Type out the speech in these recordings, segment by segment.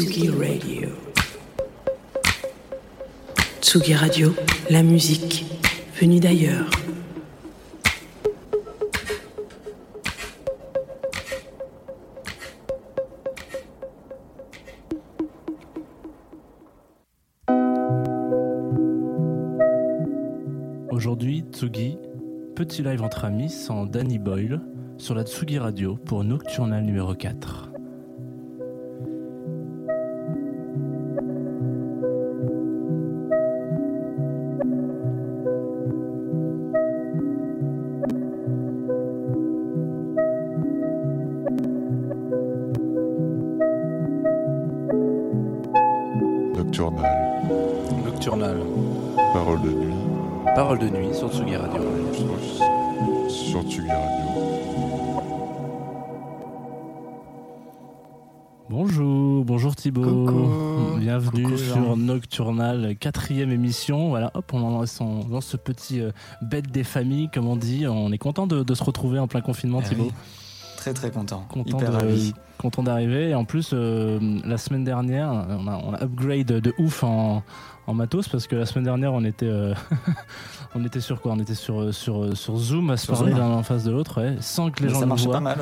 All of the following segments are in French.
Tsugi Radio. Tsugi Radio, la musique venue d'ailleurs. Aujourd'hui, Tsugi, petit live entre amis sans Danny Boyle sur la Tsugi Radio pour Nocturnal numéro 4. Quatrième émission. Voilà, hop, on en lance, ce petit euh, bête des familles, comme on dit. On est content de, de se retrouver en plein confinement, Eh Thibaut. oui. Très très content. Content Hyper de- ravi. content d'arriver. Et en plus, euh, la semaine dernière, on a, on a upgrade de ouf en, en matos parce que la semaine dernière, on était, euh, on était sur quoi? On était sur, sur, sur Zoom à se Sur parler l'un en face de l'autre, ouais, sans que les Mais gens ça nous marchait voient. pas mal.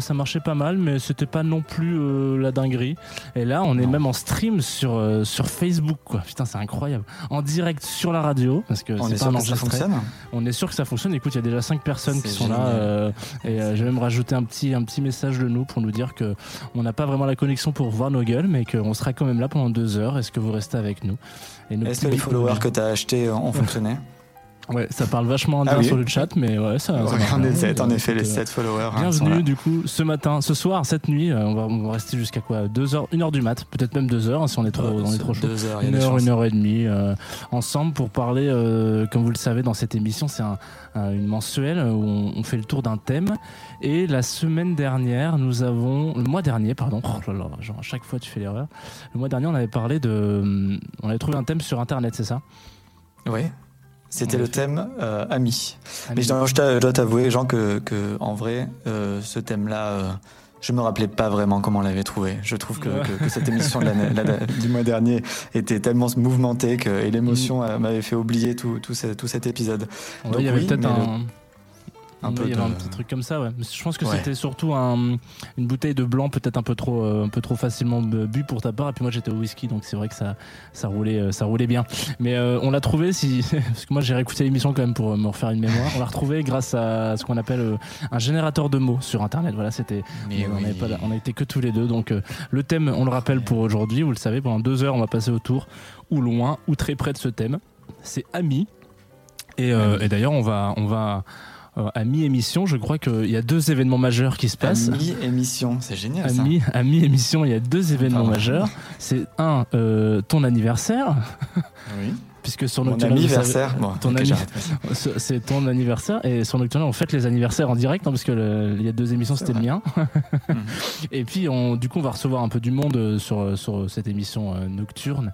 Ça marchait pas mal, mais c'était pas non plus euh, la dinguerie. Et là, on est même en stream sur, euh, sur Facebook, quoi. Putain, c'est incroyable. En direct sur la radio, parce que On c'est est pas sûr un que ça fonctionne. On est sûr que ça fonctionne. Écoute, il y a déjà 5 personnes qui sont là. euh, et je vais même rajouter un petit, un petit message de nous pour nous dire que on n'a pas vraiment la connexion pour voir nos gueules, mais qu'on sera quand même là pendant deux heures. Est-ce que vous restez avec nous? Est-ce que les followers que tu as achetés ont fonctionné? Ouais, ça parle vachement Ah indien oui sur le chat, mais ouais, ça. ça marche En bien. effet, en Donc, effet, les euh, 7 followers hein, Bienvenue du coup ce matin, ce soir, cette nuit, euh, on va, on va rester jusqu'à quoi? 2 heures, 1 heure du mat, peut-être même 2 heures hein, si on est trop, on est trop chaud. Deux heures, il y a Une des heure, chances. une heure et demie euh, ensemble pour parler, euh, comme vous le savez, dans cette émission, c'est un, un- une mensuelle où on, on fait le tour d'un thème. Et la semaine dernière, nous avons, le mois dernier, pardon, oh là là, genre à chaque fois tu fais l'erreur. Le mois dernier, on avait parlé de, on avait trouvé un thème sur Internet, c'est ça? Oui. C'était le thème euh, ami. Ami. Mais je dois, t'avouer, Jean, que, que en vrai, euh, ce thème-là, euh, je me rappelais pas vraiment comment on l'avait trouvé. Je trouve que, que- que cette émission de l'année- la- du mois dernier était tellement mouvementée que, et l'émotion Mm. euh, m'avait fait oublier tout, tout, ce- tout cet épisode. Ouais, Donc il y avait oui, peut-être un, un peu il y avait un petit truc comme ça, ouais. Mais je pense que Ouais. c'était surtout un- une bouteille de blanc peut-être un peu trop, euh, un peu trop facilement bu pour ta part. Et puis moi j'étais au whisky, donc c'est vrai que ça, ça roulait, euh, ça roulait bien. Mais euh, on l'a trouvé si, parce que moi j'ai réécouté l'émission quand même pour me refaire une mémoire. On l'a retrouvé grâce à ce qu'on appelle un générateur de mots sur Internet. Voilà, c'était Mais on oui. n'avait pas on a été que tous les deux. Donc euh, le thème, on le rappelle pour aujourd'hui. Vous le savez, pendant deux heures, on va passer autour ou loin ou très près de ce thème. C'est Ami. Et, euh, et d'ailleurs, on va, on va à mi-émission, je crois qu'il y a deux événements majeurs qui se passent. Ami émission, c'est génial ça. À mi- à mi-émission, il y a deux événements Pardon. majeurs. C'est un, euh, ton anniversaire, Oui. puisque sur Mon anniversaire. Bon, ton ok, ami- j'arrête. c'est ton anniversaire et sur Nocturnal on fête les anniversaires en direct hein, parce que le- il y a deux émissions C'est c'était le mien Mhm. et puis on, du coup on va recevoir un peu du monde euh, sur, sur cette émission euh, nocturne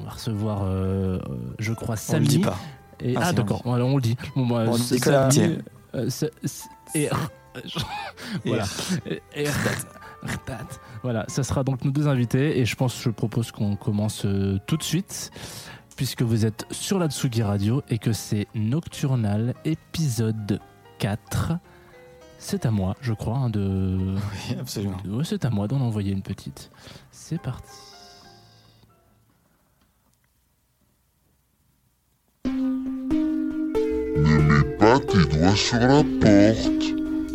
on va recevoir euh, euh, je crois On le dit pas. et, Ah, ah d'accord voilà, on le dit bon, moi, On dit c'est Nicolas Samy, Euh, et voilà et- et- voilà ça sera donc nos deux invités et je pense je propose qu'on commence euh, tout de suite puisque vous êtes sur la Tsugi Radio et que c'est Nocturnal épisode 4. C'est à moi, je crois, hein, de... Oui, absolument. de- ouais, c'est à moi d'en envoyer une petite. C'est parti. Pas tes doigts sur la porte.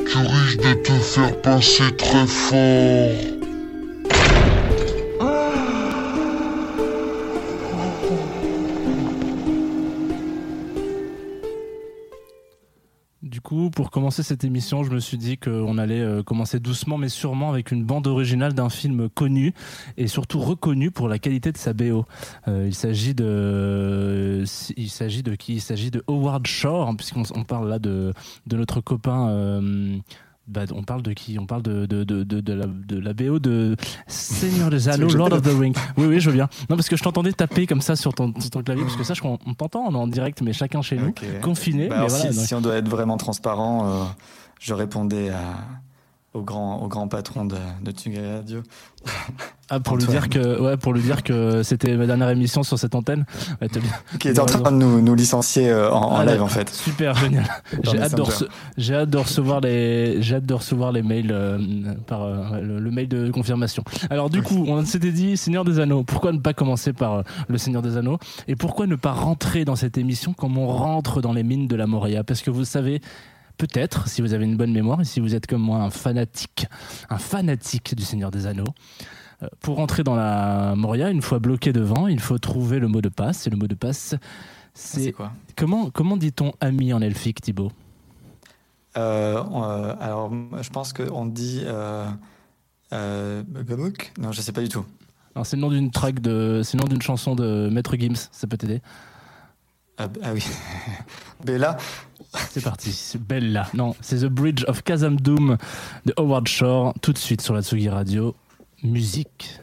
Tu risques de te faire passer très fort. Du coup, pour commencer cette émission, je me suis dit qu'on allait euh, commencer doucement mais sûrement avec une bande originale d'un film connu et surtout reconnu pour la qualité de sa BO. Euh, il s'agit de, il s'agit de qui? Il s'agit de Howard Shore, hein, puisqu'on on parle là de, de notre copain. euh, bah, on parle de qui? On parle de, de, de, de, de la, de la BO de Seigneur des Anneaux, Lord of the Rings. Oui, oui, je veux bien. Non, parce que je t'entendais taper comme ça sur ton, sur ton clavier, parce que ça, je, on, on t'entend on est en direct, mais chacun chez nous, confiné. Bah, mais alors, voilà, si, donc- si on doit être vraiment transparent, euh, je répondais à, au, grand, au grand patron de, de Radio. Ah, pour lui dire que, ouais, pour lui dire que c'était ma dernière émission sur cette antenne. Ouais, Qui était en train de nous, nous licencier euh, en, en Ah, live en fait. Super génial. J'ai hâte, de Messenger. rece- j'ai hâte de recevoir les, j'ai hâte de recevoir les mails euh, par euh, le, le mail de confirmation. Alors du coup, on s'était dit Seigneur des Anneaux. Pourquoi ne pas commencer par euh, le Seigneur des Anneaux? Et pourquoi ne pas rentrer dans cette émission comme on rentre dans les mines de la Moria? Parce que vous savez. Peut-être, si vous avez une bonne mémoire et si vous êtes comme moi un fanatique, un fanatique du Seigneur des Anneaux, euh, pour rentrer dans la Moria, une fois bloqué devant, il faut trouver le mot de passe. Et le mot de passe, C'est quoi? Comment, comment dit-on ami en elfique, Thibaut? Euh, euh, Alors, je pense qu'on dit. Euh, euh, Non, je sais pas du tout. Alors, C'est le nom d'une track de, c'est le nom d'une chanson de Maître Gims. Ça peut t'aider? Ah, ah oui. Bella C'est parti. C'est Bella. Non, c'est The Bridge of Kazam Doom de Howard Shore. Tout de suite sur la Tsugi Radio. Musique.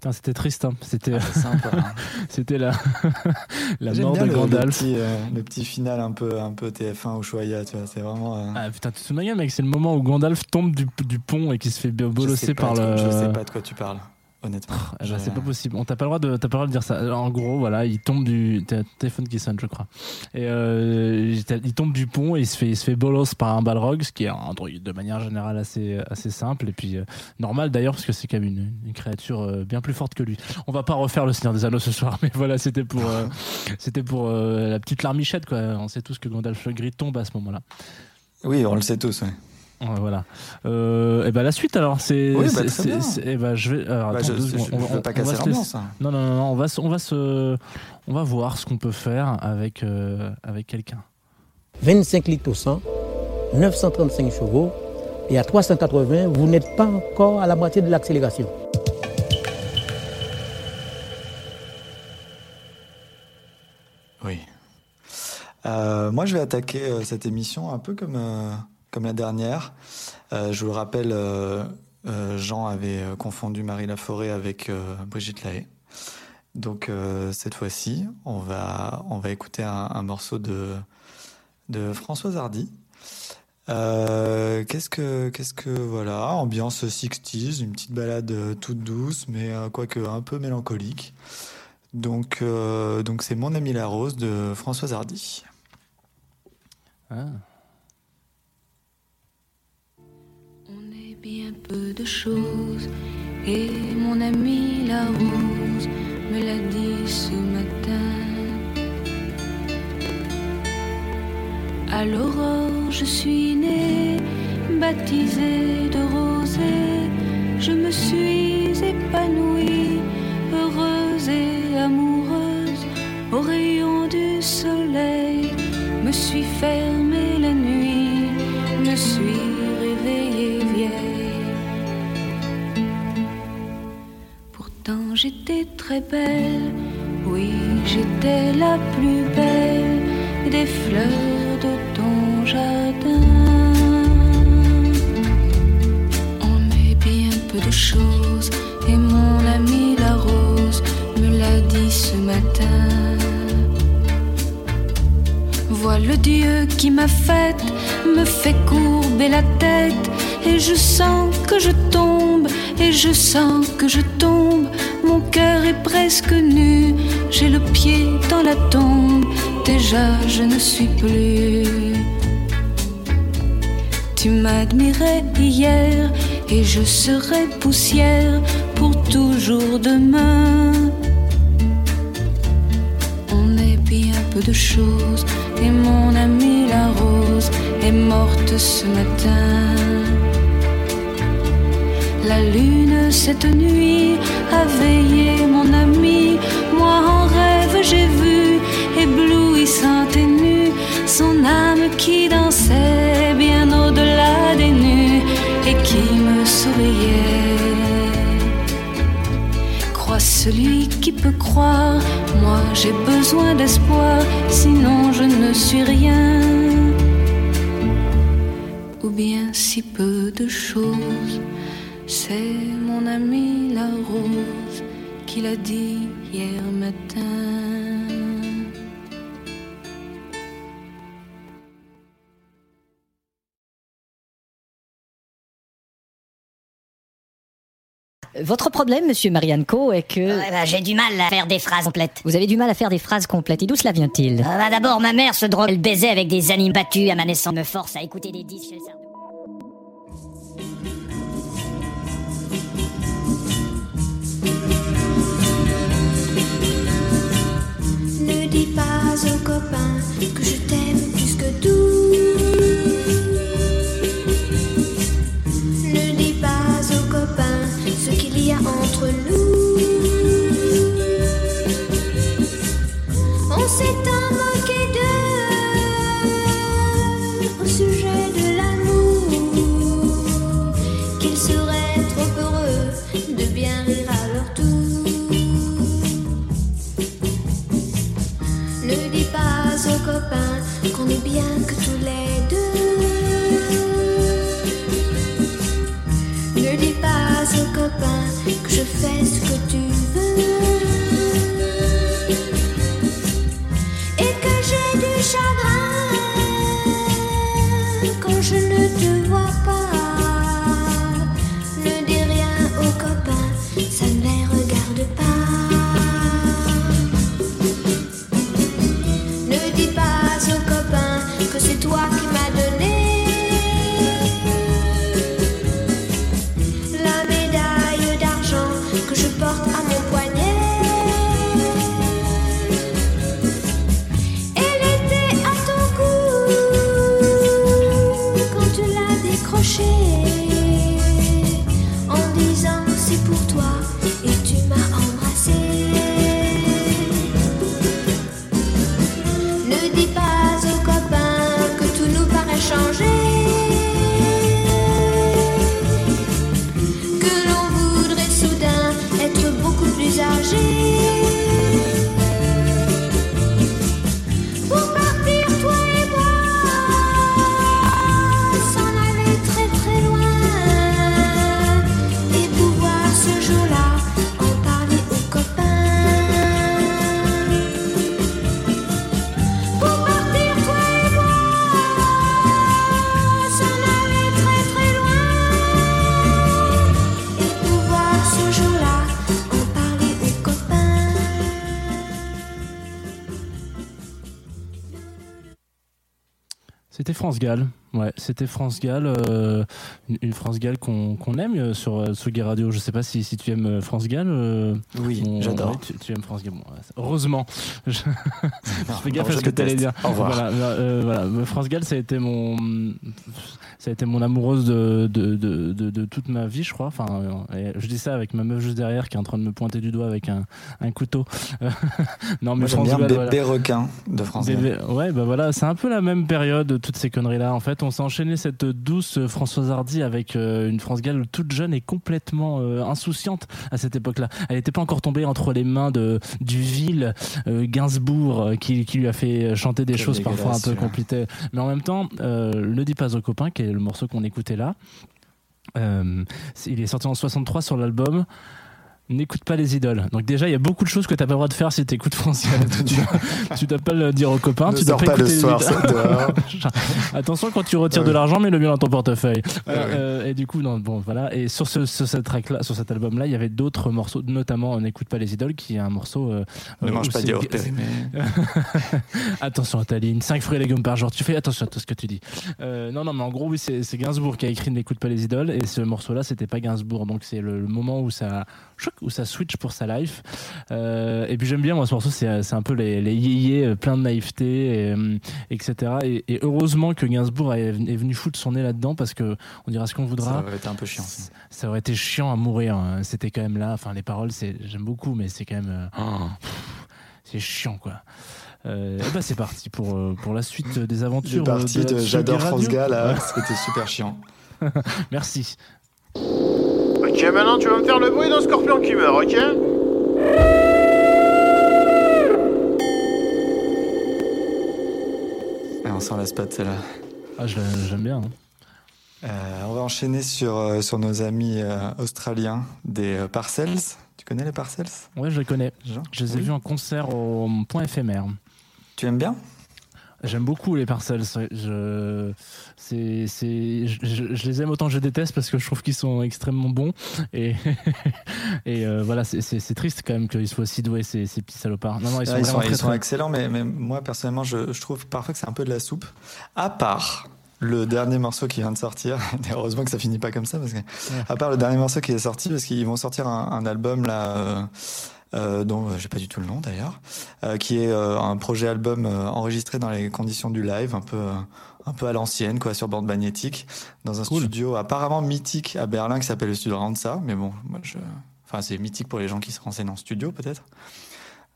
Putain, c'était triste. Hein. C'était, Ah, sympa. hein. c'était la, la mort de le, le Gandalf. petit, euh, le petit final un peu, un peu TF1 ou Choya, tu vois. C'est vraiment. euh, Ah putain, tu te souviens, mec, c'est le moment où Gandalf tombe du, du pont et qui se fait bolosser pas par le. Je sais pas de quoi tu parles, honnêtement. Eh ben, c'est pas possible. On t'a pas le droit de, t'as pas le droit de dire ça. Alors, En gros, voilà, il tombe du t'as un téléphone qui sonne, je crois. Et euh, il tombe du pont et il se fait, il se fait bolos par un balrog, ce qui est un druide de manière générale assez, assez simple et puis euh, normal d'ailleurs parce que c'est quand même une, une créature euh, bien plus forte que lui. On va pas refaire le Seigneur des Anneaux ce soir, mais voilà, c'était pour, c'était pour la petite larmichette quoi. On sait tous que Gandalf le Gris tombe à ce moment-là. Oui, on le sait tous. ouais. Ouais, voilà. Euh, et ben la suite alors, c'est. Oui, bah, bien. c'est- eh ben, je vais. alors, Bah, attends je, deux je- secondes. je On- veux on- pas on casser va se laisser- l'ambiance. hein. non, non, non, non, on va, se- on va se, on va voir ce qu'on peut faire avec, euh, avec quelqu'un. 25 litres au 100, 935 chevaux, et à 380, vous n'êtes pas encore à la moitié de l'accélération. Oui. Euh, moi, je vais attaquer euh, cette émission un peu comme, euh, comme la dernière. Euh, je vous le rappelle, euh, euh, Jean avait confondu Marie Laforêt avec Brigitte Lahaye. Donc, cette fois-ci, on va, on va écouter un, morceau de, de Françoise Hardy. Qu'est-ce que, qu'est-ce que, voilà, ambiance 60s, une petite balade toute douce, mais quoique un peu mélancolique. Donc, donc c'est Mon ami la rose de Françoise Hardy. Ah. Bien peu de choses et mon ami la rose me l'a dit ce matin. À l'aurore, je suis née, baptisée de rosée. Je me suis épanouie, heureuse et amoureuse. Au rayon du soleil, me suis fermée la nuit, j'étais très belle, oui j'étais la plus belle des fleurs de ton jardin. On est bien peu de choses et mon ami la rose me l'a dit ce matin. Vois le Dieu qui m'a faite, me fait courber la tête, et je sens que je tombe, et je sens que je tombe. Mon cœur est presque nu, j'ai le pied dans la tombe, déjà je ne suis plus. Tu m'admirais hier, et je serai poussière pour toujours demain. On est bien peu de choses et mon amie la rose est morte ce matin. La lune cette nuit a veillé mon ami. Moi en rêve j'ai vu, éblouissante et nue, son âme qui dansait bien au-delà des nues et qui me souriait. Crois celui qui peut croire, moi j'ai besoin d'espoir, sinon je ne suis rien. Ou bien si peu de choses, c'est mon ami la rose qui l'a dit hier matin. Votre problème, monsieur Marianco, est que Ouais, bah, j'ai du mal à faire des phrases complètes. vous avez du mal à faire des phrases complètes. Et d'où cela vient-il Euh, bah, D'abord, ma mère se drogue. Elle baisait avec des animes battus à ma naissance. Me force à écouter des disques chez aux copains que je t'aime plus que tout. Gall. Ouais, c'était France Gall, euh, une, France Gall qu'on qu'on aime euh, sur euh, Tsugi Radio. Je sais pas si, si tu aimes euh, France Gall. euh, Oui, j'adore. ouais, tu, tu aimes France Gall. Bon, heureusement. Je, je fais gaffe non, à ce que tu allais dire. Au revoir. Voilà, euh, voilà. France Gall, ça a été mon, ça a été mon amoureuse de, de, de, de, de toute ma vie, je crois. Enfin, euh, je dis ça avec ma meuf juste derrière qui est en train de me pointer du doigt avec un, un couteau. non, mais Moi, France bien Gall, Bébé voilà. requin de France. Bébé- Ouais, bah voilà, c'est un peu la même période, toutes ces conneries-là. En fait, on s'est enchaîné cette douce Françoise Hardy avec euh, une France Gall toute jeune et complètement euh, insouciante à cette époque-là. Elle n'était pas encore tombée entre les mains de du vil euh, Gainsbourg qui, qui lui a fait chanter des Quel choses parfois un peu compliquées. Mais en même temps, euh, Ne dis pas aux copains, qui est le morceau qu'on écoutait là, euh, il est sorti en 63 sur l'album. N'écoute pas les idoles. Donc déjà, il y a beaucoup de choses que tu n'as pas le droit de faire si tu écoutes France tu dois- pas le dire aux copains. Ne tu dois sors pas le écouter soir. Attention quand tu retires Ouais. de l'argent, mets-le bien dans ton portefeuille. Voilà, Ouais. euh, et du coup, non, bon, voilà. Et sur ce, sur cette track là, sur cet album-là, il y avait d'autres morceaux, notamment euh, N'écoute pas les idoles, qui est un morceau. euh, Ne euh, mange pas d'yaourt périmé. attention à ta ligne, 5 fruits et légumes par jour. Tu fais attention à tout ce que tu dis. Euh, non, non, mais en gros, oui, c'est Gainsbourg qui a écrit N'écoute pas les idoles, et ce morceau-là, c'était pas Gainsbourg. Donc c'est le, le moment où ça, où ça switch pour sa life. Euh, et puis j'aime bien, moi, ce morceau, c'est c'est un peu les, les yéyés, euh, plein de naïveté, et, euh, etc. Et, et heureusement que Gainsbourg est, est venu foutre son nez là-dedans, parce que on dira ce qu'on Ça voudra. aurait été un peu chiant. ça. Ça aurait été chiant à mourir. hein. C'était quand même là. Enfin, les paroles, c'est j'aime beaucoup, mais c'est quand même. euh, pff, c'est chiant, quoi. Euh, et bah c'est parti pour, pour la suite des aventures. parti la de Tsugi J'adore France. Gall à Ouais, c'était super chiant. Merci. Ok, maintenant tu vas me faire le bruit d'un scorpion qui meurt, ok Ah, on s'en lasse pas de celle-là. Ah, j'aime bien. hein. Euh, on va enchaîner sur, euh, sur nos amis euh, australiens des euh, Parcells. Tu connais les Parcells? Ouais, je les connais. Jean Je les ai Oui. vus en concert au point éphémère. Tu aimes bien? J'aime beaucoup les parcelles. Je, c'est, c'est, je, je- je les aime autant que je déteste parce que je trouve qu'ils sont extrêmement bons. Et, et euh, voilà, c'est, c'est, c'est triste quand même qu'ils soient si doués, ces, ces petits salopards. Non, non, ils sont Ah, ils vraiment sont, très, ils sont très- excellents, mais, mais moi personnellement, je, je trouve parfois que c'est un peu de la soupe. À part le dernier morceau qui vient de sortir, heureusement que ça finit pas comme ça, parce que à part le dernier morceau qui est sorti, parce qu'ils vont sortir un, un album là. euh, euh, dont euh, j'ai pas du tout le nom d'ailleurs, euh, qui est euh, un projet album enregistré dans les conditions du live, un peu un peu à l'ancienne, quoi, sur bande magnétique, dans un Cool. studio apparemment mythique à Berlin qui s'appelle le studio Ranza, mais bon, moi je, enfin c'est mythique pour les gens qui se renseignent en studio peut-être,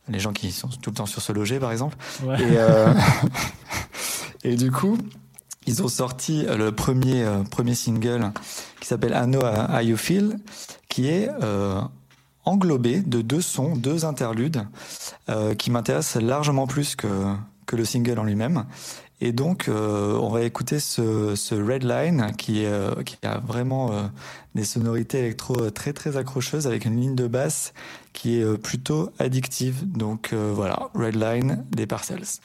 les gens qui sont tout le temps sur ce loger par exemple. Ouais. Et, euh, et du coup, ils ont sorti le premier, euh, premier single qui s'appelle I Know How You Feel, qui est euh, englobé de deux sons, deux interludes, euh, qui m'intéressent largement plus que, que le single en lui-même. Et donc, euh, on va écouter ce, ce Red Line qui, euh, qui a vraiment euh, des sonorités électro euh, très très accrocheuses avec une ligne de basse qui est euh, plutôt addictive. Donc voilà, Red Line des Parcells.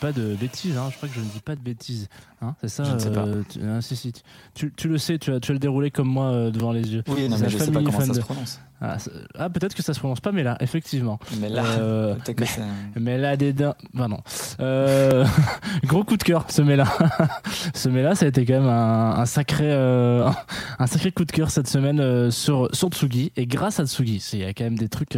Pas de bêtises. hein. Je crois que je ne dis pas de bêtises. Hein. C'est ça Je ne sais pas. euh, tu, si, si, tu- tu, tu le sais, tu as, tu as le déroulé comme moi euh, devant les yeux. Oui, non, mais je sais pas comment ça se prononce. Ah, ah, peut-être que ça se prononce pas Mela, effectivement. Mais là, Euh, que mais là, des dents. Enfin, non. Euh, gros coup de cœur, ce Mela. ce Mela, ça a été quand même un, un sacré, euh, un sacré coup de cœur cette semaine sur, sur Tsugi. Et grâce à Tsugi, il y a quand même des trucs,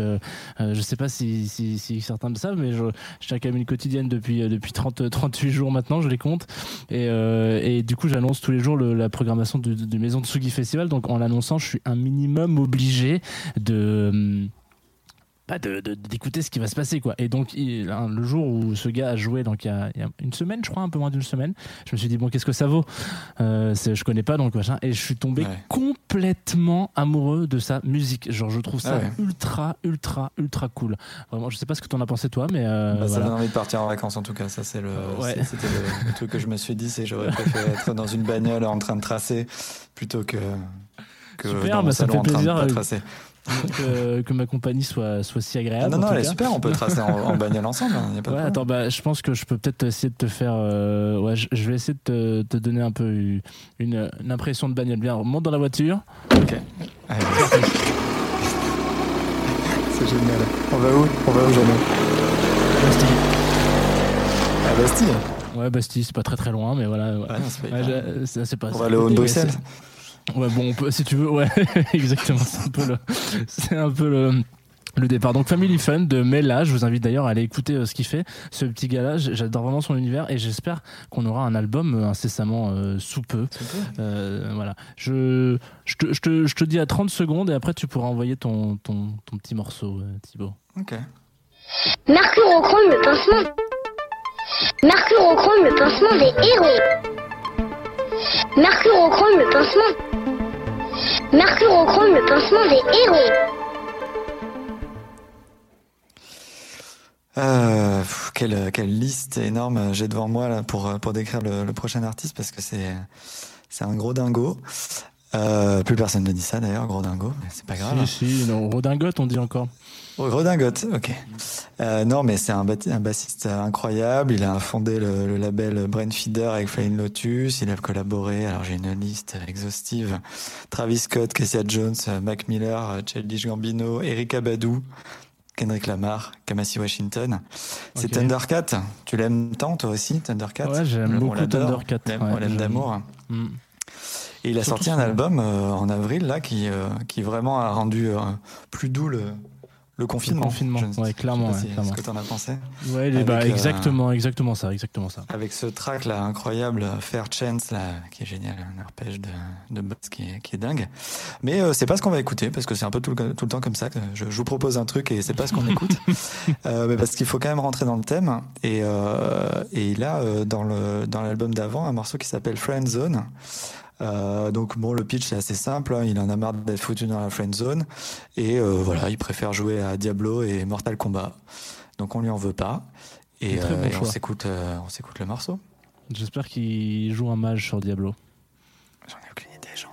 je sais pas si, si, si certains le savent, mais je, je tiens quand même une quotidienne depuis, depuis 30, 38 jours maintenant, je les compte. Et, euh, et du coup, j'annonce tous les jours la programmation du Maison Tsugi Festival. Donc, en l'annonçant, je suis un minimum obligé de. Hum, pas de de- d'écouter ce qui va se passer quoi et donc il- hein, le jour où ce gars a joué donc il y a, il y a une semaine je crois un peu moins d'une semaine je me suis dit bon qu'est-ce que ça vaut? Euh, je connais pas donc machin et je suis tombé Ouais. complètement amoureux de sa musique genre je trouve ça Ah ouais. ultra ultra ultra cool vraiment je sais pas ce que t'en as pensé toi mais euh, Bah, Ça voilà. donne envie de partir en vacances en tout cas. Ça c'est le, Ouais. c'est- c'était le, le truc que je me suis dit, c'est que j'aurais préféré être dans une bagnole en train de tracer plutôt que que Super, bah, ça me fait plaisir, euh, que, que ma compagnie soit soit si agréable Ah non non, elle est super. On peut tracer en, en bagnole ensemble. hein, y a pas de Ouais, attends, bah, je pense que je peux peut-être essayer de te faire. euh, ouais, je, je vais essayer de te, te donner un peu une, une impression de bagnole. Bien, monte dans la voiture. Ok. C'est génial. On va où? On va où jamais Bastille. À Bastille? Ouais, Bastille, c'est pas très très loin, mais voilà. ouais. Ah non, pas Ouais, ça, pas. On va aller au Bruxelles. Ouais, bon, on peut, si tu veux, ouais, exactement. C'est un peu le, c'est un peu le, le départ. Donc, Family Fun de Mela. Je vous invite d'ailleurs à aller écouter euh, ce qu'il fait. Ce petit gars-là, j'adore vraiment son univers et j'espère qu'on aura un album euh, incessamment euh, sous peu. Euh, voilà. Je, je, te, je, te, je te dis à 30 secondes et après tu pourras envoyer ton, ton, ton petit morceau, euh, Thibaut. Ok. Mercurochrome, le pincement. Mercurochrome, le pincement des héros. Mercurochrome, le pincement. Mercurochrome, le pincement des héros. Euh, pff, quelle, quelle liste énorme j'ai devant moi là, pour, pour décrire le, le prochain artiste parce que c'est c'est un gros dingo. Euh, plus personne ne dit ça d'ailleurs, gros dingo, mais c'est pas grave. Si, si, non, redingote, on dit encore. Oh, redingote, ok. Euh, non, mais c'est un, bassiste incroyable. Il a fondé le, le label Brainfeeder avec Flying Lotus. Il a collaboré. Alors j'ai une liste exhaustive. Travis Scott, Cassia Jones, Mac Miller, Childish Gambino, Erika Badu, Kendrick Lamar, Kamasi Washington. C'est. Thundercat. Tu l'aimes tant toi aussi, Thundercat? Ouais, j'aime beaucoup. Thundercat, On l'aime- ouais, d'amour. Mm. Et il a Surtout sorti un album euh, en avril là qui euh, qui vraiment a rendu plus doux le le confinement. Le confinement, Je ouais, clairement, pas ouais, si- clairement. Ce que t'en as pensé Ouais, il bah, euh, exactement, exactement ça, exactement ça. Avec ce track là incroyable, Fair Chance là, qui est génial, un arpège de, de basse qui est, qui est dingue. Mais euh, c'est pas ce qu'on va écouter parce que c'est un peu tout le, tout le temps comme ça. que Je, je vous propose un truc et c'est pas ce qu'on écoute. Euh, mais parce qu'il faut quand même rentrer dans le thème. Et, euh, et là, euh, dans le dans l'album d'avant, un morceau qui s'appelle Friend Zone. Euh, donc bon, le pitch c'est assez simple. hein. Il en a marre d'être foutu dans la friend zone et euh, voilà, il préfère jouer à Diablo et Mortal Kombat. Donc on lui en veut pas. Et, bon euh, et on s'écoute, on s'écoute le morceau. J'espère qu'il joue un mage sur Diablo. J'en ai aucune idée, Jean.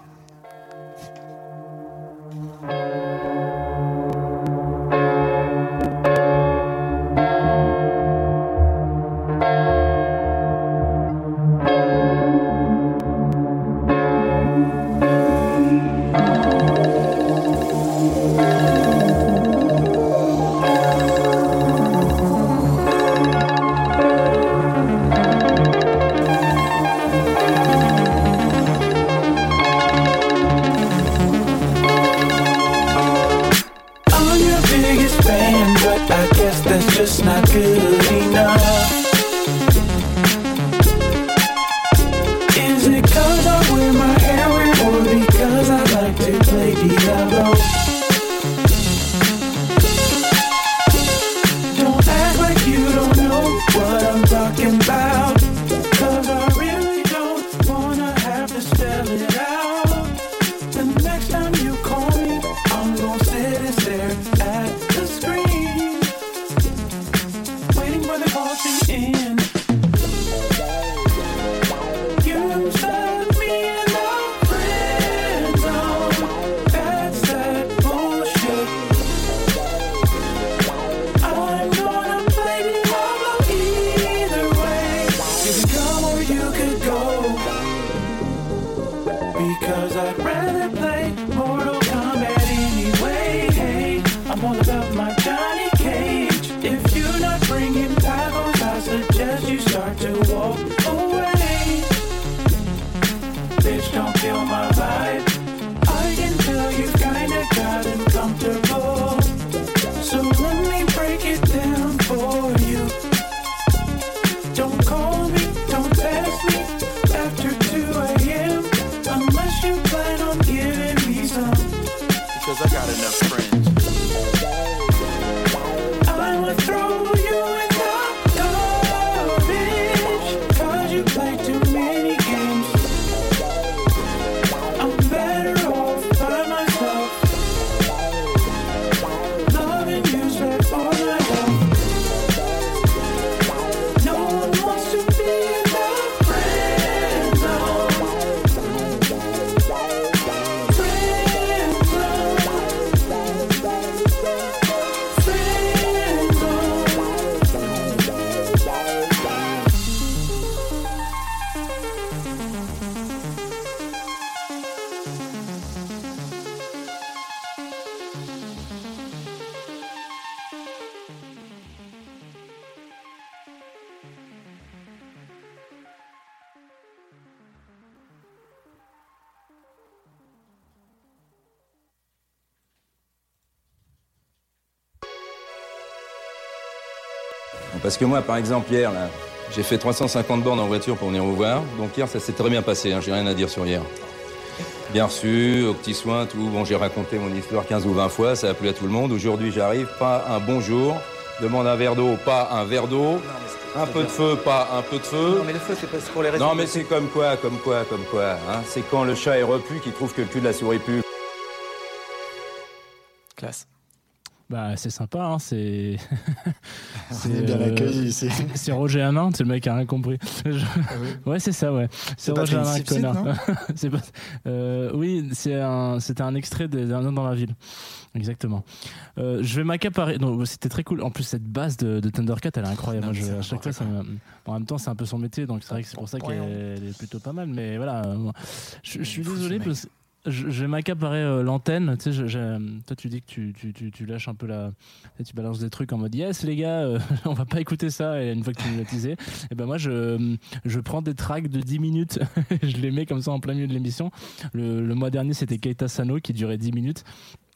Diablo? Que moi, par exemple, hier, là, j'ai fait 350 bornes en voiture pour venir vous voir. Donc hier, ça s'est très bien passé. Hein, j'ai rien à dire sur hier. Bien reçu, aux petits soins, tout. Bon, j'ai raconté mon histoire 15 ou 20 fois, ça a plu à tout le monde. Aujourd'hui, j'arrive, pas un bonjour. Demande un verre d'eau, pas un verre d'eau. Un peu de feu, pas un peu de feu. Non mais le feu c'est pas pour les raisons. Non, mais c'est comme quoi, comme quoi, comme quoi. Hein c'est quand le chat est repu qu'il trouve que le cul de la souris pue. classe. Bah, c'est sympa, hein, c'est. On est bien accueillis ici. C'est Roger Hanin, c'est le mec qui a rien compris. Je- Ouais, c'est ça, ouais. C'est Roger Sipsit, connard. C'est pas- euh, oui, c'est un, c'était un extrait d'un homme dans la ville. Exactement. Euh, je vais m'accaparer. C'était très cool. En plus, cette basse de, de Thundercat, elle est incroyable. Non, Moi, je- c'est à chaque fois, ça me- en même temps, c'est un peu son métier, donc c'est vrai que c'est pour ça qu'elle elle est plutôt pas mal. Mais voilà, euh, je, je suis désolé parce que je, je vais m'accaparer euh, l'antenne. Tu sais, toi, tu dis que tu, lâches un peu la. tu balances des trucs en mode yes, les gars, euh, on va pas écouter ça. Et une fois que tu me l'as teasé, et ben moi, je, je prends des tracks de 10 minutes, je les mets comme ça en plein milieu de l'émission. Le, le mois dernier, c'était Keita Sano qui durait 10 minutes.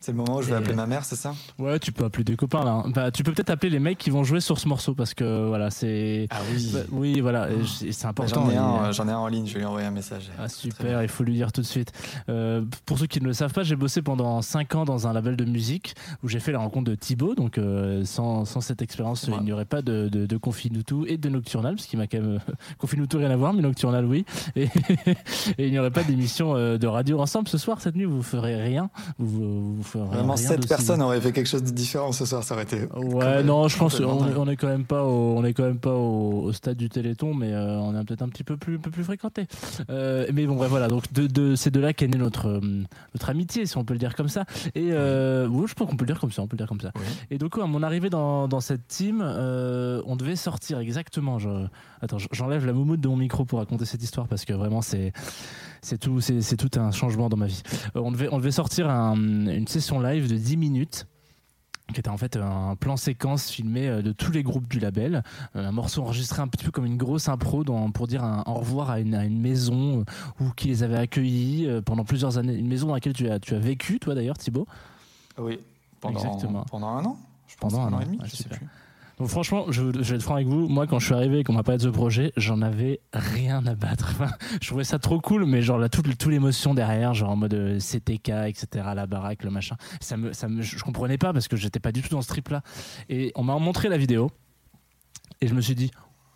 C'est le moment où je vais appeler ma mère, c'est ça? Ouais, tu peux appeler des copains là. Bah, tu peux peut-être appeler les mecs qui vont jouer sur ce morceau parce que voilà, c'est. Ah oui. Bah, oui, voilà, et c'est important. J'en ai, un, j'en ai un en ligne, je vais lui envoyer un message. ah super, il faut lui dire tout de suite. Euh, pour ceux qui ne le savent pas, j'ai bossé pendant 5 ans dans un label de musique où j'ai fait la rencontre de Thibaut. Donc euh, sans, sans cette expérience, il n'y aurait pas de, de, de Confinutu et de Nocturnal, parce qu'il m'a quand même... Confinutu rien à voir, mais Nocturnal oui. Et, et il n'y aurait pas d'émission euh, de radio ensemble ce soir, cette nuit, vous ferez rien. Vous, vous, Vraiment, rien 7 d'aussi- personnes auraient fait quelque chose de différent ce soir, ça aurait été. Ouais, non, je pense complètement on, est quand même pas au, on est quand même pas au, au stade du Téléthon, mais euh, on est peut-être un petit peu plus, un peu plus fréquenté. Euh, mais bon, ouais, voilà. Donc de, de, c'est de là qu'est née notre euh, notre amitié, si on peut le dire comme ça. Et euh, ouais, je pense qu'on peut le dire comme ça. On peut le dire comme ça. Et donc à mon arrivée dans, dans cette team, on devait sortir exactement. Attends, j'enlève la moumoute de mon micro pour raconter cette histoire parce que vraiment c'est c'est tout, c'est tout un changement dans ma vie. Euh, on devait on devait sortir un- une session live de 10 minutes qui était en fait un plan séquence filmé euh, de tous les groupes du label, Euh, un morceau enregistré un petit peu comme une grosse impro dans- pour dire un au revoir à une, à une maison où qui les avait accueillis pendant plusieurs années, une maison dans laquelle tu as, tu as vécu toi d'ailleurs Thibaut? Oui, pendant, Exactement. pendant un an je pense, Pendant un an, et demi, ouais, je sais plus. Donc franchement, je, vais être franc avec vous, moi quand je suis arrivé et qu'on m'a parlé de ce projet, j'en avais rien à battre. Je trouvais ça trop cool, mais genre là, toute, toute l'émotion derrière, genre en mode euh, CTK, etc., la baraque, le machin, ça me, ça me, je comprenais pas parce que j'étais pas du tout dans ce trip-là. Et on m'a montré la vidéo et je me suis dit,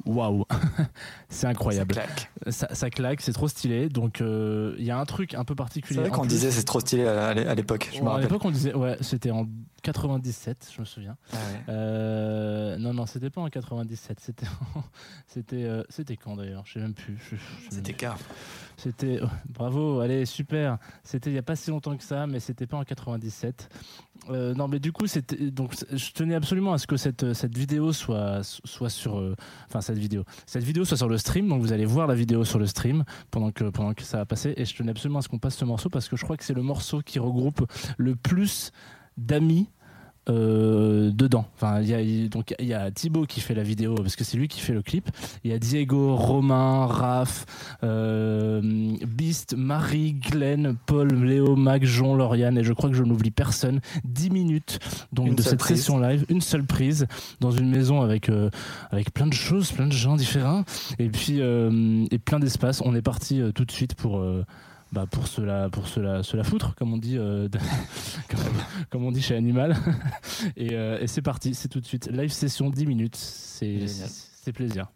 waouh, c'est incroyable. Ça claque. Ça, ça claque, c'est trop stylé. Donc euh, il y a un truc un peu particulier. C'est vrai qu'on disait c'est trop stylé à l'époque, je me Ouais, à l'époque, on disait, ouais, c'était en 97, je me souviens. Ah ouais. Euh, non, non, c'était pas en 97, c'était, c'était, euh, c'était quand d'ailleurs? Je sais même plus. C'était plus. car. C'était, oh, bravo, allez, super. C'était il y a pas si longtemps que ça, mais c'était pas en 97. Euh, non, mais du coup, c'était, donc, je tenais absolument à ce que cette, cette vidéo soit, soit sur, euh, enfin, cette vidéo, cette soit sur le stream. Donc, vous allez voir la vidéo sur le stream pendant que, pendant que ça va passer. Et je tenais absolument à ce qu'on passe ce morceau parce que je crois que c'est le morceau qui regroupe le plus d'amis euh, dedans. Enfin, il y a, donc il y a Thibaut qui fait la vidéo parce que c'est lui qui fait le clip. Il y a Diego, Romain, Raph, euh, Beast, Marie, Glenn, Paul, Léo, Mac, Jean, Lauriane et je crois que je n'oublie personne. 10 minutes donc Une de cette prise. session live, une seule prise dans une maison avec euh, avec plein de choses, plein de gens différents et puis euh, et plein d'espace. On est parti euh, tout de suite pour euh, bah pour cela pour cela cela foutre comme on dit euh, comme, comme on dit chez Animal. Et, euh, et c'est parti c'est tout de suite. Live session 10 minutes. C'est plaisir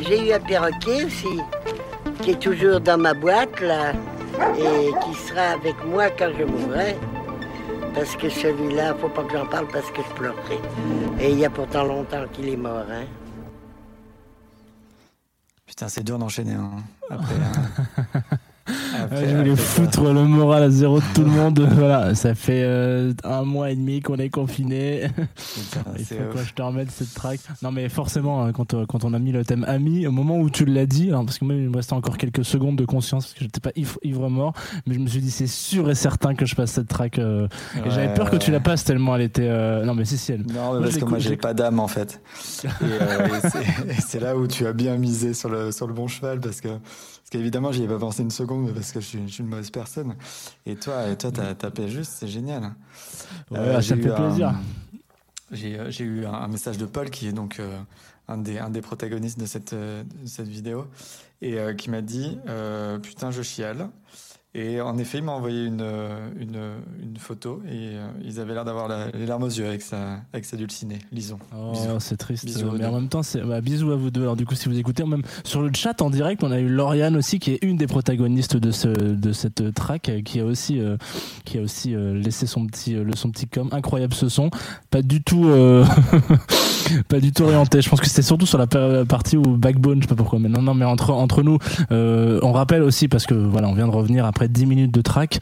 J'ai eu un perroquet aussi, qui est toujours dans ma boîte là, et qui sera avec moi quand je mourrai. Parce que celui-là, faut pas que j'en parle parce que je pleurerai. Et il y a pourtant longtemps qu'il est mort, hein. Putain, c'est dur d'enchaîner. hein. Après, hein. Après- Ouais, je voulais après foutre le moral à zéro de tout le monde. voilà, ça fait euh, un mois et demi qu'on est confiné. Il c'est faut ouf. que je te remette cette track. Non, mais forcément, hein, quand, euh, quand on a mis le thème ami, au moment où tu l'as dit, alors, parce que moi, il me restait encore quelques secondes de conscience, parce que j'étais pas ivre, mort, mais je me suis dit, c'est sûr et certain que je passe cette track. euh, et j'avais peur que tu la passes tellement elle était. euh, Non, mais si, si, elle. Non, mais Moi, parce que moi j'ai pas d'âme en fait. Et, euh, et c'est là où tu as bien misé sur le, sur le bon cheval parce que parce qu'évidemment j'y ai pas pensé une seconde parce que je suis, je suis une mauvaise personne. Et toi, et toi t'as tapé juste, c'est génial. Ouais, Euh, ça j'ai me eu fait un- plaisir. J'ai euh, j'ai eu un, un message de Paul qui est donc euh, un, des, un des protagonistes de cette, de cette vidéo et euh, qui m'a dit putain je chiale. Et en effet, il m'a envoyé une, euh, une, une photo et euh, ils avaient l'air d'avoir la- les larmes aux yeux avec sa, avec sa dulcinée. Lisons. Oh, c'est triste. Bisous mais en même temps, c'est bah, bisous à vous deux. Alors du coup, si vous écoutez, même sur le chat en direct, on a eu Lauriane aussi, qui est une des protagonistes de ce de cette track, euh, qui a aussi euh, qui a aussi euh, laissé son petit euh, son petit com. Incroyable ce son. Pas du tout euh, pas du tout orienté. Je pense que c'était surtout sur la pa- partie où Backbone, je sais pas pourquoi. Mais non, non, mais entre entre nous, euh, on rappelle aussi parce que voilà, on vient de revenir après 10 minutes de track.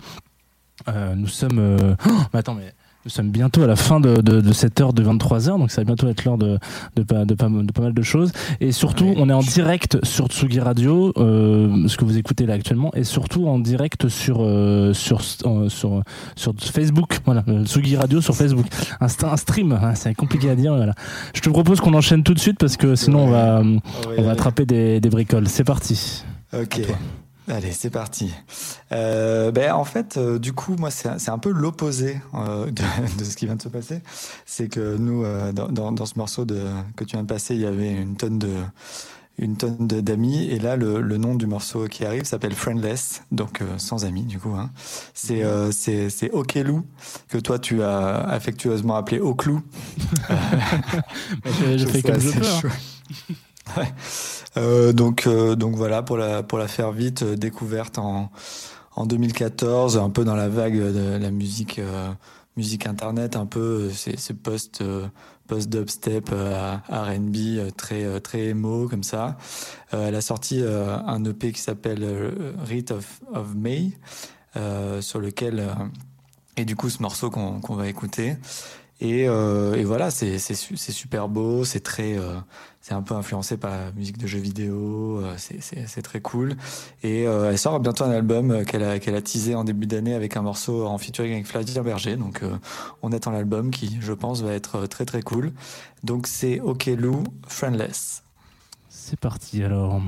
Euh, nous sommes. euh, oh, mais attends, mais nous sommes bientôt à la fin de, de, de cette heure de 23h, donc ça va bientôt être l'heure de, de, pas, de, pas, de pas mal de choses. Et surtout, on est en direct sur Tsugi Radio, euh, ce que vous écoutez là actuellement, et surtout en direct sur, euh, sur, euh, sur, sur Facebook. Voilà, Tsugi Radio sur Facebook. Un, st- un stream, hein, c'est compliqué à dire. Voilà. Je te propose qu'on enchaîne tout de suite parce que sinon on va, on attraper des, des bricoles. C'est parti. Ok. Allez, c'est parti. Euh, ben, en fait, euh, du coup, moi, c'est un peu l'opposé euh, de, de ce qui vient de se passer. C'est que nous, euh, dans, dans, ce morceau de, que tu viens de passer, il y avait une tonne de une tonne d'amis et là le, le nom du morceau qui arrive s'appelle Friendless donc euh, sans amis du coup hein. c'est euh, c'est c'est Okelou que toi tu as affectueusement appelé Oclou je- je fais comme je peux, hein. Ouais. Euh, donc, euh, donc voilà, pour la, pour la faire vite, euh, découverte en, en 2014, un peu dans la vague de la musique, musique internet, un peu, c'est post, post dubstep, R&B, très, très emo comme ça. Elle a sorti un EP qui s'appelle Rite of, May, sur lequel et du coup ce morceau qu'on va écouter. Et, et voilà, c'est c'est su- c'est super beau, c'est très, c'est un peu influencé par la musique de jeux vidéo, euh, c'est- très cool. Et euh, elle sort bientôt un album euh, qu'elle a, teasé en début d'année avec un morceau en featuring avec Flavien Berger. Donc euh, on attend l'album qui, je pense, va être très très cool. Donc c'est OK Lou, Friendless. C'est parti alors.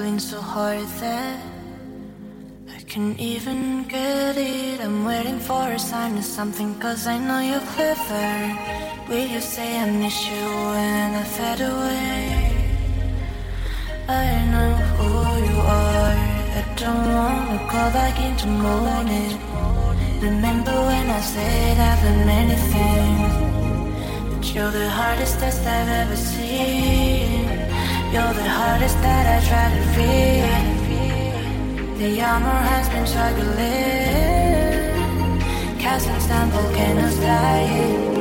You're so hard that I can't even get it. I'm waiting for a sign of something cause I know you're clever. Will you say I miss you when I fade away? I know who you are. I don't wanna go back into morning. Remember when I said I've done many things, but you're the hardest test I've ever seen. You're the hardest that I try to read. The armor has been struggling. Castles down, volcanoes dying.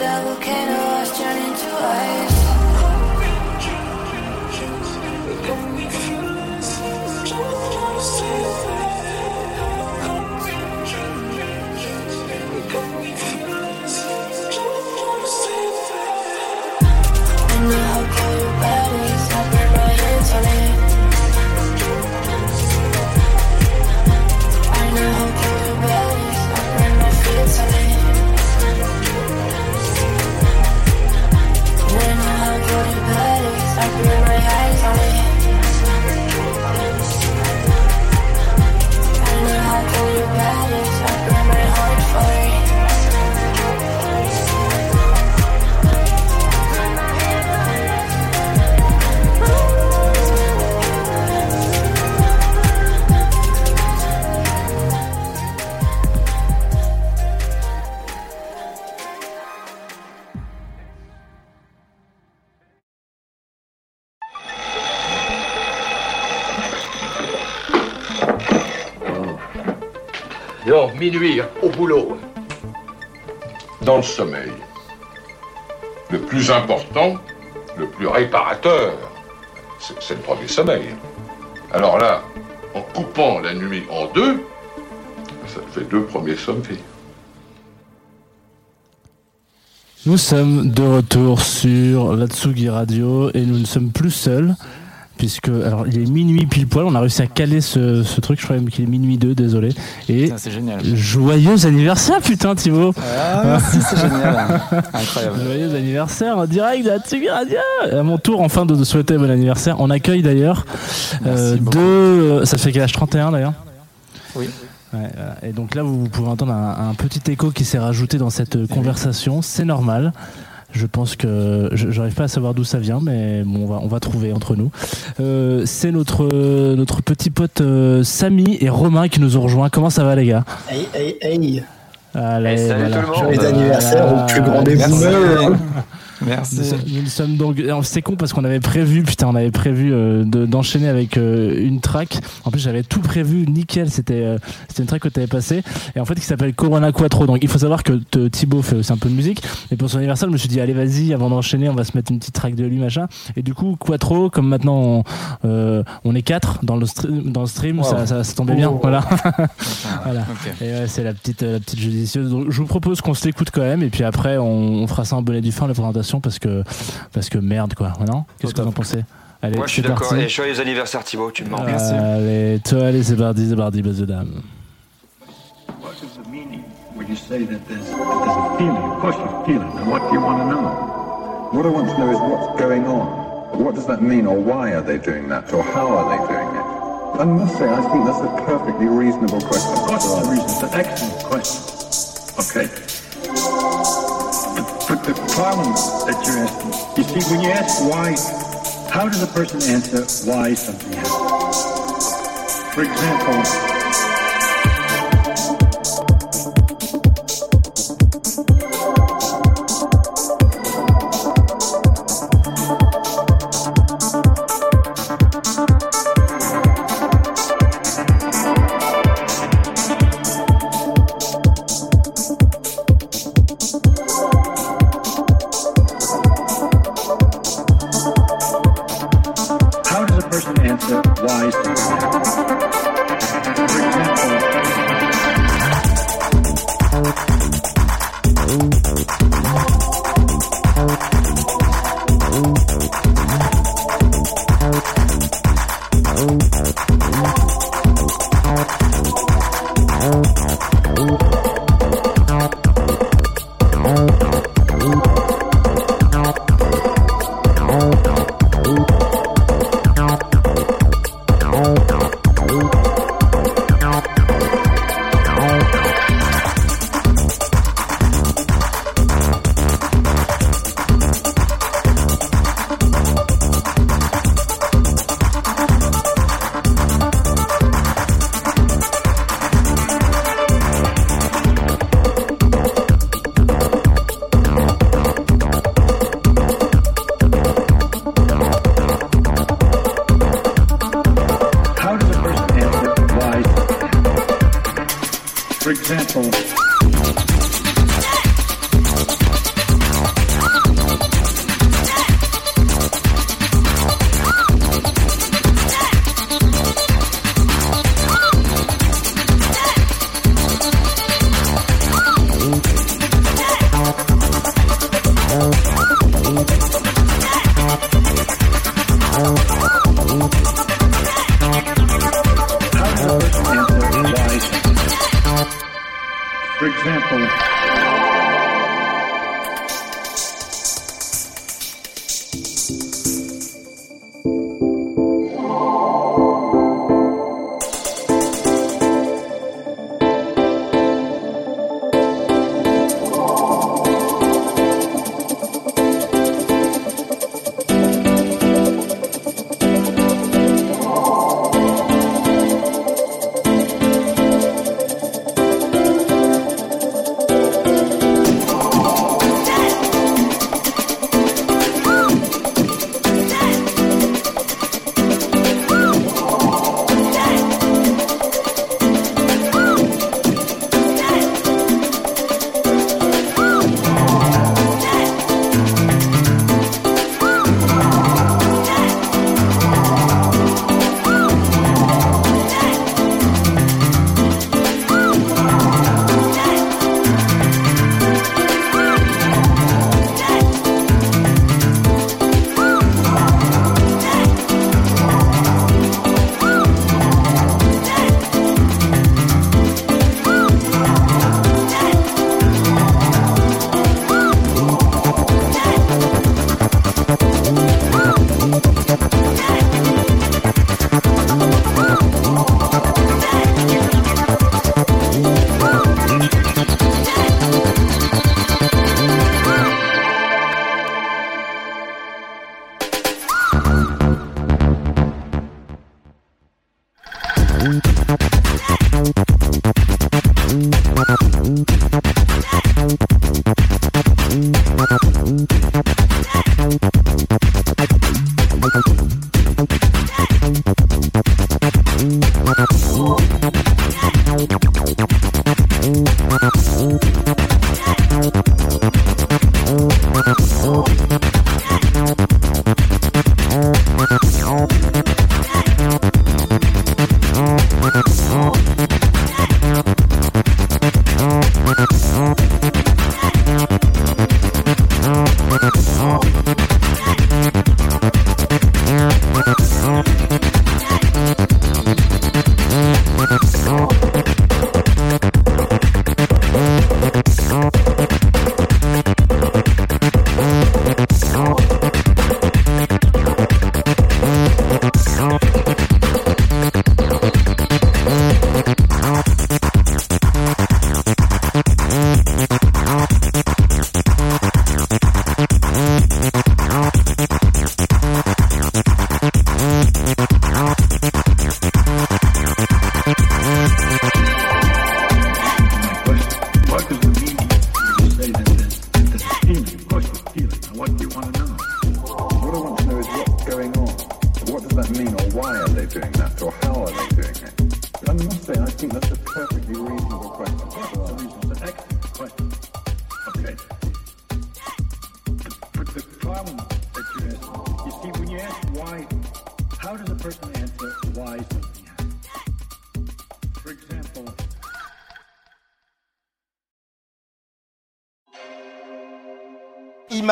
The volcano has turned into ice. Minuit, au boulot. Dans le sommeil. Le plus important, le plus réparateur, c'est le premier sommeil. Alors là, en coupant la nuit en deux, ça te fait deux premiers sommeils. Nous sommes de retour sur la Tsugi Radio et nous ne sommes plus seuls puisque alors il est minuit pile poil, on a réussi à caler ce, ce truc, je crois même qu'il est minuit 2, désolé. Et Putain, génial. joyeux anniversaire putain Thibaut. Ah, merci, c'est génial. Incroyable. Joyeux anniversaire en direct de la Tsugi Radio. À mon tour enfin de, souhaiter bon anniversaire. On accueille d'ailleurs euh, deux ça fait quel âge 31 d'ailleurs Oui. Ouais, voilà. et donc là, vous, vous pouvez entendre un, un petit écho qui s'est rajouté dans cette euh, conversation. C'est normal. Je pense que je j'arrive pas à savoir d'où ça vient, mais bon, on va on va trouver entre nous. Euh, c'est notre euh, notre petit pote euh, Samy et Romain qui nous ont rejoints. Comment ça va les gars? Hey, hey, hey. Allez, salut voilà. tout le monde. Joyeux anniversaire au plus grand des boomers. Merci. Nous, nous sommes donc. C'est con parce qu'on avait prévu, putain, on avait prévu euh, de- d'enchaîner avec euh, une track. En plus, j'avais tout prévu, nickel. C'était euh, c'était une track que tu avais passée et en fait qui s'appelle Corona Quattro. Donc il faut savoir que Thibaut fait aussi un peu de musique. Et pour son anniversaire, je me suis dit allez vas-y, avant d'enchaîner, on va se mettre une petite track de lui machin. Et du coup Quattro, comme maintenant on, euh, on est quatre dans le stream, dans le stream, Wow. ça, ça, ça tombait bien. Oh. Voilà. voilà. Ok. Et ouais, c'est la petite, euh, la petite judicieuse. Donc, je vous propose qu'on se l'écoute quand même, et puis après, on, on fera ça en bonnet du fin, la présentation, parce que, parce que merde, quoi. Non Qu'est-ce que vous en pensez Allez, Moi, je suis d'accord. Et joyeux anniversaire, Thibaut, tu me manques. Allez, toi, allez, c'est parti, c'est parti, base de dame. What is the meaning when you say that there's, that there's a feeling? Of course you feel it. And what do you want to know? What I want to know is what's going on. What does that mean, or why are they doing that, or how are they doing it? I must say, I think that's a perfectly reasonable question. It's a reason? It's an excellent question. Okay. But the problem that you're asking. You see, when you ask why, how does a person answer why something happens? For example,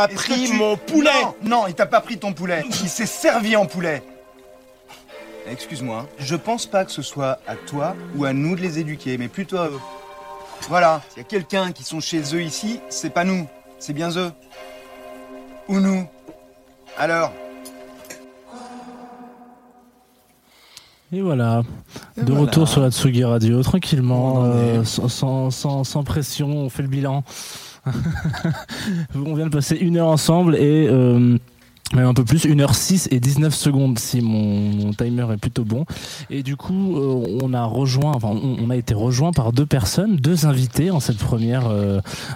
m'a pris mon poulet Non, il t'a pas pris ton poulet. Il s'est servi en poulet. Excuse-moi, je pense pas que ce soit à toi ou à nous de les éduquer, mais plutôt à eux. Voilà, s'il y a quelqu'un qui sont chez eux ici, c'est pas nous, c'est bien eux. Ou nous. Alors Et voilà, Et de voilà. retour sur la Tsugi Radio, tranquillement, euh, sans, sans, sans pression, on fait le bilan. on vient de passer une heure ensemble et euh, même un peu plus, 1h06 et 19 secondes si mon, timer est plutôt bon. Et du coup, euh, on a rejoint, on, a été rejoint par deux personnes, deux invités en cette première,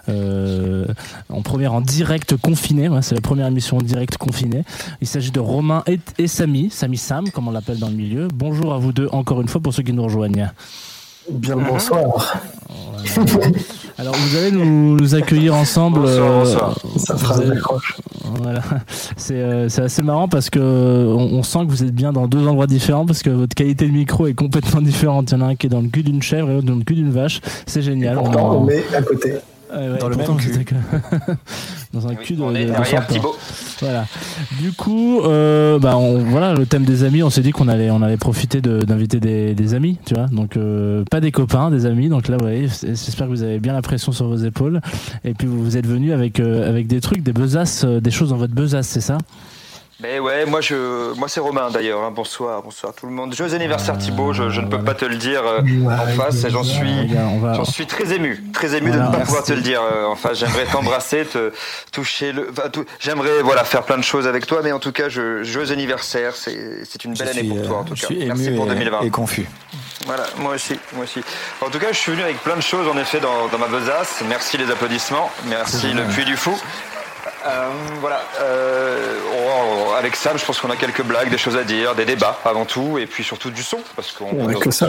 euh, en première en direct confiné. C'est la première émission en direct confinée. Il s'agit de Romain et, et Samy, Samy Sam, comme on l'appelle dans le milieu. Bonjour à vous deux encore une fois pour ceux qui nous rejoignent. Bien le bonsoir. Alors vous allez nous, nous accueillir ensemble. Bonsoir, euh, bonsoir. Ça fera allez-. Voilà, c'est euh, c'est assez marrant parce que on, on sent que vous êtes bien dans deux endroits différents parce que votre qualité de micro est complètement différente. Il y en a un qui est dans le cul d'une chèvre et l'autre dans le cul d'une vache. C'est génial. Pourtant, On- on est à côté. Ouais, Dans le même cul. dans un cul de, on est de- de derrière serpent. Thibaut. Voilà. Du coup, euh, bah, on, voilà, le thème des amis. On s'est dit qu'on allait, on allait profiter de- d'inviter des, des amis, tu vois. Donc euh, pas des copains, des amis. Donc là, vous voyez, j'espère que vous avez bien la pression sur vos épaules. Et puis vous, vous êtes venus avec euh, avec des trucs, des besaces, des choses dans votre besace, c'est ça? Mais ouais, moi je, moi c'est Romain d'ailleurs. hein. Bonsoir, bonsoir tout le monde. Joyeux anniversaire Thibaut. Je, je ne peux pas te le dire euh, en face. et J'en suis, j'en suis très ému, très ému de ne pas pouvoir te le dire euh, en face. J'aimerais t'embrasser, te toucher le, enfin, tout- j'aimerais voilà faire plein de choses avec toi. Mais en tout cas, je, joyeux anniversaire. C'est, c'est une belle Je année suis, pour toi en euh, tout je cas. suis Merci ému pour et- 2020. et confus. Voilà, moi aussi, moi aussi. En tout cas, je suis venu avec plein de choses en effet dans, dans ma besace. Merci les applaudissements, merci le puits du fou. Euh, voilà, euh, on- on- avec Sam, je pense qu'on a quelques blagues, des choses à dire, des débats avant tout, et puis surtout du son, parce qu'on On a on- que ça.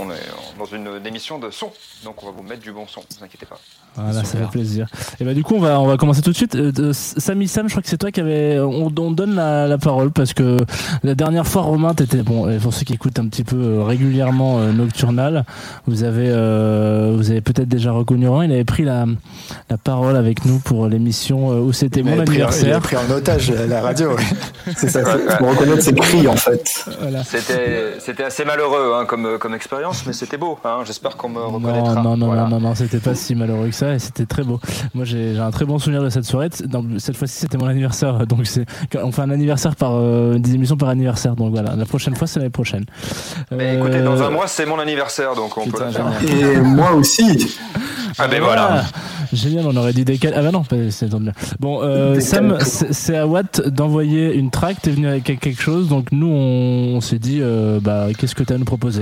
on est dans une, émission de son, donc on va vous mettre du bon son, ne vous inquiétez pas. Voilà, ça fait plaisir. Et bah du coup on va on va commencer tout de suite. Euh, Samy Sam, je crois que c'est toi qui avait on, on donne la, la parole parce que la dernière fois Romain t'étais bon et pour ceux qui écoutent un petit peu euh, régulièrement euh, Nocturnal, vous avez euh, vous avez peut-être déjà reconnu Romain, il avait pris la la parole avec nous pour l'émission euh, où c'était mon m'avait pris- il anniversaire. pris en otage la radio. C'est ça, Ouais, ouais. faut reconnaître ses cris en fait. C'était, c'était assez malheureux hein, comme, comme expérience, mais c'était beau. Hein, j'espère qu'on me reconnaîtra. Non, non, non, Voilà. non, non, non, c'était pas si malheureux que ça et c'était très beau. Moi, j'ai un très bon souvenir de cette soirée. Dans- cette fois-ci, c'était mon anniversaire, donc c'est on fait un anniversaire par euh, des émissions par anniversaire. Donc voilà, la prochaine fois, c'est l'année prochaine. Mais écoutez, dans Euh, un mois, c'est mon anniversaire, donc on peut. Et moi aussi. Ah ben voilà. Génial, on aurait dû décaler. Ah bah non, pas- c'est. Bon, euh, Sam, c'est c'est à Watt d'envoyer une track. T'es venu avec quelque chose, donc nous, on, on s'est dit, euh, bah, qu'est-ce que t'as à nous proposer?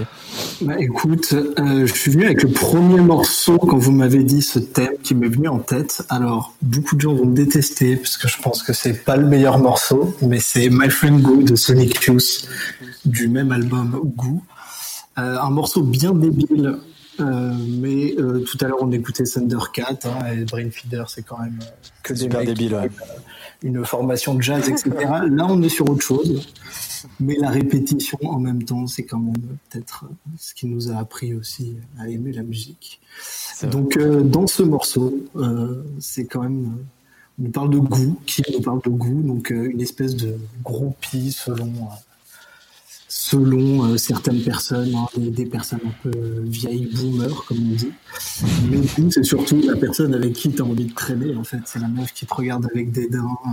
Bah écoute, euh, je suis venu avec le premier morceau quand vous m'avez dit ce thème qui m'est venu en tête. Alors, beaucoup de gens vont me détester parce que je pense que c'est pas le meilleur morceau, mais c'est My Friend Go de Sonic Youth du même album Goo. Euh, un morceau bien débile, euh, mais euh, tout à l'heure on écoutait Thundercat hein, et Brainfeeder, c'est quand même euh, que des mecs débile, ouais. une formation de jazz, etc. Là on est sur autre chose. Mais la répétition en même temps, c'est quand même peut-être ce qui nous a appris aussi à aimer la musique. Donc euh, dans ce morceau, c'est quand même, on nous parle de goût, qui nous parle de goût, donc une espèce de groupie selon selon euh, certaines personnes, hein, des, des personnes un peu euh, vieilles boomers comme on dit. Mais goût, c'est surtout la personne avec qui tu as envie de traîner en fait. C'est la meuf qui te regarde avec des dents, euh,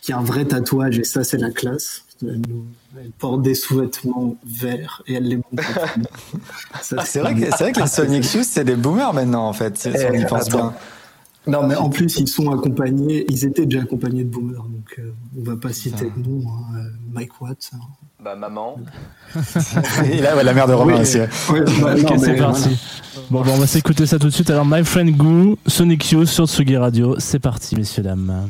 qui a un vrai tatouage et ça c'est la classe. Elle, porte des sous-vêtements verts et elle les montre. Ah, c'est vrai que vrai que les Sonic Youth c'est des boomers maintenant en fait. Si on y Eh, pense attends. bien. Non, mais en plus, ils sont accompagnés, ils étaient déjà accompagnés de boomers, donc euh, on va pas citer de nom, hein, Mike Watts. hein. Bah maman. Et là, ouais, la mère de Romain Oui, aussi. bah, Ok, c'est mais parti. bon, on va s'écouter ça tout de suite. Alors, My Friend Goo, Sonic Youth sur Tsugi Radio. C'est parti, messieurs, dames.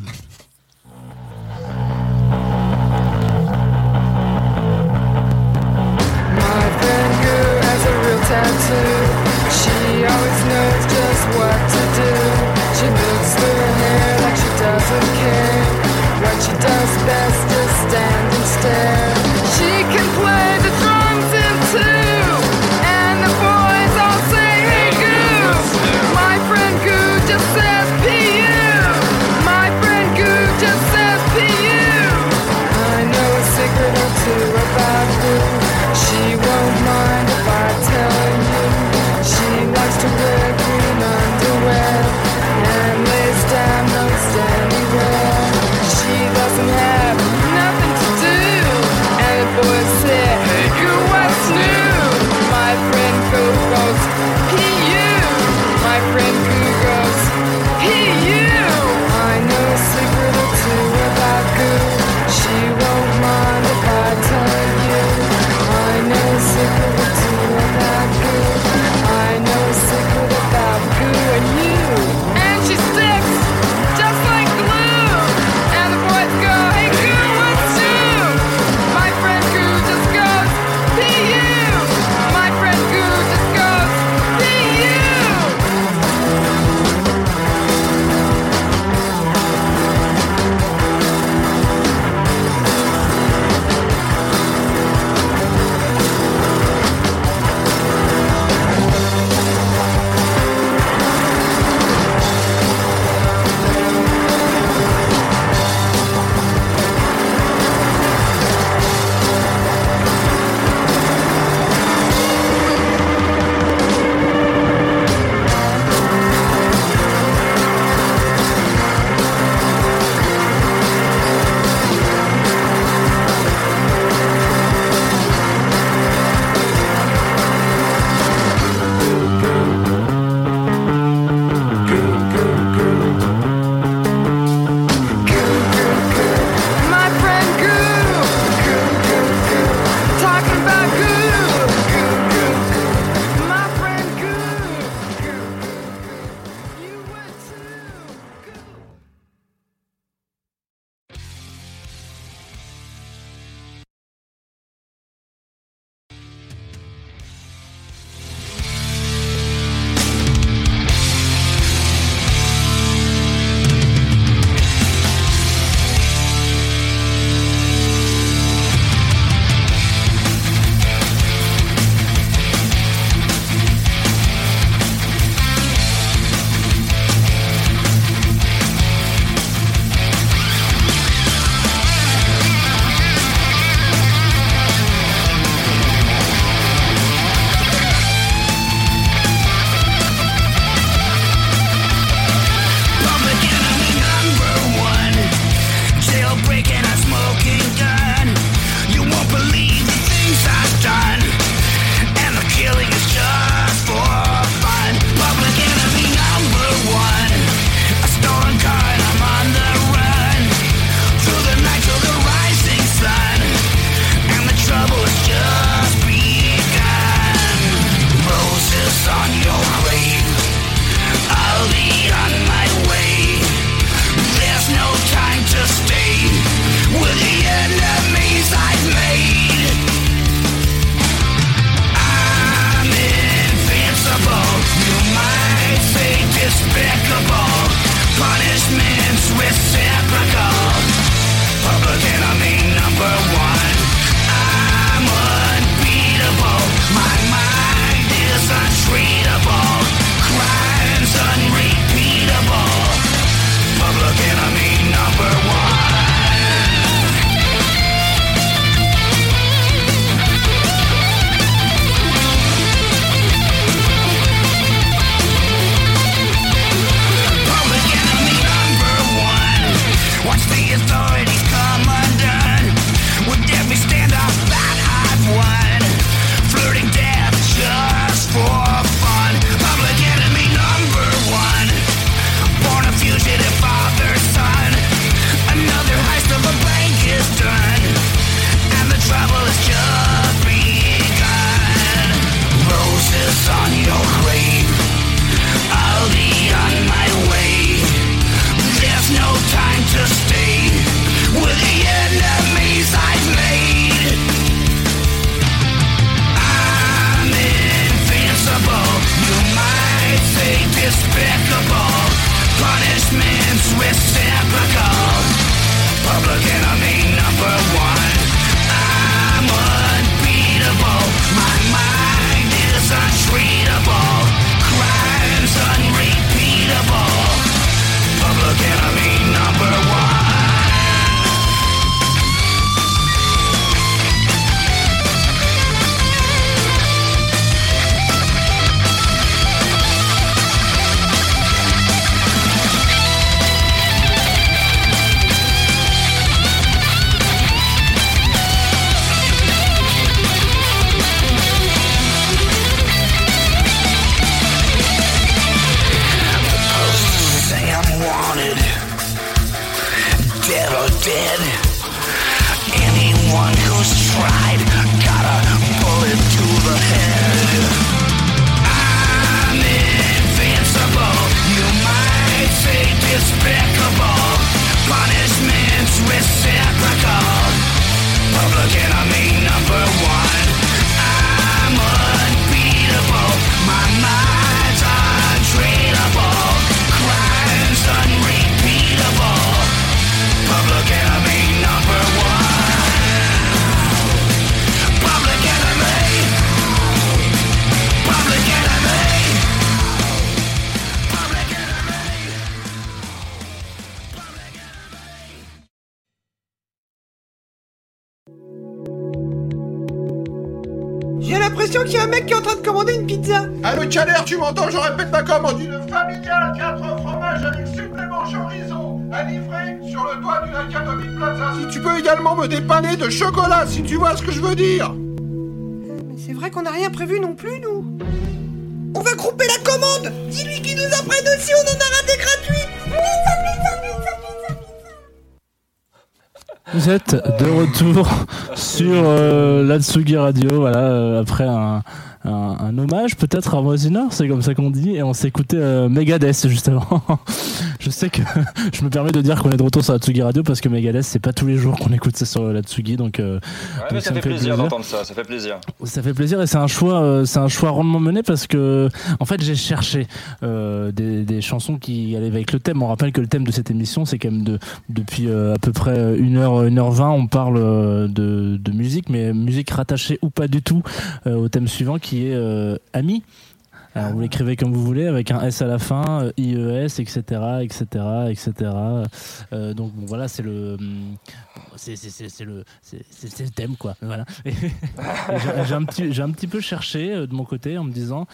M'entends Je répète ma commande. Une familiale, 4 fromages avec supplément chorizo. À livrer sur le toit d'une Academy Plaza. Si tu peux également me dépanner de chocolat, si tu vois ce que je veux dire. Mais c'est vrai qu'on n'a rien prévu non plus, nous. On va grouper la commande Dis-lui qu'il nous a prenne aussi, on en a raté gratuit Pizza, pizza, pizza, pizza Vous êtes de retour sur euh, l'Atsugi Radio, voilà, euh, après un, un, un hommage peut-être à Mosinor, c'est comme ça qu'on dit, et on s'est écouté euh, Megadeth justement. je sais que je me permets de dire qu'on est de retour sur l'Atsugi Radio parce que Megadeth, c'est pas tous les jours qu'on écoute ça sur l'Atsugi, donc, euh, Ouais, donc mais ça, fait plaisir d'entendre ça, ça fait plaisir. ça fait plaisir et c'est un choix, euh, c'est un choix rondement mené parce que en fait j'ai cherché euh, des, des chansons qui allaient avec le thème. On rappelle que le thème de cette émission c'est quand même de depuis euh, à peu près 1h 1h20 on parle euh, de, de musique mais musique rattachée ou pas du tout euh, au thème suivant qui est euh, Ami. Alors vous l'écrivez comme vous voulez avec un S à la fin, IES, etc., etc., etc. Donc bon, voilà, c'est le, hum, c'est le, c'est le thème quoi. Voilà. J'ai- un petit, j'ai un petit peu cherché euh, de mon côté en me disant,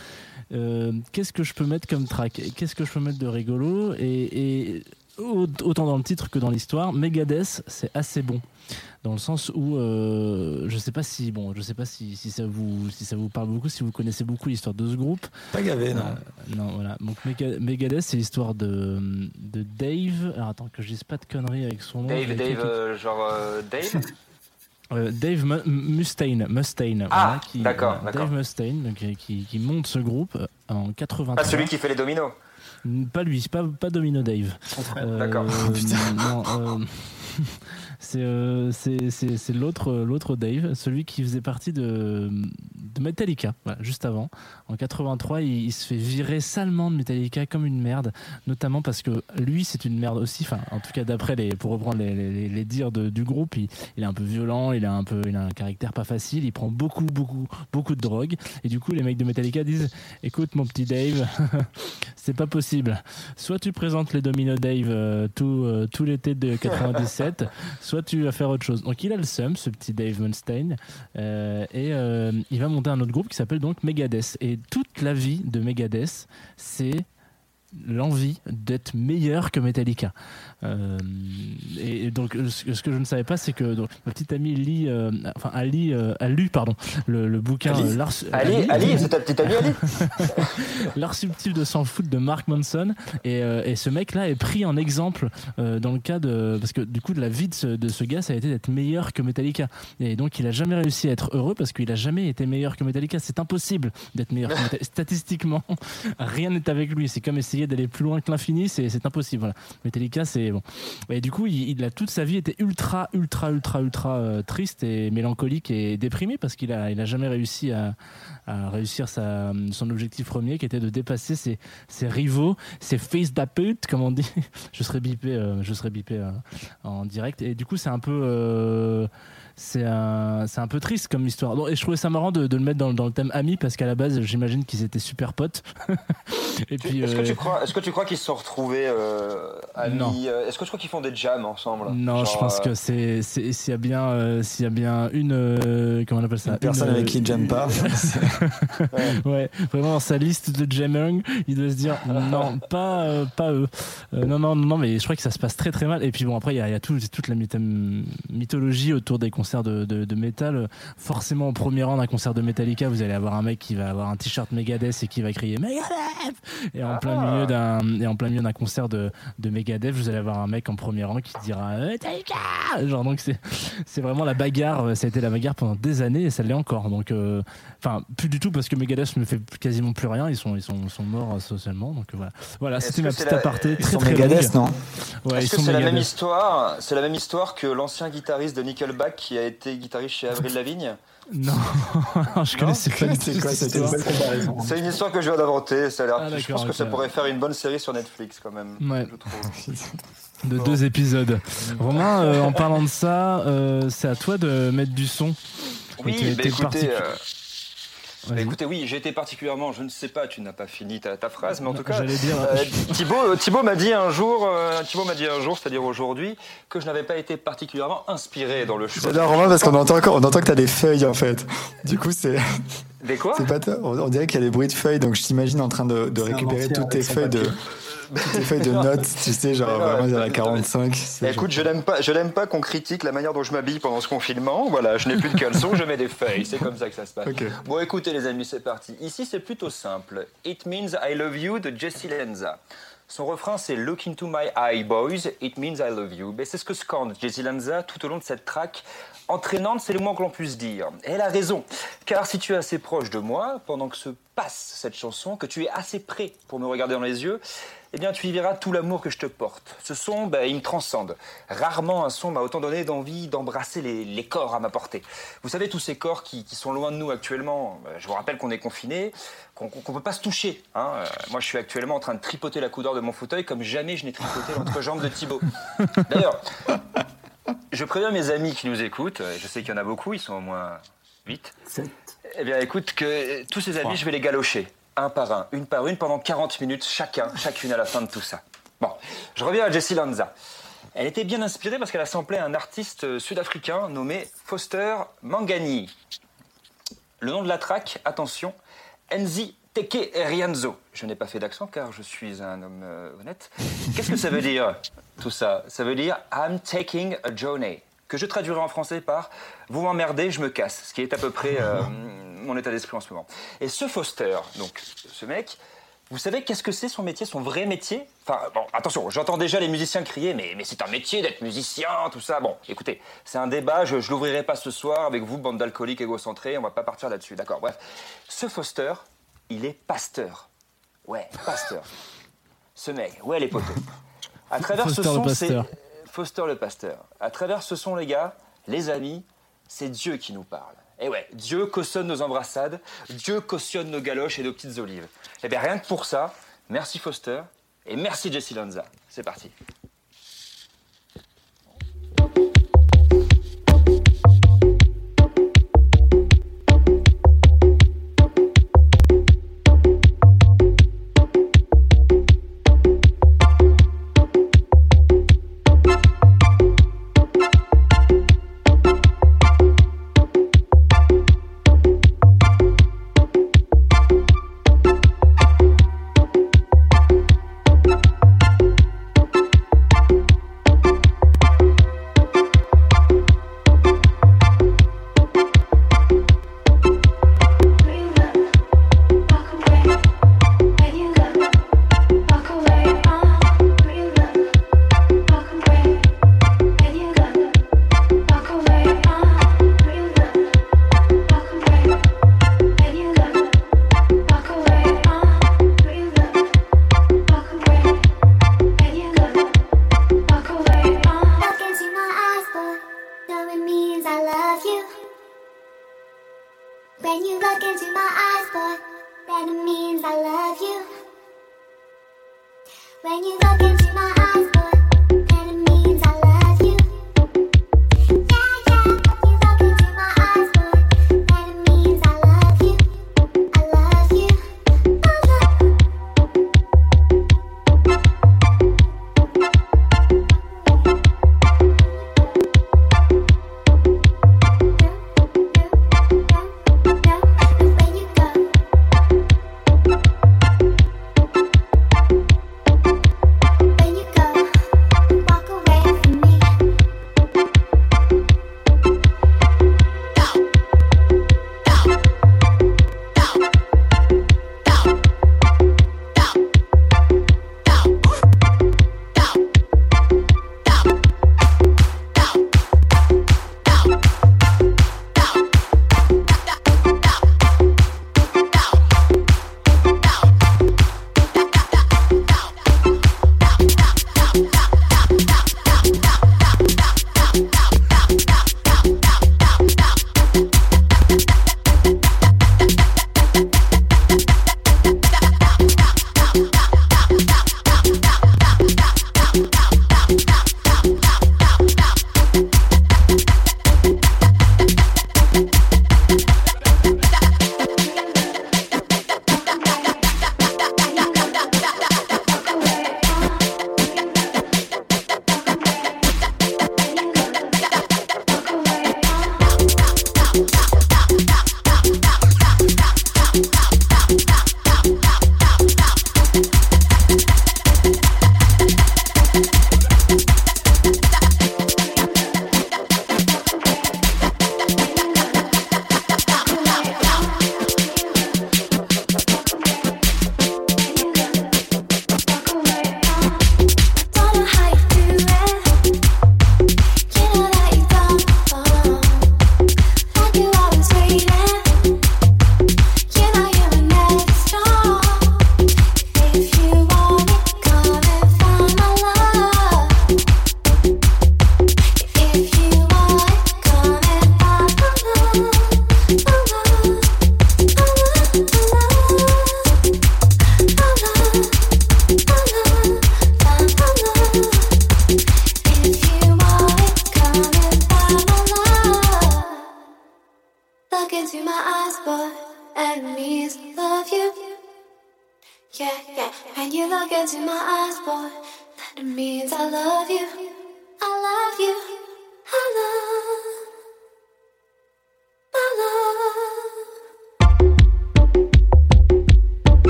euh, qu'est-ce que je peux mettre comme track, qu'est-ce que je peux mettre de rigolo? Et, autant dans le titre que dans l'histoire, Megadeth, c'est assez bon dans le sens où euh, je sais pas si bon je sais pas si, si ça vous si ça vous parle beaucoup si vous connaissez beaucoup l'histoire de ce groupe Pas gavé, non. Euh, non voilà donc Mega- Megadeth c'est l'histoire de de Dave alors attends que je dise pas de conneries avec son nom Dave, Dave, euh, genre euh, Dave Dave Mu- Mustaine, Mustaine Ah, voilà, qui, d'accord. Dave Mustaine donc, qui, qui monte ce groupe en 83 Pas celui qui fait les dominos. Pas lui, pas, pas Domino Dave. Euh, D'accord. Euh, c'est l'autre l'autre Dave, celui qui faisait partie de, de Metallica, voilà, juste avant. En 83, il, il se fait virer salement de Metallica comme une merde, notamment parce que lui, c'est une merde aussi. Enfin, en tout cas, d'après les, pour reprendre les, les- les dires de- du groupe, il, il est un peu violent, il a un peu, il a un caractère pas facile, il prend beaucoup, beaucoup, beaucoup de drogue. Et du coup, les mecs de Metallica disent, écoute, mon petit Dave, c'est pas possible. Soit tu présentes les Domino Dave euh, tout, euh, tout l'été de 97, soit tu vas faire autre chose. Donc il a le seum, ce petit Dave Mustaine, euh, et euh, il va monter un autre groupe qui s'appelle donc Megadeth. Et toute la vie de Megadeth, c'est l'envie d'être meilleur que Metallica. Euh, et, et donc, euh, ce, ce que je ne savais pas, c'est que donc, ma petite amie lit, euh, enfin, a, lit, euh, a lu pardon, le, le bouquin Ali. L'art Ali, Ali, c'est ta petite amie Ali L'art subtil de s'en foutre de Mark Manson et, et ce mec là est pris en exemple dans le cas de parce que du coup de la vie de ce, de ce gars ça a été d'être meilleur que Metallica et donc il a jamais réussi à être heureux parce qu'il a jamais été meilleur que Metallica c'est impossible d'être meilleur que Metallica. statistiquement rien n'est avec lui c'est comme essayer d'aller plus loin que l'infini c'est c'est impossible voilà. Metallica c'est bon et du coup il, a toute sa vie été ultra ultra ultra ultra euh, triste et mélancolique et déprimé parce qu'il a il a jamais réussi à, réussir son objectif premier qui était de dépasser ses, rivaux, ses fils de pute, comme on dit. je serais bipé, euh, je serais bipé euh, en direct. Et du coup, c'est un peu, c'est un, c'est un peu triste comme histoire. Bon, et je trouvais ça marrant de, de le mettre dans, dans le thème ami parce qu'à la base, j'imagine qu'ils étaient super potes. et puis, Est-ce que euh, tu crois, est-ce que tu crois qu'ils se sont retrouvés euh, amis Non. euh, Est-ce que tu crois qu'ils font des jams ensemble? Non, je pense euh, que c'est, c'est s'il y a bien, euh, s'il y a bien une, euh, comment on appelle ça, Une personne avec qui il jamme pas. ouais, vraiment dans sa liste de jamming, il doit se dire non, pas, euh, pas eux. Euh, non, non, non, mais je crois que ça se passe très très mal. Et puis bon, après, il y a, y a tout- toute la mythologie autour des concerts de, de, de métal. Forcément, au premier rang d'un concert de Metallica, vous allez avoir un mec qui va avoir un t-shirt Megadeth et qui va crier Megadeth Et en plein milieu d'un, et en plein milieu d'un concert de, de Megadeth, vous allez avoir un mec en premier rang qui dira Metallica Genre, donc c'est, c'est vraiment la bagarre. Ça a été la bagarre pendant des années et ça l'est encore. Donc, euh, enfin, plus du tout parce que Megadeth ne fait quasiment plus rien. Ils sont, ils sont, sont morts euh, socialement. Donc euh, voilà. Voilà, c'était ma petite la- aparté. Ils très, sont très Megadeth, non? Ouais, Est-ce que c'est la même histoire C'est la même histoire que l'ancien guitariste de Nickelback qui a été guitariste chez Avril Lavigne Non, je connaissais pas du tout C'est quoi cette histoire. C'est une histoire que je viens d'inventer. Ça a l'air. Ah, je pense que ça pourrait faire une bonne série sur Netflix quand même. Ouais. Je trouve. De deux épisodes. Romain, euh, en parlant de ça, euh, c'est à toi de mettre du son. Oui, bah écoutez, euh. Écoutez, oui, j'ai été particulièrement, je ne sais pas, tu n'as pas fini ta, ta phrase, mais en tout cas, dire- euh, Thibaut, euh, Thibaut m'a dit un jour, euh, Thibaut m'a dit un jour, c'est-à-dire aujourd'hui, que je n'avais pas été particulièrement inspiré dans le choix. J'adore Romain parce qu'on entend encore, on entend que t'as des feuilles en fait. Du coup, c'est, Des quoi? C'est pas toi. On, dirait qu'il y a des bruits de feuilles, donc je t'imagine en train de, récupérer toutes tes feuilles de, papier. Tes feuilles de notes, tu sais, genre Ouais, vraiment il y en a ouais. 45. c'est Écoute, je n'aime pas, je n'aime pas qu'on critique la manière dont je m'habille pendant ce confinement. Voilà, je n'ai plus de caleçon, je mets des feuilles. C'est comme ça que ça se passe. Bon, écoutez les amis, c'est parti. Ici, c'est plutôt simple. It means I love you de Jessie Lenza. Son refrain, c'est Look into my eye, boys. It means I love you. Mais c'est ce que scande Jessie Lenza tout au long de cette track. Entraînante, c'est le moins que l'on puisse dire. Et elle a raison. Car si tu es assez proche de moi, pendant que se passe cette chanson, que tu es assez près pour me regarder dans les yeux, eh bien, tu y verras tout l'amour que je te porte. Ce son, ben, il me transcende. Rarement un son m'a autant donné d'envie d'embrasser les, les corps à ma portée. Vous savez, tous ces corps qui, qui sont loin de nous actuellement, ben, je vous rappelle qu'on est confinés, qu'on ne peut pas se toucher. hein. Euh, moi, je suis actuellement en train de tripoter la couleur de mon fauteuil comme jamais je n'ai tripoté l'entrejambe de Thibaut. D'ailleurs, je préviens mes amis qui nous écoutent, je sais qu'il y en a beaucoup, ils sont au moins 8. Eh bien, écoute, que tous ces amis, je vais les galocher, un par un, une par une, pendant 40 minutes, chacun, chacune à la fin de tout ça. Bon, je reviens à Jessie Lanza. Elle était bien inspirée parce qu'elle a samplé un artiste euh, sud-africain nommé Foster Mangani. Le nom de la track, attention, Enzi Teke Rianzo. Je n'ai pas fait d'accent car je suis un homme euh, honnête. Qu'est-ce que ça veut dire tout ça? Ça veut dire I'm taking a journey, que je traduirai en français par Vous m'emmerdez, je me casse, ce qui est à peu près euh, mon état d'esprit en ce moment. Et ce Foster, donc ce mec, vous savez qu'est-ce que c'est son métier, son vrai métier? Enfin, bon, attention, j'entends déjà les musiciens crier, mais, mais c'est un métier d'être musicien, tout ça. Bon, écoutez, c'est un débat, je, je l'ouvrirai pas ce soir avec vous, bande d'alcooliques égocentrés, on va pas partir là-dessus, d'accord Bref, ce Foster, il est pasteur. Ouais, pasteur. Ce mec, ouais, les potos. À travers ce Foster son, c'est. Foster le pasteur. À travers ce son, les gars, les amis, c'est Dieu qui nous parle. Et ouais, Dieu cautionne nos embrassades, Dieu cautionne nos galoches et nos petites olives. Et bien rien que pour ça, merci Foster et merci Jessie Lanza. C'est parti.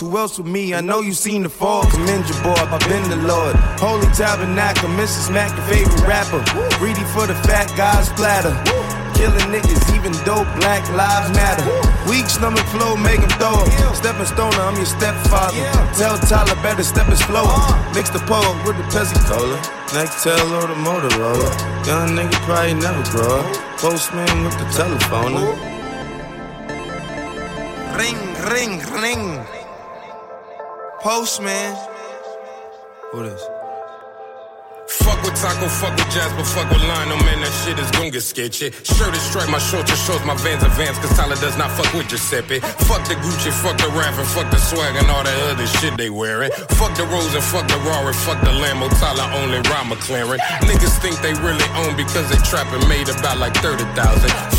Who else with me? I know you seen the fall. Commend your boy, I've been the Lord. Holy Tabernacle, Mrs. Mack, your favorite rapper. Greedy for the fat guy's splatter. killing niggas, even though black lives matter. Weak stomach flow, make him throw. Stepping stoner, I'm your stepfather. Tell Tyler better step his flow. Mix the pole with the Pepsi Cola. Next tell or the Motorola. Young nigga probably never grow up. Postman with the telephone. Ring, ring, ring. Postman. Who this? Fuck with Taco, fuck with Jazz, but fuck with Lionel, oh, man, that shit is gon' get sketchy. Shirt is striped, my short just shows my Vans advance, cause Tyler does not fuck with Giuseppe. Fuck the Gucci, fuck the Rap, and fuck the swag and all that other shit they wearing. Fuck the Rose and fuck the Rari, fuck the Lambo, Tyler only ride McLaren. Niggas think they really own because they trapping made about like 30,000.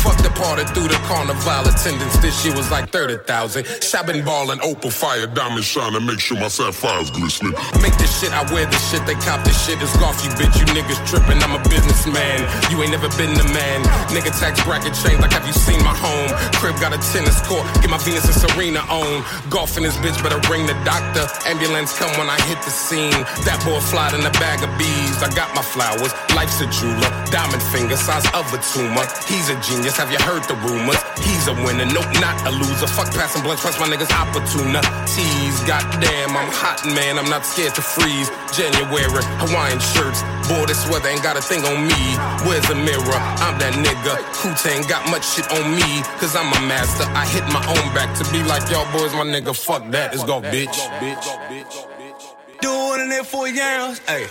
Fuck the party through the carnival attendance, this year was like 30,000. Shopping ball and opal fire, diamond shine and make sure my sapphire's glistening. Make this shit, I wear this shit, they cop this shit, it's golf, you bitch, you niggas tripping, I'm a businessman. You ain't never been the man. Nigga tax bracket change, like have you seen my home? Crib got a tennis court, get my Venus and Serena on. Golf in this bitch, better ring the doctor. Ambulance come when I hit the scene. That boy fly in a bag of bees. I got my flowers, life's a jeweler. Diamond finger, size of a tumor. He's a genius, have you heard the rumors? He's a winner, nope, not a loser. Fuck passing blood, trust my niggas opportunities. Goddamn, I'm hot, man, I'm not scared to freeze. January, Hawaiian shirts. Boy, this weather ain't got a thing on me. Where's the mirror? I'm that nigga. Kuta ain't got much shit on me. Cause I'm a master. I hit my own back to be like, y'all boys, my nigga. Fuck that. It's go, bitch. Doing it for yams, ayy,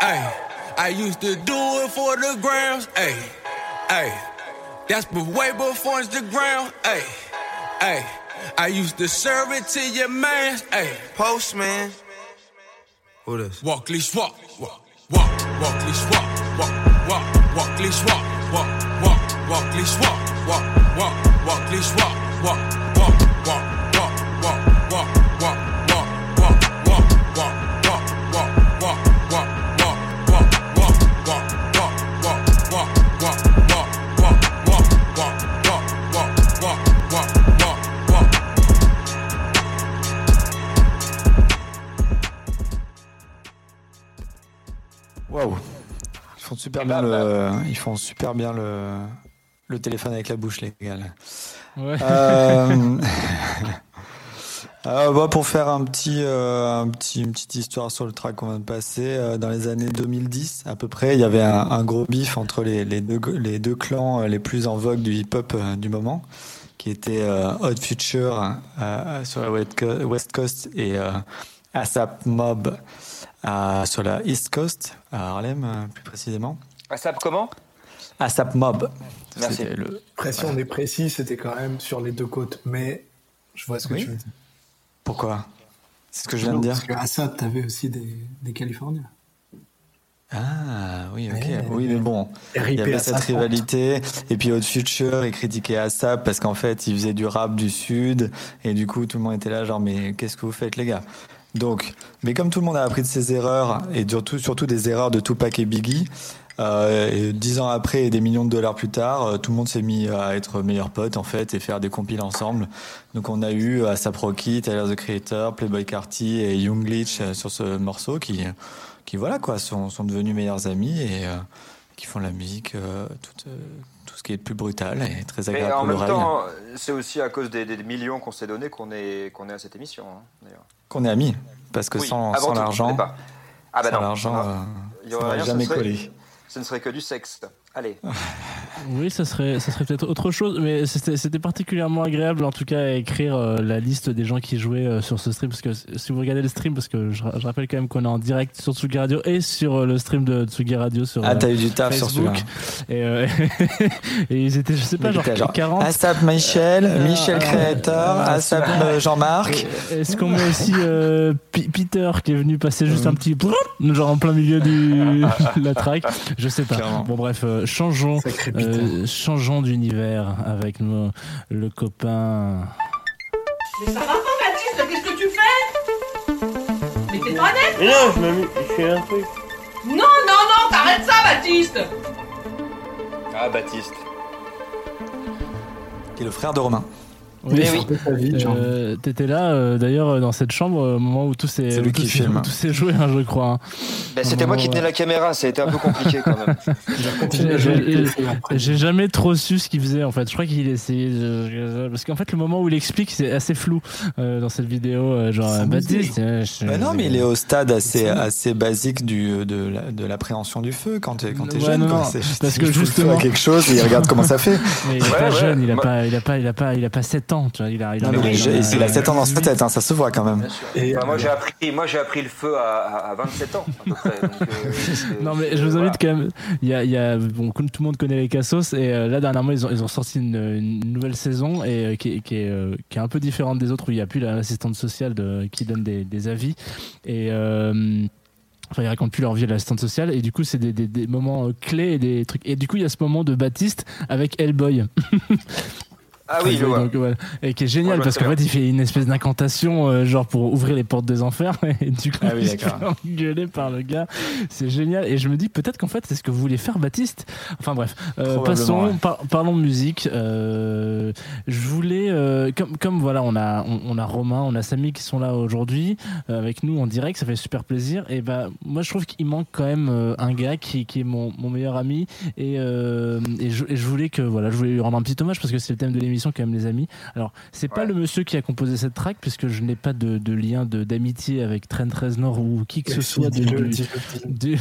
ayy. I used to do it for the grams, ayy, ayy. That's be- way before Instagram, ayy, ayy. I used to serve it to your man. ayy. Postman. Who this? Walk, leash, walk, walk, walk, walk, leash, walk, walk, walk, walk, leash, walk, walk, walk, walk, leash, walk, walk, walk, walk, leash, walk, walk, walk, walk, super bien le, ils font super bien le, le téléphone avec la bouche, les gars. Ouais. Euh, euh, bah, pour faire un petit, euh, un petit, une petite histoire sur le track qu'on vient de passer, euh, dans les années 2010 à peu près, il y avait un, un gros bif entre les, les, deux, les deux clans les plus en vogue du hip-hop euh, du moment, qui étaient euh, Hot Future euh, sur la West Co- West Coast et euh, ASAP Mob euh, sur la East Coast, à Harlem plus précisément. ASAP comment? ASAP Mob. Merci. Le- Après, si on est précis, c'était quand même sur les deux côtes. Mais je vois ce que Oui. tu veux dire. Pourquoi? C'est ce que je viens de dire. Parce qu'à ça, t'avais aussi des, des Californiens. Ah oui, ok. Ouais, oui, mais bon, il RIP y avait à cette sa rivalité. Et puis Hot Future, il critiquait ASAP parce qu'en fait, il faisait du rap du Sud. Et du coup, tout le monde était là, genre, mais qu'est-ce que vous faites, les gars? Donc, mais comme tout le monde a appris de ses erreurs, et surtout, surtout des erreurs de Tupac et Biggie, euh, dix ans après et des millions de dollars plus tard, euh, tout le monde s'est mis à être meilleurs potes en fait et faire des compiles ensemble. Donc on a eu ASAP Rocky, Tyler the Creator, Playboy Carti et Young Leech euh, sur ce morceau qui, qui voilà quoi, sont, sont devenus meilleurs amis et euh, qui font de la musique, euh, tout, euh, tout ce qui est plus brutal et très Mais agréable en pour même temps, c'est aussi à cause des, des millions qu'on s'est donnés qu'on est, qu'on est à cette émission, hein, d'ailleurs. Qu'on est amis, parce que Oui, sans, sans l'argent. Ah bah sans l'argent, euh, ça n'aurait jamais collé. Ce ne serait que du sexe. Allez. Oui, ça serait, ça serait peut-être autre chose, mais c'était particulièrement agréable en tout cas à écrire euh, la liste des gens qui jouaient euh, sur ce stream. Parce que si vous regardez le stream, parce que je, je rappelle quand même qu'on est en direct sur Tsugi Radio et sur euh, le stream de Tsugi Radio sur Ah, t'as eu du taf sur Facebook. Et, et ils étaient, je sais pas, genre, genre 40. ASAP Michel, Michel Créateur, ASAP Jean-Marc. Est-ce qu'on met aussi Peter qui est venu passer juste un petit genre en plein milieu du la track? Je sais pas. Bon bref, changeons, euh, changeons d'univers avec nos- le copain. Mais ça va pas, Baptiste Qu'est-ce que tu fais? Mais t'es pas net Mais non, je m'amuse, je fais un truc. Non, non, non, t'arrêtes ça, Baptiste Ah, Baptiste. Qui est le frère de Romain. Oui, sa vie, genre. Euh, T'étais là, euh, d'ailleurs, euh, dans cette chambre, euh, au moment où tout s'est joué, hein, je crois. hein. Ben, C'était moi qui tenais la caméra, ça a été un peu compliqué quand même. J'ai- jamais trop su ce qu'il faisait en fait. Je crois qu'il essayait de... parce qu'en fait le moment où il explique c'est assez flou euh, dans cette vidéo. genre Baptiste. Bah non, mais il est au stade assez, assez basique du, de, la- de l'appréhension du feu quand t'es quand Ouais, jeune. non, quoi. parce il que justement- à quelque chose et il regarde comment ça fait. Mais il est Ouais, pas ouais, jeune, il a pas, il a pas, il a pas, il a pas 7 ans. Tu vois, il a, il a, Non, mais il, il a- il a 7 ans dans sa tête, hein, ça se voit quand même. Bah, moi j'ai appris, moi j'ai appris le feu à, à- à 27 ans à peu près. donc, euh, Non mais je vous voilà. invite quand même. Il y a, il y a bon, tout le monde connaît les Cassos et euh, là dernièrement ils ont, ils ont sorti une, une nouvelle saison et euh, qui, est- qui est euh, qui est un peu différente des autres où il n'y a plus l'assistante sociale de, qui donne des, des avis et euh, Enfin, ils racontent plus leur vie à l'assistante sociale et du coup c'est des, des, des moments euh, clés et des trucs et du coup il y a ce moment de Baptiste avec Hellboy Ah oui, je vois. Donc, voilà. et qui est génial Ouais, parce qu'en fait il fait une espèce d'incantation euh, genre pour ouvrir les portes des enfers et du coup Ah oui, il se fait d'accord. engueuler par le gars c'est génial et je me dis peut-être qu'en fait c'est ce que vous voulez faire Baptiste enfin bref euh, passons ouais. par- parlons de musique euh, je voulais euh, comme, comme voilà on a on, on a Romain on a Samy qui sont là aujourd'hui euh, avec nous en direct ça fait super plaisir et bah moi je trouve qu'il manque quand même euh, un gars qui, qui est mon, mon meilleur ami et, euh, et, je, et je voulais que voilà je voulais lui rendre un petit hommage parce que c'est le thème de l'émission quand même les amis. Alors c'est pas le monsieur qui a composé cette track puisque je n'ai pas de, de lien de d'amitié avec Trent Reznor ou qui que ce soit du, du, du,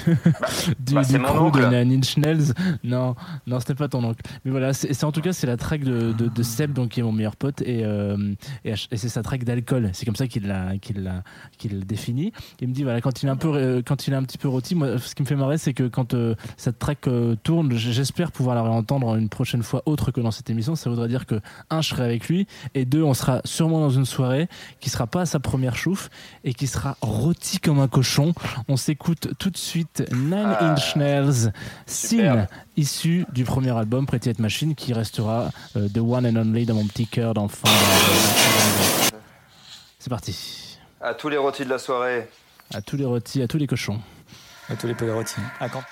du, bah, du crew de. Nine Inch Nails. Non non c'était pas ton oncle. Mais voilà c'est en tout cas c'est la track de, de, de Seb donc qui est mon meilleur pote et, euh, et, et c'est sa track d'alcool. C'est comme ça qu'il l'a qu'il l'a qu'il l'a défini il me dit voilà quand il est un peu euh, quand il est un petit peu rôti moi ce qui me fait marrer c'est que quand euh, cette track euh, tourne j'espère pouvoir la réentendre une prochaine fois autre que dans cette émission. Ça voudrait dire que un je serai avec lui et deux on sera sûrement dans une soirée qui sera pas à sa première chouffe et qui sera rôti comme un cochon. On s'écoute tout de suite Nine Inch Nails Sin issu du premier album Pretty Hate Machine qui restera euh, the one and only dans mon petit cœur d'enfant. C'est parti. À tous les rôtis de la soirée. à tous les rôtis à tous les cochons. À tous les Polarotti. À quand?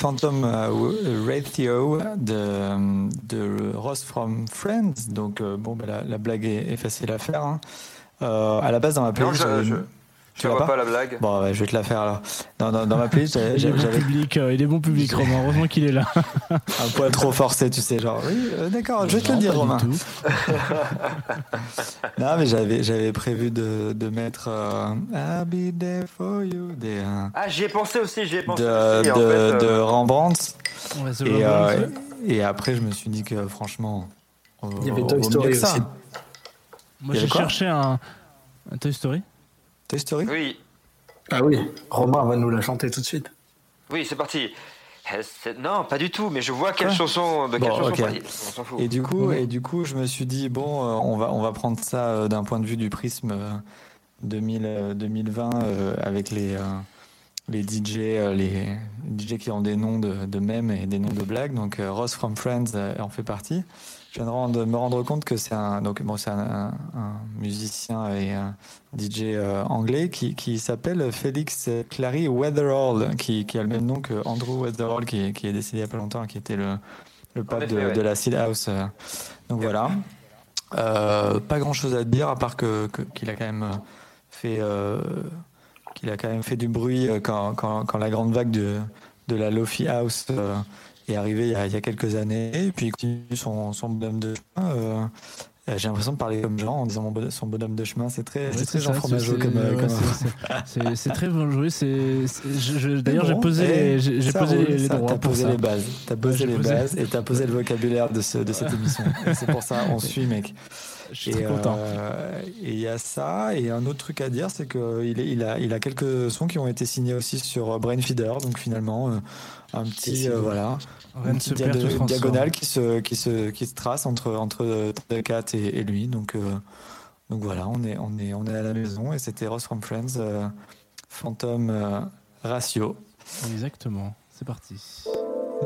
Phantom euh, Ratio de, de Ross from Friends. Donc, euh, bon, ben, la, la blague est, est facile à faire. Hein. Euh, à la base, dans ma playlist, tu l'as vois pas la blague? Bon, ouais, je vais te la faire alors. Dans, dans, dans ma playlist, j'avais- Il est bon public, euh, il est bon public, Romain. Heureusement qu'il est là. un poil trop forcé, tu sais, genre, oui, euh, d'accord, je vais te le dire, Romain. tout. Non, mais j'avais, j'avais prévu de, de mettre euh, I'll be there for you des, euh, Ah, j'y ai pensé aussi, j'y ai pensé de, aussi. en de, fait, euh, de Rembrandt. Ouais, Et, euh, après, je me suis dit que franchement, Il y avait Toy Story aussi. Moi, j'ai cherché un, un Toy Story. Toy Story? Oui, Ah oui, Romain va nous la chanter tout de suite. oui, c'est parti. Euh, Non, pas du tout, mais je vois quelle chanson. De quelle Bon, chanson ok. parler. On s'en fout. Et du coup, et du coup, je me suis dit bon, euh, on va on va prendre ça euh, d'un point de vue du prisme euh, 2000, euh, 2020 euh, avec les euh, les DJ euh, les DJ qui ont des noms de, de mèmes et des noms de blagues. Donc euh, Ross from Friends euh, en fait partie. Je viens de rendre- me rendre compte que c'est un donc bon c'est un, un- un musicien et un DJ euh, anglais qui, qui s'appelle Félix Clary Weatherall qui, qui a le même nom que Andrew Weatherall qui, qui est décédé il y a pas longtemps qui était le le pape effet, de, ouais. de la Seed House. Donc voilà. Euh, pas grand chose à dire à part que que- qu'il a quand même fait euh, qu'il a quand même fait du bruit quand, quand, quand la grande vague de, de la Lofi House est arrivée il y, a, il y a quelques années. Et puis il continue son, son bonhomme de chemin. euh, J'ai l'impression de parler comme Jean en disant mon bon- son bonhomme de chemin. C'est très, Ouais, c'est très Jean Fromageau c'est- comme. ouais, très bien joué. D'ailleurs, j'ai bon, posé, eh, les- j'ai j'ai posé roule, les, droits T'as posé ça. les bases. T'as posé les posé- bases et t'as posé le vocabulaire de, ce, de cette émission. C'est pour ça on suit, mec. Je suis Et, très content. euh, et il y a ça. Et un autre truc à dire, c'est qu'il il a, il a quelques sons qui ont été signés aussi sur Brainfeeder. Donc finalement, euh, un petit, euh, voilà, Rien une ne se petite perd, tout diagonale qui se, qui se, qui se trace entre entre Cat et, et lui. Donc euh, donc voilà, on est, on est, on est à la maison. Et c'était Ross from Friends, euh, Phantom euh, Ratio. Exactement. C'est parti.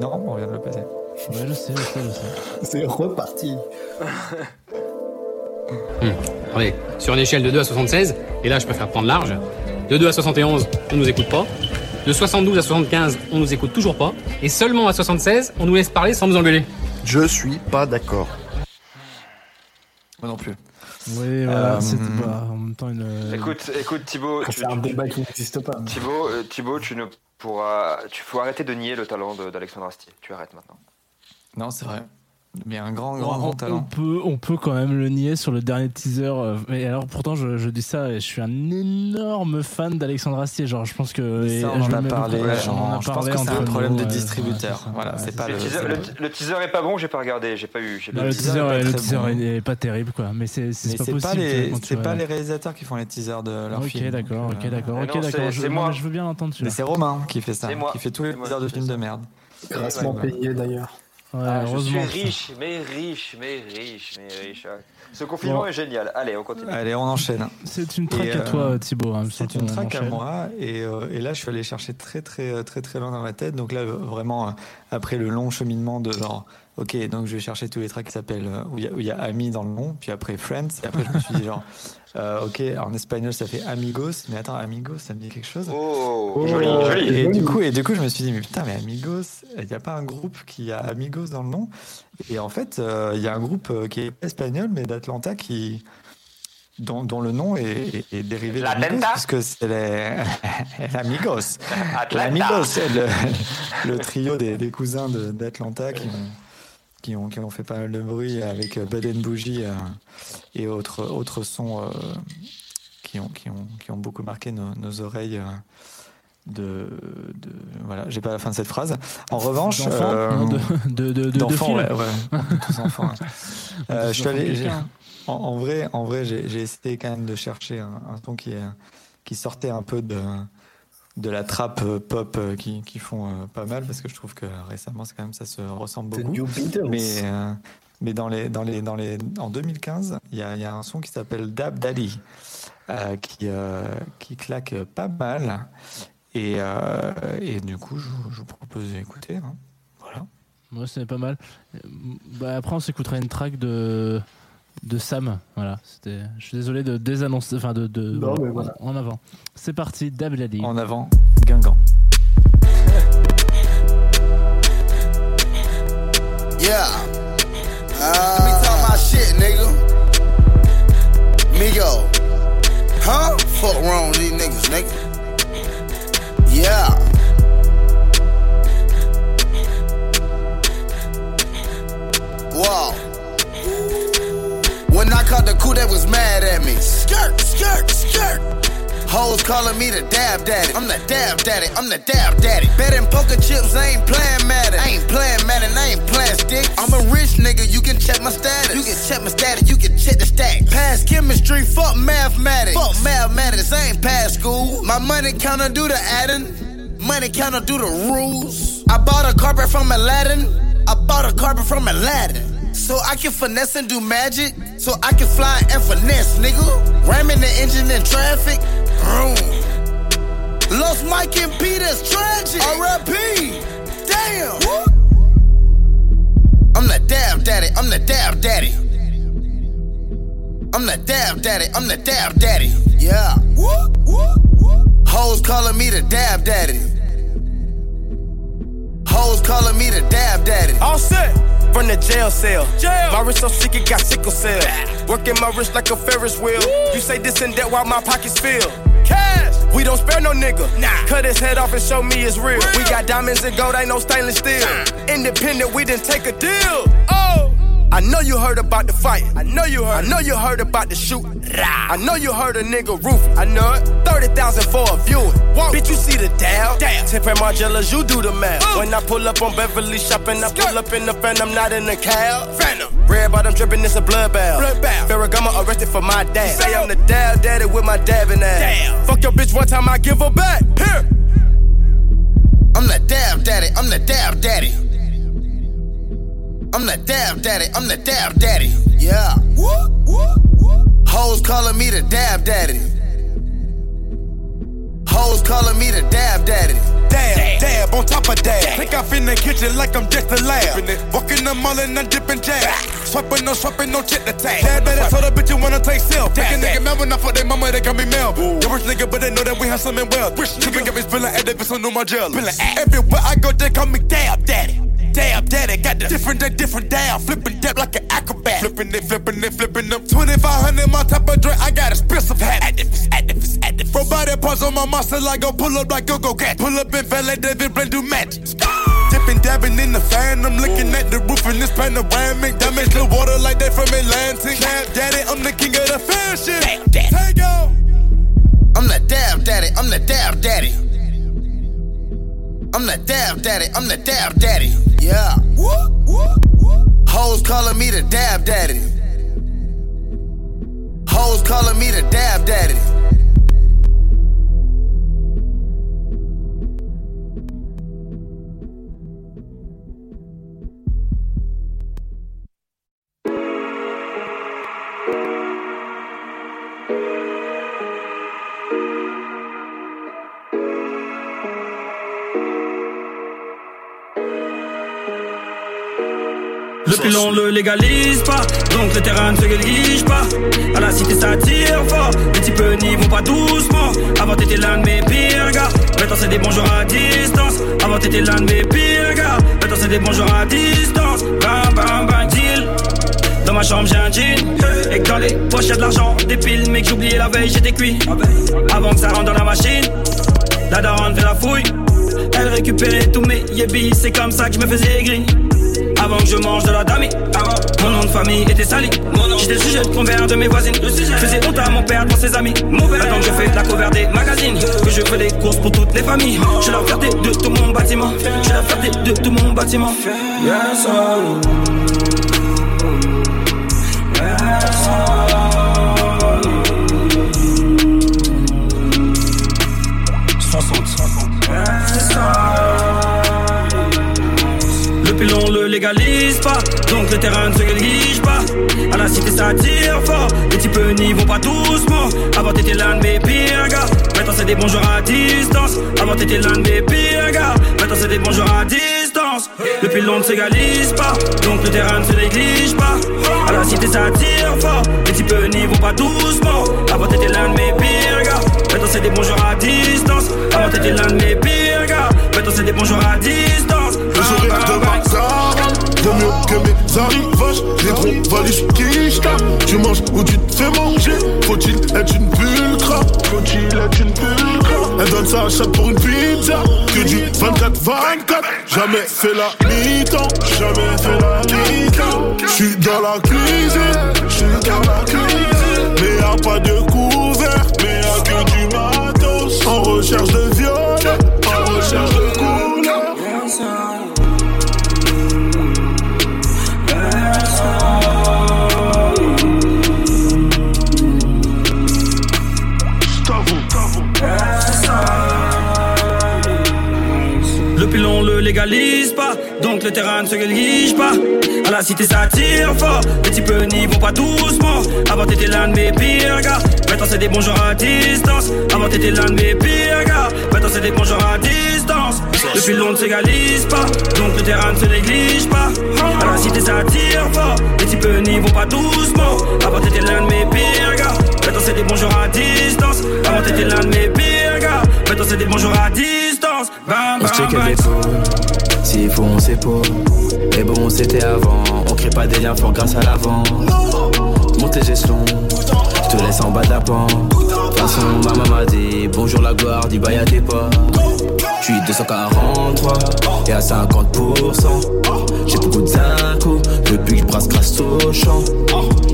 Non, on vient de le passer. Ouais, je sais, je sais, je sais. C'est reparti. Hmm. Attendez, sur une échelle de 2 à 76, et là je préfère prendre large, de 2 à 71, on nous écoute pas. De 72 à 75, on nous écoute toujours pas. Et seulement à 76, on nous laisse parler sans nous engueuler. Je suis pas d'accord. Moi non plus. Oui, voilà, Euh, c'est bah, en même temps une. Écoute, écoute Thibaut, tu, C'est un débat qui n'existe pas. Thibaut, euh, Thibaut, tu ne pourras, tu faut arrêter de nier le talent d'Alexandre Astier. Tu arrêtes maintenant. Non, c'est vrai. Mais un grand, grand, on, grand on talent. peut, on peut quand même le nier sur le dernier teaser. euh, Mais alors, pourtant, je, je dis ça et je suis un énorme fan d'Alexandre Astier. Genre, je pense que. Ça, on je en a parlé, beaucoup- genre, on en a je pense parlé que c'est un problème nous, de distributeur. Voilà, Ouais, c'est pas Le le. teaser, c'est le, le- le teaser est pas bon, j'ai pas regardé, j'ai pas eu. pas le eu. teaser, est pas le teaser bon. est pas terrible, quoi. Mais c'est pas possible. c'est pas les réalisateurs qui font les teasers de leur Ok, film. d'accord, donc, ok, euh, d'accord, ok, d'accord. c'est- Je, moi. mais je veux bien l'entendre. Mais celui-là. c'est Romain qui fait ça, C'est moi. qui fait tous les C'est moi, teasers de films de merde. Grassement payé d'ailleurs. Ouais, Ah, je suis riche, mais riche, mais riche, mais riche. Ce confinement Bon. est génial. Allez, on continue. Allez, on enchaîne. C'est une traque Et, à euh, toi, Thibaut. hein, C'est une track à moi et, euh, et là je suis allé chercher très très très très loin dans ma tête donc là vraiment euh, après le long cheminement de genre ok donc je vais chercher tous les tracks qui s'appellent euh, où il y, a- où il y a Ami dans le nom puis après Friends et après je me suis dit genre euh, ok en espagnol ça fait Amigos mais attends Amigos ça me dit quelque chose Oh, Et, joli, euh, joli. et du coup et du coup je me suis dit mais putain mais Amigos il n'y a pas un groupe qui a Amigos dans le nom? Et en fait euh, il y a un groupe euh, qui est espagnol mais d'Atlanta qui dont, dont le nom est, est- dérivé La d'Amigos, Tenta puisque c'est les, les Amigos. Atlanta. L'Amigos, c'est le, le trio des, des cousins de- d'Atlanta qui ont, qui, ont, qui ont fait pas mal de bruit avec euh, Bud and Bougie euh, et autres, autres sons euh, qui, ont, qui, ont, qui ont beaucoup marqué nos, nos oreilles. de, de voilà j'ai pas la fin de cette phrase en revanche D'enfants euh, de- de- de- ouais, ouais. tous enfants hein. Euh, je suis enfants de allé j'ai- quelqu'un. en, en vrai en vrai j'ai essayé quand même de chercher un, un son qui est qui sortait un peu de de la trappe euh, pop euh, qui, qui font euh, pas mal parce que je trouve que récemment c'est quand même ça se ressemble The beaucoup New Beatles. mais euh, mais dans les dans les dans les en 2015 il y a, il y a un son qui s'appelle Dab euh, qui euh, qui claque pas mal et euh, et du coup je, vous- je vous propose d'écouter hein. voilà Ouais, c'est pas mal. Bah, après, on s'écoutera une track de de Sam. Voilà, c'était. Je suis désolé de désannoncer, enfin de, de Non, mais voilà. en avant. C'est parti, Dabladi. En avant, Guingamp. Yeah. Uh, Let me talk my shit, nigga. Migo. Huh? Fuck wrong with these niggas, nigga. Yeah. Whoa. When I caught the coup, they was mad at me. Skirt, skirt, skirt. Hoes calling me the dab daddy. I'm the dab daddy. I'm the dab daddy. Betting poker chips, I ain't playing Madden. I ain't playing Madden. I ain't playing stick. I'm a rich nigga. You can check my status. You can check my status. You can check the stack. Pass chemistry. Fuck mathematics. Fuck mathematics. I ain't past school. My money counter do the adding. Money counter do the rules. I bought a carpet from Aladdin. I bought a carpet from Aladdin. So I can finesse and do magic. So I can fly and finesse, nigga. Ramming the engine in traffic. Vroom. Lost Mike and Peter's tragic. R.I.P. Damn. I'm the dab daddy. I'm the dab daddy. I'm the dab daddy. I'm the dab daddy. Yeah. Hoes calling me the dab daddy. Hoes calling me the dab daddy. All set from the jail cell. Jail. My wrist so sick it got sickle cell. Working my wrist like a Ferris wheel. You say this and that while my pockets fill. Cash. We don't spare no nigga. Nah. Cut his head off and show me it's real. We got diamonds and gold, ain't no stainless steel. Independent, we didn't take a deal. Oh. I know you heard about the fight. I know you heard. I know you heard about the shoot. I know you heard a nigga roof. I know it. Thirty thousand for a viewing. Whoa. Bitch, you see the down. Damn. Tip and Margellas, you do the math. When I pull up on Beverly shopping, I pull up in the Phantom, not in the cab. Phantom. Red bottom dripping, it's a blood bath. Blood bath. Ferragamo arrested for my dad. Say I'm the dab daddy with my dabbing ass. Damn. Fuck your bitch one time, I give her back. Here. I'm the dab daddy. I'm the dab daddy. I'm the dab daddy. I'm the dab daddy. Yeah. Hoes calling me the dab daddy. Hoes calling me the dab daddy. Dab, dab, on top of dab. Think I'm in the kitchen like I'm just a lab. Walking the mall and I'm dipping jab. Swiping, no swiping, no the tag. Dab, dab, so the bitch you wanna take self. Take a nigga mad when I fuck their mama, they call me Mel. The rich nigga, but they know that we have something well. Rich nigga got me spilling at the bitch on my gel. Everywhere I go, they call me dab daddy. Dab daddy, got the different day, different down. Flipping dab like an acrobat. Flipping it, flipping it, flipping them. 2500 my type of drink, I got expensive hat. Activist, activist, activist. From body parts on my muscle, I go pull up like go go cat. Pull up in Valet David, blend do match. Dipping, dabbing in the fan, I'm looking at the roof in this panoramic. Damage the water like they from Atlantic. Dab daddy, I'm the king of the fashion. Take off. I'm the dab daddy. I'm the dab daddy. I'm the dab daddy. I'm the dab daddy. Yeah. Hoes calling me the dab daddy. Hoes calling me the dab daddy. Le pilon le légalise pas, donc le terrain ne se néglige pas. À la cité ça tire fort, les peu n'y vont pas doucement. Avant t'étais l'un de mes pires gars, maintenant c'est des bonjours à distance. Avant t'étais l'un de mes pires gars, maintenant c'est des bonjours à distance. Bam bam bam deal. Dans ma chambre j'ai un jean Et que dans les poches y'a de l'argent Des piles mais que j'oubliais la veille j'étais cuit Avant que ça rentre dans la machine La daronne fait la fouille Elle récupérait tous mes yébis C'est comme ça que je me faisais aigri avant que je mange de la dami. Mon nom de famille était sali. J'étais sujet de convers de mes voisines. Faisais honte à mon père devant ses amis. Maintenant que je fais la cover des magazines, que je fais des courses pour toutes les familles. Je la fierté de tout mon bâtiment. Je la fierté de tout mon bâtiment. Yes, oh. Yes, légalise pas, donc le terrain ne se néglige pas. À la cité ça tire fort, les peu n'y vont pas doucement. Avant t'étais l'un de mes pires gars, maintenant c'est des bonjours à distance. Avant t'étais l'un de mes pires gars. Maintenant c'est des bonjours à distance. Le pilon ne s'égalise pas, donc le terrain ne se néglige pas. À la cité ça tire fort, les types n'y vont pas doucement. Avant t'étais l'un de mes pires gars. Maintenant c'est des bonjours à distance. Avant t'étais l'un de mes pires gars. Maintenant c'est des bonjours à distance. Le sourire de ma De mieux que mes arrivages Les gros valises qui Tu manges ou tu te fais manger Faut-il être une pulcra? Faut-il être une pulcra? Elle donne sa chatte pour une pizza. Que du 24-24 Jamais fait la mi-temps. Jamais fait la mi-temps. J'suis dans la cuisine. J'suis dans la cuisine. Mais y'a pas de couvert. Mais y'a que du matos. En recherche de violet. En recherche de couleur Le légalise pas, donc le terrain ne se néglige pas. À la cité ça tire fort, les types n'y vont pas doucement. Avant t'étais l'un de mes pires gars, maintenant c'est des bons jours à distance. Avant t'étais l'un de mes pires gars, maintenant c'est des bons jours à distance. Le pilon ne s'égalise pas, donc le terrain ne se néglige pas. À la cité ça tire fort, les types n'y vont pas doucement. Avant t'étais l'un de mes pires gars, maintenant c'est des bons jours à distance. Avant t'étais l'un de mes pires gars, maintenant c'est des bons jours à distance. On se check bam, avec bam. S'il faut, on sait pas. Mais bon, c'était avant. On crée pas des liens forts grâce à l'avant. Monte les échelons. Je te laisse en bas de la pente. De toute façon, maman m'a dit bonjour la gloire, dis bye à tes pas. Je suis 243 et à 50%. J'ai beaucoup de zinco depuis que je brasse grâce au champ.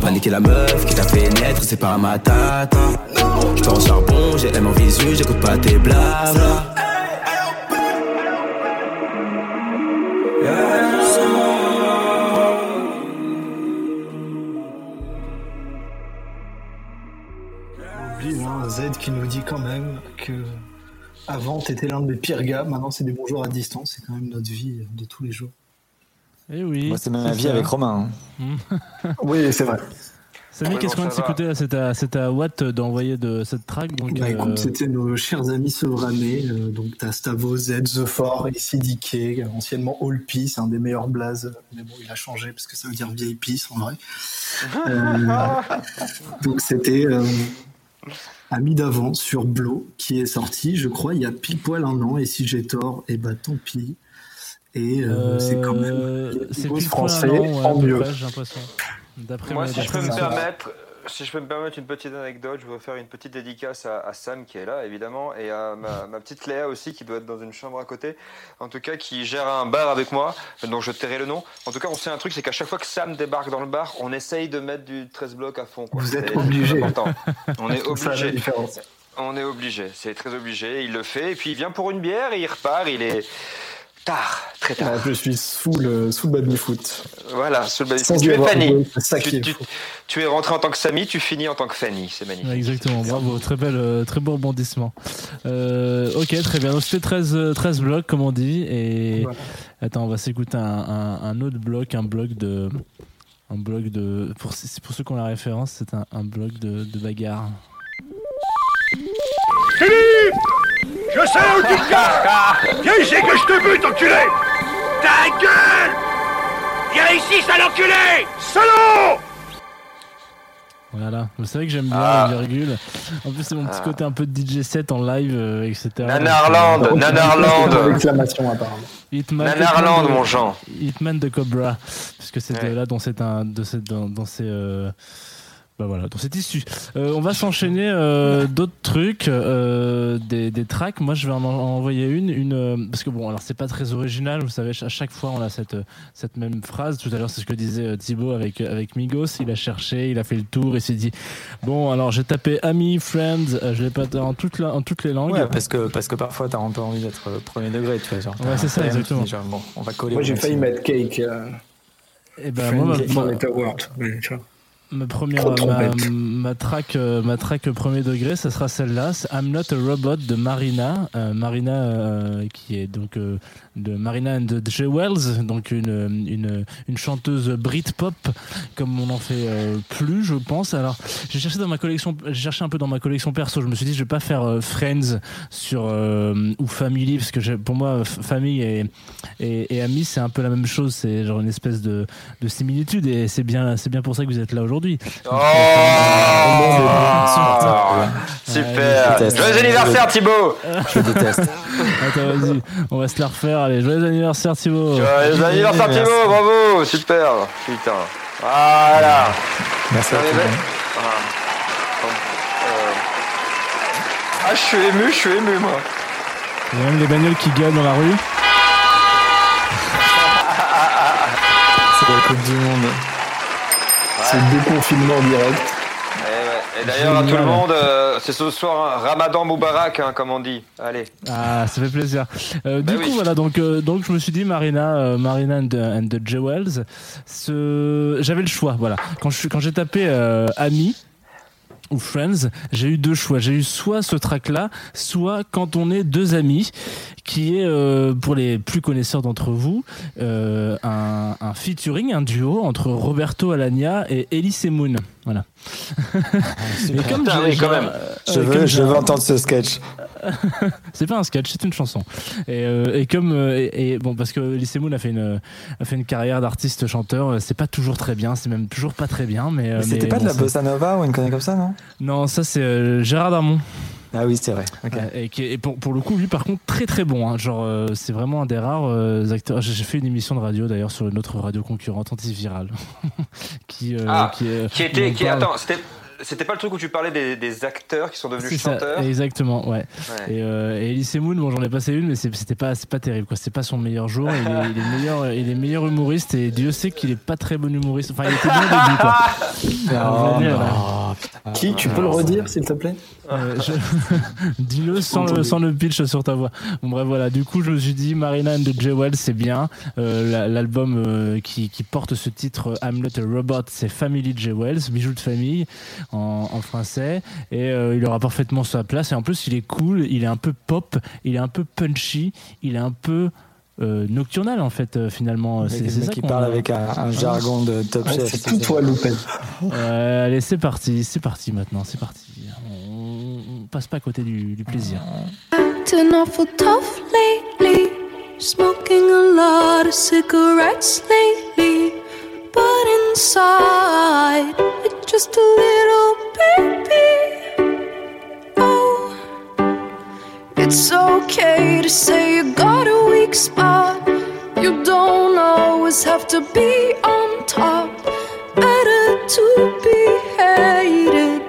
Va niquer la meuf qui t'a fait naître, c'est pas ma tata. Je en charbon, j'ai M en visu, j'écoute pas tes blabla. Qui nous dit quand même que avant t'étais l'un de mes pires gars, maintenant c'est des bonjours à distance, c'est quand même notre vie de tous les jours. Eh oui. Moi, c'est ma vie ça. avec Romain. hein. Oui, c'est vrai. Samy, qu'est-ce qu'on de s'écouter là C'est à, c'est à Watt d'envoyer de cette track. Donc, Bah, euh, écoute, c'était nos chers amis Sovranés, euh, donc t'as Stavo, Z, The Fort, DK, anciennement All Peace, un des meilleurs blazes, mais bon, il a changé parce que ça veut dire vieille peace en vrai. Euh, donc c'était euh, Ami d'avant sur Blo qui est sorti, je crois, il y a pile poil un an, et si j'ai tort, et bah tant pis. Et euh, c'est quand même euh, c'est plus poil français un an, ouais, en mieux. près, J'ai l'impression. D'après Moi, si je peux me permettre, si je peux me permettre une petite anecdote, je voudrais faire une petite dédicace à, à Sam qui est là, évidemment, et à ma, ma petite Léa aussi qui doit être dans une chambre à côté, en tout cas qui gère un bar avec moi, dont je tairai le nom. En tout cas, on sait un truc, c'est qu'à chaque fois que Sam débarque dans le bar, on essaye de mettre du 13 blocs à fond. quoi. Vous êtes obligé. On est obligé. On est obligé, c'est très obligé. Il le fait, et puis il vient pour une bière et il repart. Il est tard, très tard. Ah, je suis sous le, sous le baby-foot. Voilà, sous le Sans tu y es avoir Fanny. Tu, tu- tu es rentré en tant que Samy, tu finis en tant que Fanny. C'est magnifique. Exactement, bravo, très belle, euh, très beau rebondissement. Euh, ok, très bien. Donc c'était 13, euh, 13 blocs, comme on dit. Et attends, on va s'écouter un, un, un autre bloc, un bloc de, un bloc de. Pour, c'est pour ceux qui ont la référence, c'est un, un bloc de, de bagarre. Philippe Je sais où tu te caches Viens ici que je te bute, enculé Ta gueule Viens ici, sale enculé Salaud Voilà, vous savez que j'aime bien Ah. les virgules. En plus, c'est mon petit Ah. côté un peu DJ set en live, euh, etc. Nanarland, Donc, euh, Nanarland. Exclamation apparemment. Hitman, Nanarland, Hitman de- mon Jean. Hitman de Cobra, puisque c'est de Ouais. là dont c'est un, de cette, dans, dans ces, euh, bah voilà, dans cette issue. Euh, on va s'enchaîner euh, d'autres trucs, euh, des, des tracks. Moi, je vais en, en envoyer une, une parce que bon, alors c'est pas très original. Vous savez, à chaque fois, on a cette cette même phrase. Tout à l'heure, c'est ce que disait Thibaut avec avec Migos. Il a cherché, il a fait le tour, il s'est dit bon, alors j'ai tapé ami, friends. je l'ai pas en toutes la- en toutes les langues. Ouais, parce que, parce que parfois, t'as un peu envie d'être premier degré, tu vois. Genre, Ouais, c'est ça, exactement. genre, bon, on va coller. Moi j'ai failli mettre Cake. Euh, Et ben Friendly moi, ma- for ma-. Ma première, ma, track, euh, ma track premier degré, ça sera celle-là. I'm Not a Robot de Marina, Euh, Marina euh, qui est donc euh, de Marina and the Jewels, donc une, une, une chanteuse Britpop comme on en fait plus, je pense. Alors j'ai cherché dans ma collection, j'ai cherché un peu dans ma collection perso. Je me suis dit je vais pas faire Friends sur ou Family parce que pour moi famille et, et, et amis c'est un peu la même chose. C'est genre une espèce de, de similitude et c'est bien c'est bien pour ça que vous êtes là aujourd'hui. Oh Super Ouais, Joyeux anniversaire Thibaut Je déteste. Attends, vas-y, on va se la refaire. Allez, joyeux anniversaire Thibaut. Joyeux anniversaire Merci. Thibaut, bravo Super Putain Voilà Merci à. Ah. Euh. Ah, je suis ému, je suis ému, moi. Il y a même les bagnoles qui gueulent dans la rue. C'est la Coupe du Monde. C'est le déconfinement direct. Et, ouais. Et d'ailleurs, à tout le monde, euh, c'est ce soir un Ramadan Moubarak, hein, comme on dit. Allez. Ah, ça fait plaisir. Euh, Bah du oui. coup, voilà, donc, euh, donc je me suis dit Marina, Marina and the, and the Jewels. Ce... J'avais le choix, voilà. Quand suis- quand j'ai tapé Ami ou Friends, j'ai eu deux choix. J'ai eu soit ce track-là, soit quand on est deux amis, qui est euh, pour les plus connaisseurs d'entre vous euh, un, un featuring, un duo entre Roberto Alagna et Elise Moon. Voilà. Et comme Putain, j'ai- oui, quand même. euh, Je comme veux, je veux entendre ce sketch. c'est pas un sketch, c'est une chanson. Et, euh, et comme euh, et, et bon parce que Elise Moon a fait une a fait une carrière d'artiste chanteur, euh, c'est pas toujours très bien, c'est même toujours pas très bien, mais, euh, Mais C'était mais pas de la bossa nova ou une connerie comme ça, non? Non, ça c'est euh, Gérard Darmon. Ah oui, c'est vrai. Ouais, et, qui est- et pour, pour le coup, lui, par contre, très très bon. hein. Genre, euh, c'est vraiment un des rares euh, acteurs. J'ai fait une émission de radio d'ailleurs sur une autre radio concurrente antivirale. qui, euh, Ah, qui, qui était. Qui, attends, c'était. C'était pas le truc où tu parlais des, des acteurs qui sont devenus C'est ça, chanteurs exactement, ouais. Ouais. Et, euh, et Elise Moon, bon, j'en ai passé une, mais c'était pas, c'est pas terrible, quoi. C'était pas son meilleur jour. Il est, il est meilleur, il est meilleur humoriste et Dieu sait qu'il est pas très bon humoriste. Enfin, il était bon au début, quoi. Oh, dire, non. là. Qui Tu peux le redire, s'il te plaît? Euh, je- Dis-le sans le, sans le pitch sur ta voix. Bon, bref, voilà. Du coup, je me suis dit, Marina and the Jewel, c'est bien. Euh, la- L'album euh, qui, qui porte ce titre, I'm Not a Robot, c'est Family Jewels, bijoux de famille en, en français. Et euh, il aura parfaitement sa place. Et en plus, il est cool, il est un peu pop, il est un peu punchy, il est un peu. euh, nocturnal en fait euh, finalement c'est ça qui parle a- avec un, un Ah, jargon de top Ouais, chef. c'est tout toi. Euh, allez, c'est parti, c'est parti maintenant, c'est parti. On, on passe pas à côté du, du plaisir. Acting awful tough lately. Smoking a lot of cigarettes lately. But inside, it's just a little baby. Oh, it's okay to say you got a weak spot. You don't always have to be on top. Better to be hated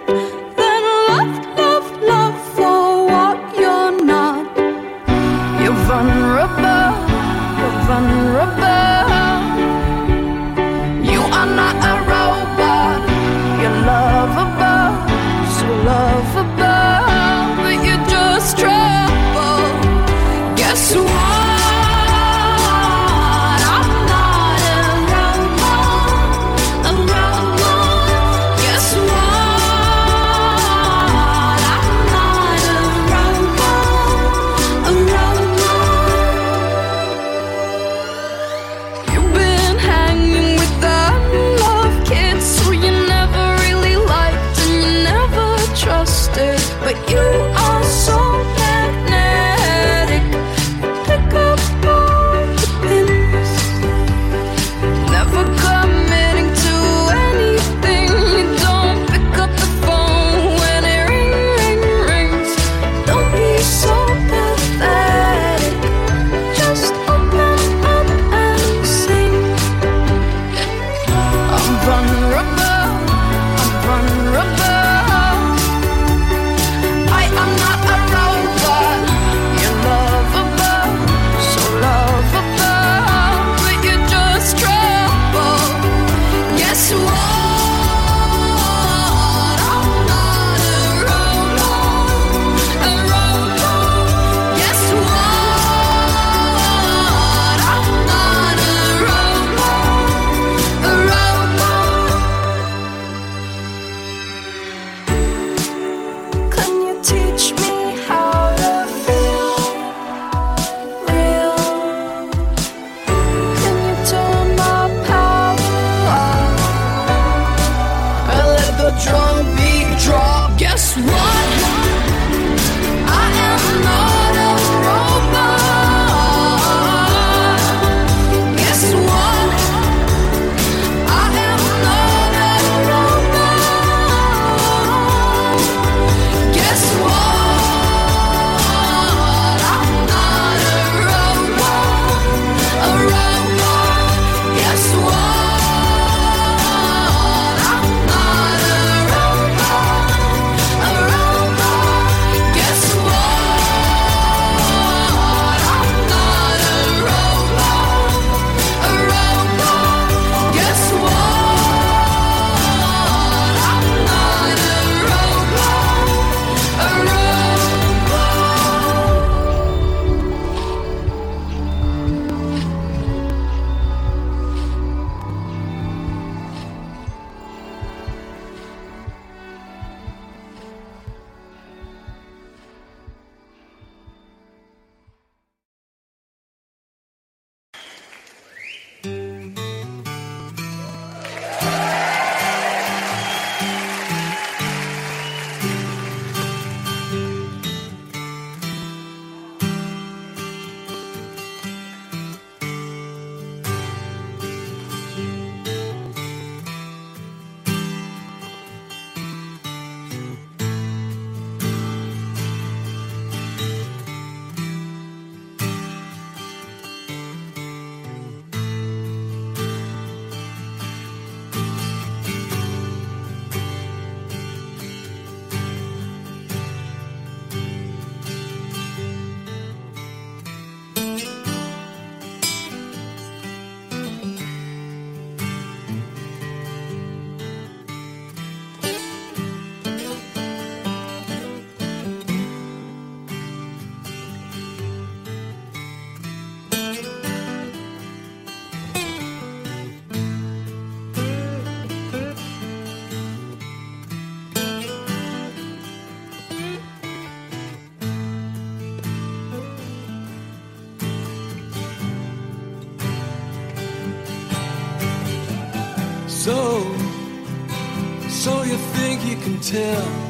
you can tell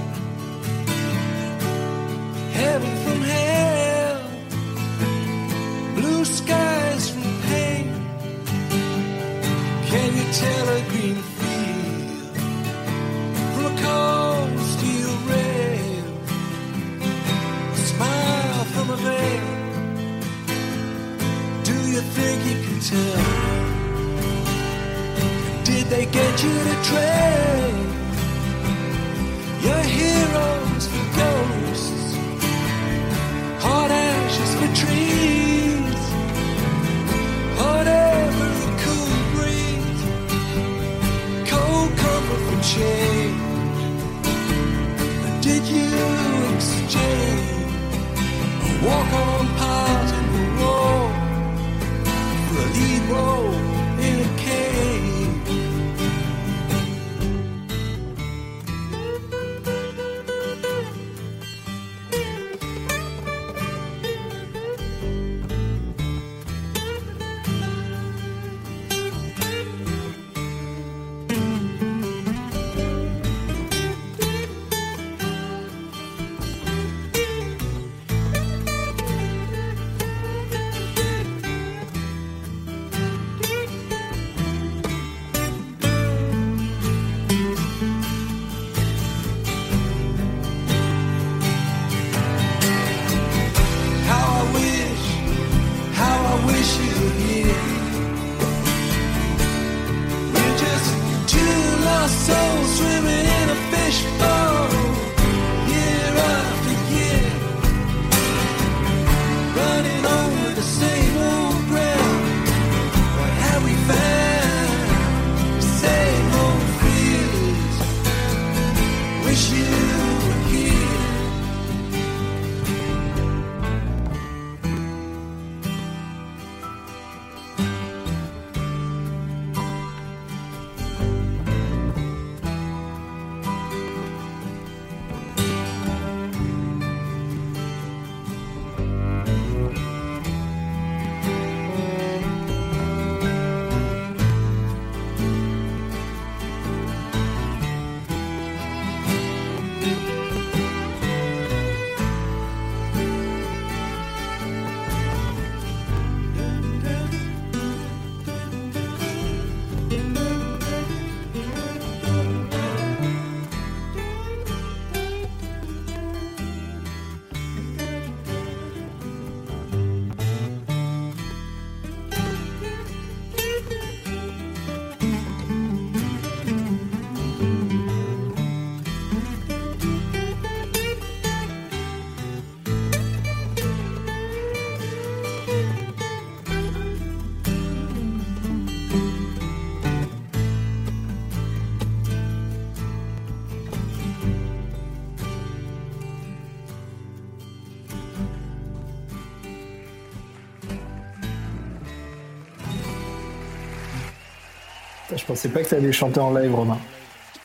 Je pensais pas que tu allais chanter en live, Romain.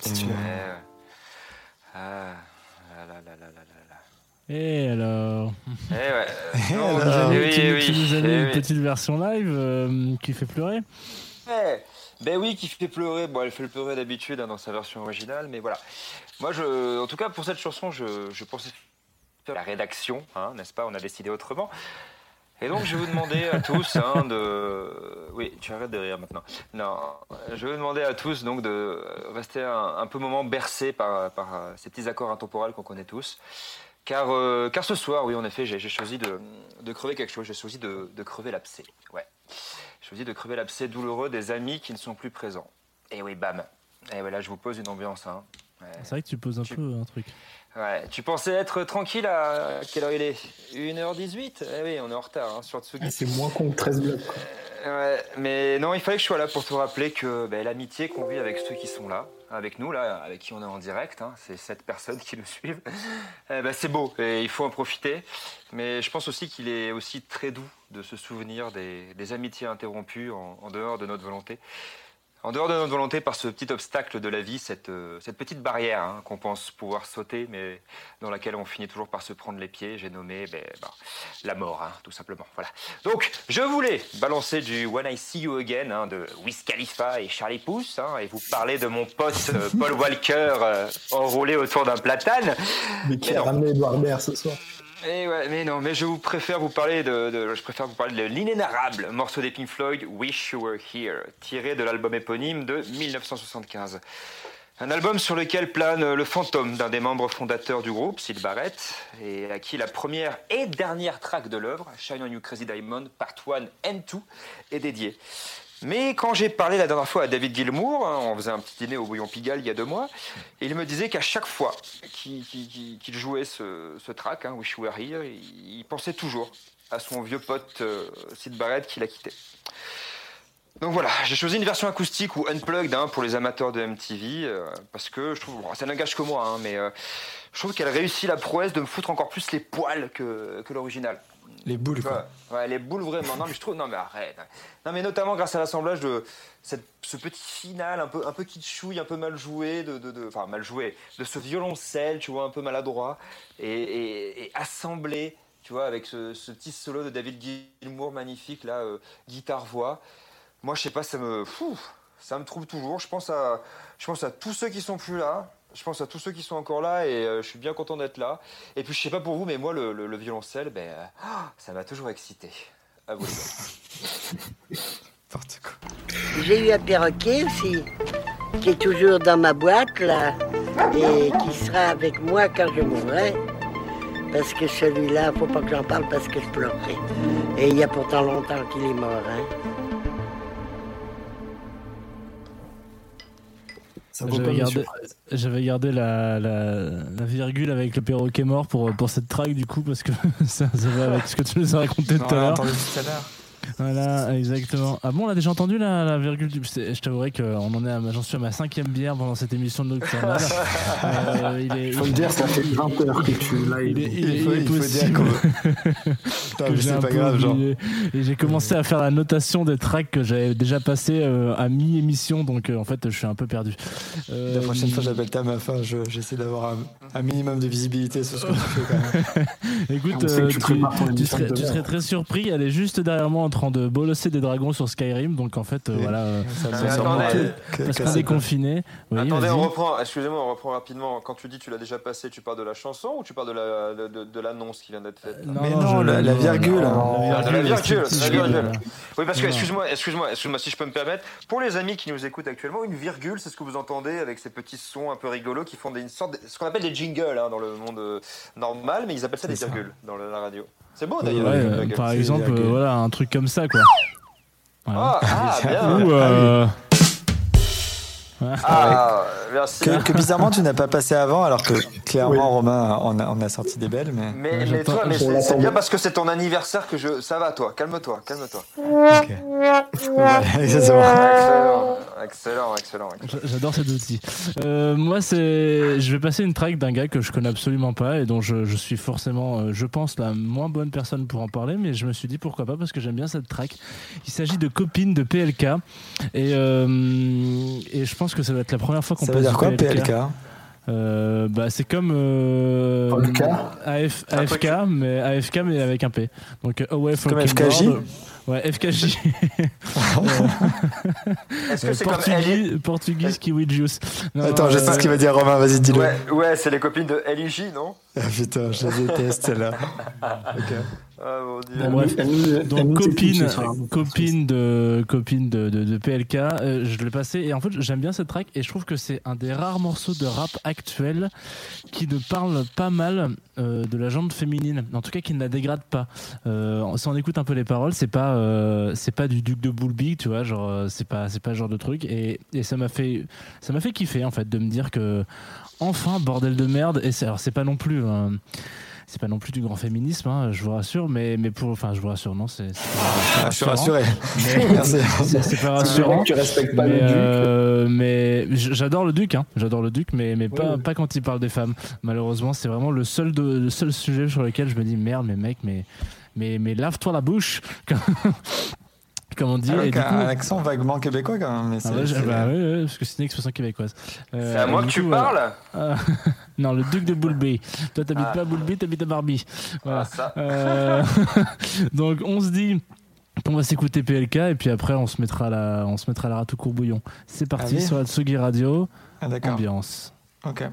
Ouais. Ah, là, là, là, là, là, là. Et alors Eh ouais. Tu non, nous as mis- eh oui, tu, eh nous as mis eh une oui. petite version live euh, qui fait pleurer Eh, Ben oui, qui fait pleurer. Bon, elle fait le pleurer d'habitude hein, dans sa version originale, mais voilà. Moi, je, en tout cas, pour cette chanson, je, je pensais faire la rédaction, hein, n'est-ce pas? On a décidé autrement. Et donc, je vais vous demander à tous hein, de. Oui, tu arrêtes de rire maintenant. Non, je vais vous demander à tous donc de rester un, un peu moment bercé par, par ces petits accords intemporels qu'on connaît tous. Car, euh, car ce soir, oui, en effet, j'ai choisi de, de crever quelque chose. J'ai choisi de, de crever l'abcès. Ouais. J'ai choisi de crever l'abcès douloureux des amis qui ne sont plus présents. Et oui, bam. Et voilà, je vous pose une ambiance. Hein. Ouais. C'est vrai que tu poses un peu un truc. Ouais, tu pensais être tranquille à quelle heure il est? 1h18 Eh oui, on est en retard hein, sur Tsugi. Ah, C'est moins con que 13 blocs. Ouais, mais non, il fallait que je sois là pour te rappeler que ben, l'amitié qu'on vit avec ceux qui sont là, avec nous, là, avec qui on est en direct, hein, c'est sept personnes qui nous suivent, eh ben, c'est beau et il faut en profiter. Mais je pense aussi qu'il est aussi très doux de se souvenir des, des amitiés interrompues en, en dehors de notre volonté. En dehors de notre volonté, par ce petit obstacle de la vie, cette, euh, cette petite barrière hein, qu'on pense pouvoir sauter, mais dans laquelle on finit toujours par se prendre les pieds, j'ai nommé ben, ben, la mort, hein, tout simplement. Voilà. Donc, je voulais balancer du When I See You Again hein, de Wiz Khalifa et Charlie hein, et vous parler de mon pote euh, Paul Walker euh, enroulé autour d'un platane. Mais qui a ramené Edouard Baird ce soir? Eh ouais, mais non, mais je vous préfère vous parler de, je préfère vous parler de l'inénarrable morceau des Pink Floyd, Wish You Were Here, tiré de l'album éponyme de 1975. Un album sur lequel plane le fantôme d'un des membres fondateurs du groupe, Sid Barrett, et à qui la première et dernière track de l'œuvre, Shine on You Crazy Diamond, Part 1 and 2, est dédiée. Mais quand j'ai parlé la dernière fois à David Gilmour, hein, on faisait un petit dîner au Bouillon Pigalle il y a deux mois, et il me disait qu'à chaque fois qu'il qu'il- qu'il- qu'il jouait ce, track, hein, Wish You Were Here, il, pensait toujours à son vieux pote euh, Sid Barrett qui l'a quitté. Donc voilà, j'ai choisi une version acoustique ou unplugged hein, pour les amateurs de MTV, euh, parce que je trouve, bon, ça n'engage que moi, mais euh, je trouve qu'elle réussit la prouesse de me foutre encore plus les poils que l'original. Les boules, quoi. Ouais, ouais, les boules vraiment. Non, mais je trouve. Non, mais arrête. Non, mais notamment grâce à l'assemblage de cette, ce petit final un peu, un peu kitschouille, un peu mal joué, de, de, de- enfin mal joué, de ce violoncelle, tu vois, un peu maladroit, et, et- et assemblé, tu vois, avec ce, ce petit solo de David Gilmour magnifique, là, euh, guitare-voix. Moi, je sais pas, ça me. fou, ça me trouve toujours. Je pense, à, je pense à tous ceux qui sont plus là. Je pense à tous ceux qui sont encore là et euh, je suis bien content d'être là. Et puis je sais pas pour vous, mais moi le, le- le violoncelle, ben, euh, ah, ça m'a toujours excité. À vous. J'ai eu un perroquet aussi, qui est toujours dans ma boîte là, et qui sera avec moi quand je mourrai. Parce que celui-là, faut pas que j'en parle parce que je pleurerai. Et il y a pourtant longtemps qu'il est mort. Hein. J'avais gardé, j'avais gardé la, la, la virgule avec le perroquet mort pour, pour cette track du coup parce que ça, ça va avec ce que tu nous as raconté tout à l'heure. Voilà, exactement. Ah bon, on a déjà entendu la, la virgule du. Je t'avouerai qu'on en est à, ma- j'en suis à ma cinquième bière pendant cette émission de Nocturnal. Euh, il est, Faut le dire, ça fait 20 heures que tu là. il est, il Il faut- il est il faut dire Putain, que c'est pas grave, genre. Et j'ai commencé à faire la notation des tracks que j'avais déjà passé euh, à mi-émission, donc euh, en fait, je suis un peu perdu. Euh, La prochaine fois, j'appelle ta hein, je- J'essaie d'avoir un, un minimum de visibilité sur ce que tu fais quand même. Écoute, euh, tu tu, tu serais, tu serais très surpris. Elle est juste derrière moi en train de bolosser des dragons sur Skyrim. Donc en fait, euh, voilà. euh, Ça parce qu'on- que- parce que- qu'on que est c'est- confiné. Oui, Attendez, vas-y. on reprend. Excusez-moi, on reprend rapidement. Quand tu dis tu l'as déjà passé, tu parles de la chanson ou tu parles de la de, de- de l'annonce qui vient d'être faite là Mais non, non, je- la, la non, virgule. non, la Ah, de la virgule, de la virgule. Oui, parce que, Non, excuse-moi, excuse-moi, excuse-moi, si je peux me permettre, pour les amis qui nous écoutent actuellement, une virgule, c'est ce que vous entendez avec ces petits sons un peu rigolos qui font des, une sorte de- ce qu'on appelle des jingles hein, dans le monde euh, normal, mais ils appellent ça des virgules dans le- la radio. C'est beau Ouais, d'ailleurs. euh, virgules. par exemple, euh, voilà, un truc comme ça, quoi. Voilà. Ah, ah, bien. Ou, euh, Ah, merci. Que, que bizarrement, tu n'as pas passé avant, alors que clairement, Romain, on a, on a sorti des belles. Mais, Mais, mais toi, mais c'est bien parce que c'est ton anniversaire que je. Ça va, toi. Calme-toi, calme-toi. Exactement. Excellent, excellent, excellent. excellent. J'a- J'adore cet outil. Euh, moi, c'est, je vais passer une track d'un gars que je connais absolument pas et dont je, je suis forcément, euh, je pense, la moins bonne personne pour en parler, mais je me suis dit pourquoi pas parce que j'aime bien cette track. Il s'agit de Copine de PLK et euh, et je pense que ça va être la première fois qu'on Ça veut dire quoi, PLK euh, bah, c'est comme euh, Polka AF, AFK, mais AFK mais avec un P. Donc euh, Away from Comme. FKJ Ouais, FKJ. Est-ce que Euh, c'est comme Portugais, Ellie? Portugais kiwi juice. Non, Attends, je sais euh, ce qu'il va dire, Romain, vas-y, dis-le. Ouais, ouais c'est les copines de LIJ, non? Ah, putain, je déteste, celle-là. Ok. Ah mon dieu. Bon, bref, donc copine, copine de copine de, de, de PLK, euh, je l'ai passé et en fait j'aime bien cette track et je trouve que c'est un des rares morceaux de rap actuel qui ne parle pas mal euh, de la jante féminine, en tout cas qui ne la dégrade pas. Euh, si on écoute un peu les paroles, c'est pas euh, c'est pas du duc de Boulby, tu vois, genre c'est pas c'est pas ce genre de truc et, et ça m'a fait ça m'a fait kiffer en fait de me dire que enfin bordel de merde et c'est alors c'est pas non plus un- c'est pas non plus du grand féminisme, hein, je vous rassure, mais, mais pour, enfin, je vous rassure, non, c'est. Ah, je suis rassuré. C'est pas vrai rassurant. que tu respectes pas mais, le duc. euh, mais j'adore le duc, hein. J'adore le duc, mais, mais pas, oui. pas quand il parle des femmes. Malheureusement, c'est vraiment le seul, de- le seul sujet sur lequel je me dis merde, mais mec, mais, mais, mais lave-toi la bouche. Comme on dit. Avec et du un, coup, un accent vaguement québécois quand même. Mais Ah c'est- ouais, bah oui, oui, parce que c'est une expression québécoise. Euh, C'est à moi que tu coup, parles. Euh, Non, le duc de Boulby. Toi, t'habites Ah. pas à Boulby, t'habites à Barbie. Voilà. Ah, ça. Euh, Donc, on se dit. On va s'écouter PLK et puis après on se mettra à la, on se mettra la rate au courbouillon. C'est parti Allez. sur la Tsugi Radio. Ah, d'accord. Ambiance. Ok.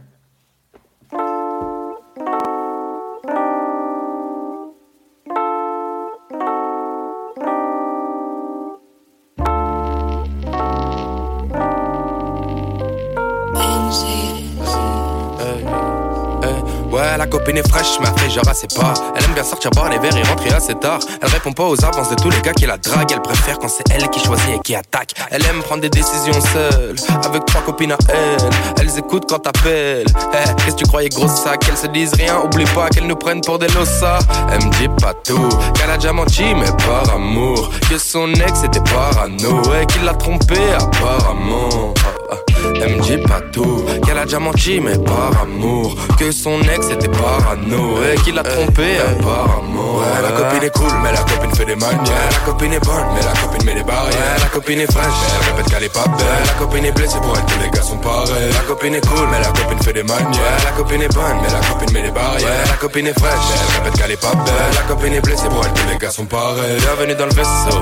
La copine est fraîche, mais elle fait genre assez pas. Elle aime bien sortir boire les verres et rentrer assez tard. Elle répond pas aux avances de tous les gars qui la draguent. Elle préfère quand c'est elle qui choisit et qui attaque. Elle aime prendre des décisions seule, avec trois copines à elle. Elles écoutent quand t'appelles. Eh, Qu'est-ce que tu croyais, gros sac? Qu'elles se disent rien, oublie pas qu'elles nous prennent pour des lossas. Elle me dit pas tout, qu'elle a déjà menti, mais par amour. Que son ex était parano, et qu'il l'a trompé apparemment. Ah, ah. Elle me dit pas tout, qu'elle a déjà menti, mais par amour. Que son ex était parano, et qu'il l'a trompé apparemment. Ouais, la copine est cool, mais la copine fait des manières. La copine est bonne, mais la copine met des barrières. Ouais, la copine est fraîche, mais elle répète qu'elle est pas belle. La copine est blessée pour elle, tous les gars sont pareils. La copine est cool, mais la copine fait des manières. Ouais, la copine est bonne, mais la copine met des barrières. Ouais, la copine est fraîche, mais elle répète qu'elle est pas belle. La copine est blessée pour elle, tous les gars sont pareils. Bienvenue dans le vaisseau.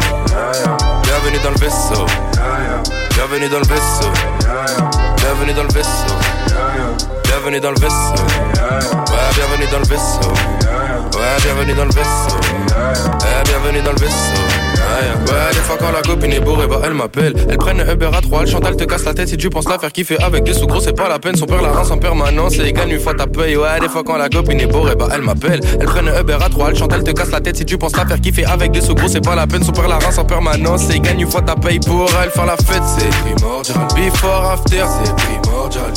Bienvenue dans le vaisseau. Bienvenue dans le vaisseau. Bienvenue dans le vaisseau. Bienvenue dans le vaisseau. Ouais, bienvenue dans le vaisseau. Ouais, bienvenue dans le vaisseau. Ouais, bienvenue dans le vaisseut. Ouais, des fois quand la copine est bourrée, bah elle m'appelle. Elle prenne un Uber à 3, elle chante, elle te casse la tête si tu penses la faire kiffer avec des sous gros, c'est pas la peine. Son père la rince en permanence et gagne une fois ta paye. Ouais, des fois quand la copine est bourrée, bah elle m'appelle. Elle prenne un Uber à 3, elle chante, elle te casse la tête si tu penses la faire kiffer avec des sous gros, c'est pas la peine. Son père la rince en permanence et gagne une fois ta paye pour elle. Faire la fête, c'est primordial. Before, after, c'est primordial.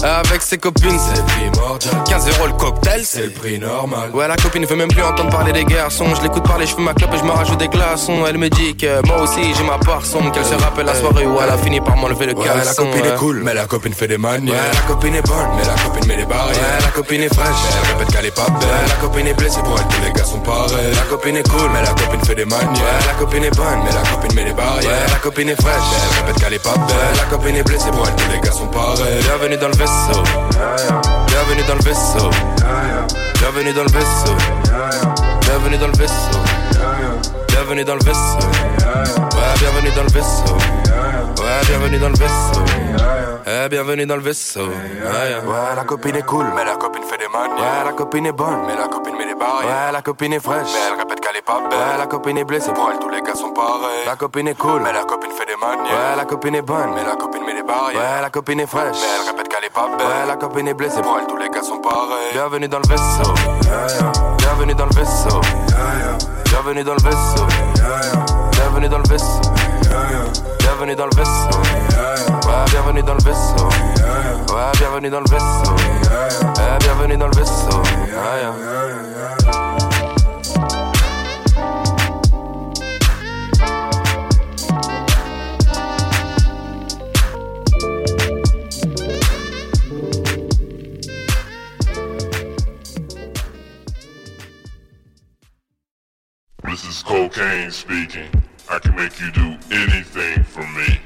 Avec ses copines, c'est primordial. 15 euros le cocktail, c'est le prix normal. Ouais, la copine veut même plus entendre parler des garçons. Je l'écoute parler, je fais ma clope et je me rajoute des glaçons. Elle me dit que moi aussi j'ai ma part sombre. Qu'elle se rappelle la soirée où elle a fini par m'enlever le Ouais, caleçon. la copine ouais. est cool, mais la copine fait des manières. Ouais, la copine est bonne, mais la copine met des barrières. Ouais, la copine est fraîche, mais elle répète qu'elle est pas belle. Ouais, la copine est blessée pour elle, tous les gars sont pareils. La copine est cool, mais la copine fait des manières. Ouais, la copine est bonne, mais la copine met des barrières. Ouais, la copine est fraîche, mais elle répète qu'elle est pas belle. La copine est blessée pour elle, tous les gars sont pareils. Bienvenue dans le vaisseau. Bienvenue dans le vaisseau. Bienvenue dans le vaisseau. Bienvenue dans le vaisseau. Bienvenue dans le vaisseau. Ouais, bienvenue dans le vaisseau. Ouais, bienvenue dans le vaisseau. Ouais, bienvenue dans le vaisseau. Ouais, Ouais, la copine est cool, mais la copine fait des manières. Ouais, la copine est bonne, mais la copine met des barrières. Ouais, la copine est fraîche. Mais elle répète pas belle. La copine est blessée. Pour elle, tous les gars sont pareils. La copine est cool, mais la copine fait des manières. Ouais, la copine est bonne, mais la copine met des barrières. Ouais, la copine est fraîche. Mais elle répète qu'elle est pas belle. Ouais, la copine est blessée. Pour elle, tous les gars sont pareils. Bienvenue dans le vaisseau. Bienvenue dans le vaisseau. Bienvenue dans le vaisseau. Bienvenue dans le vaisseau. Bienvenue dans le vaisseau. Ouais, bienvenue dans le vaisseau. Ouais, bienvenue dans le vaisseau. Ouais, bienvenue dans le vaisseau. This is cocaine speaking. I can make you do anything for me.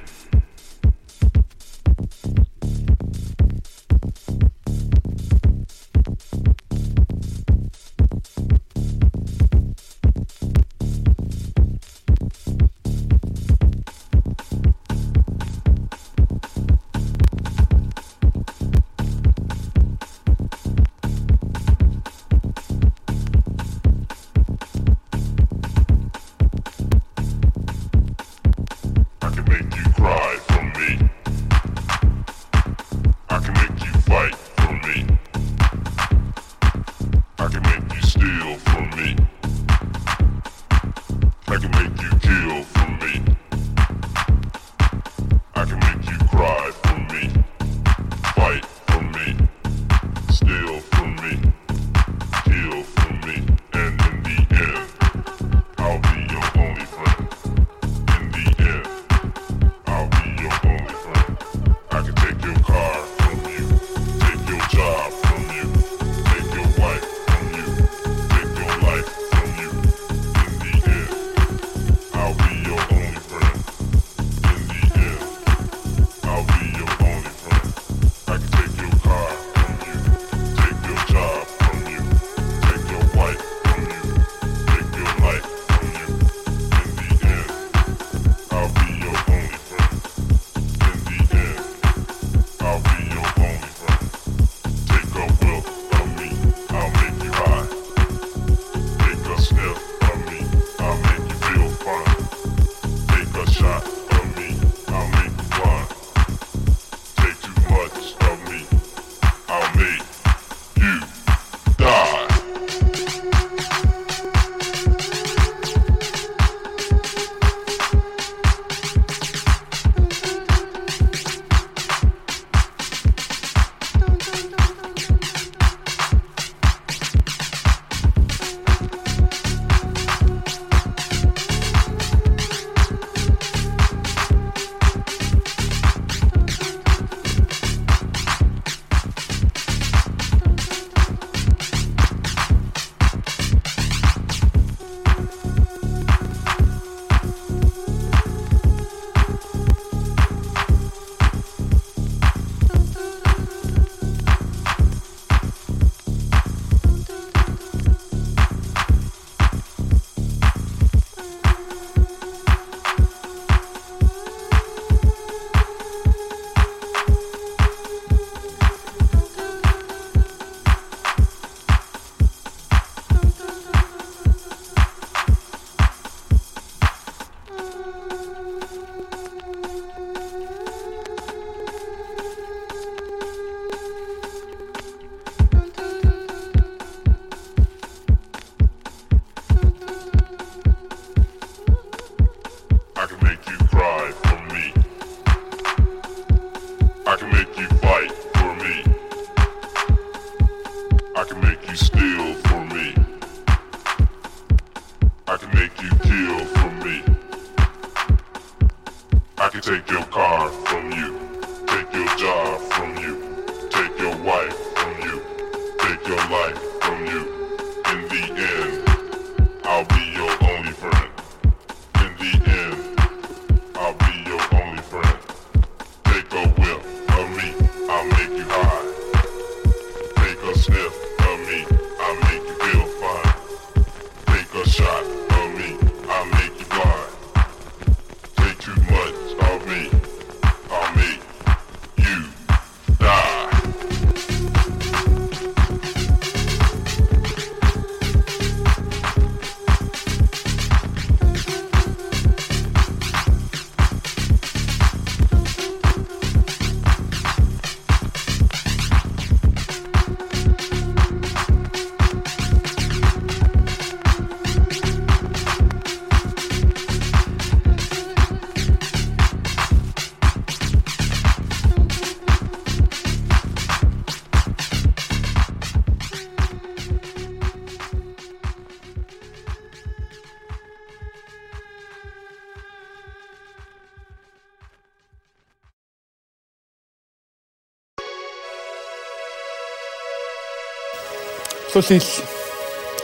Saucisse.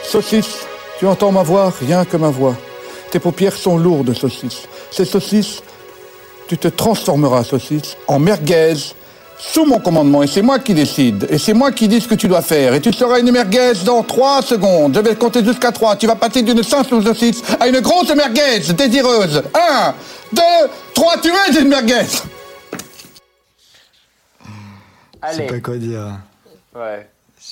Saucisse. Tu entends ma voix, rien que ma voix. Tes paupières sont lourdes, saucisse. Ces saucisses, tu te transformeras, saucisse, en merguez sous mon commandement. Et c'est moi qui décide. Et c'est moi qui dis ce que tu dois faire. Et tu seras une merguez dans trois secondes. Je vais compter jusqu'à trois. Tu vas passer d'une simple saucisse à une grosse merguez désireuse. Un, deux, trois, tu es une merguez. Je sais pas quoi dire. Ouais.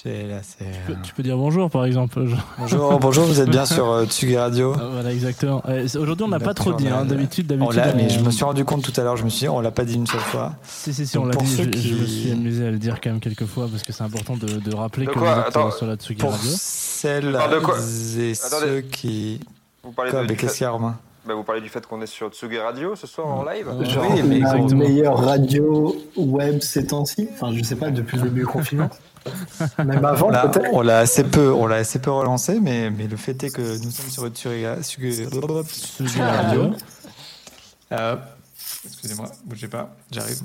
Là. Tu peux, tu peux dire bonjour par exemple. Bonjour, bonjour, vous êtes bien sur euh, Tsugi Radio. Ah, Voilà, exactement. Euh, Aujourd'hui, on n'a On pas trop dit. on hein. D'habitude, On d'habitude. l'a, mais on- je me suis rendu compte tout à l'heure, je me suis dit, on l'a pas dit une seule fois. Si, si, si, Donc, on l'a pour dit. ceux Je, je me qui- suis amusé à le dire quand même quelques fois parce que c'est important de, de rappeler De que quoi vous êtes Attends. euh, sur la Tsugi Pour Radio. celles parle de quoi et Attendez. ceux qui. Vous parlez Quoi, de, qu'est-ce fait- qu'il y a, Romain bah, Vous parlez du fait qu'on est sur Tsugi Radio ce soir en live Genre, Oui, mais la meilleure radio web ces temps-ci. Enfin, je sais pas, depuis le début du confinement. Même avant, On l'a, peut-être. on l'a assez peu, on l'a assez peu relancé, mais, mais le fait est que nous sommes sur Tsugi Tsugi- Tsugi Radio. Euh, excusez-moi, bougez pas, j'arrive.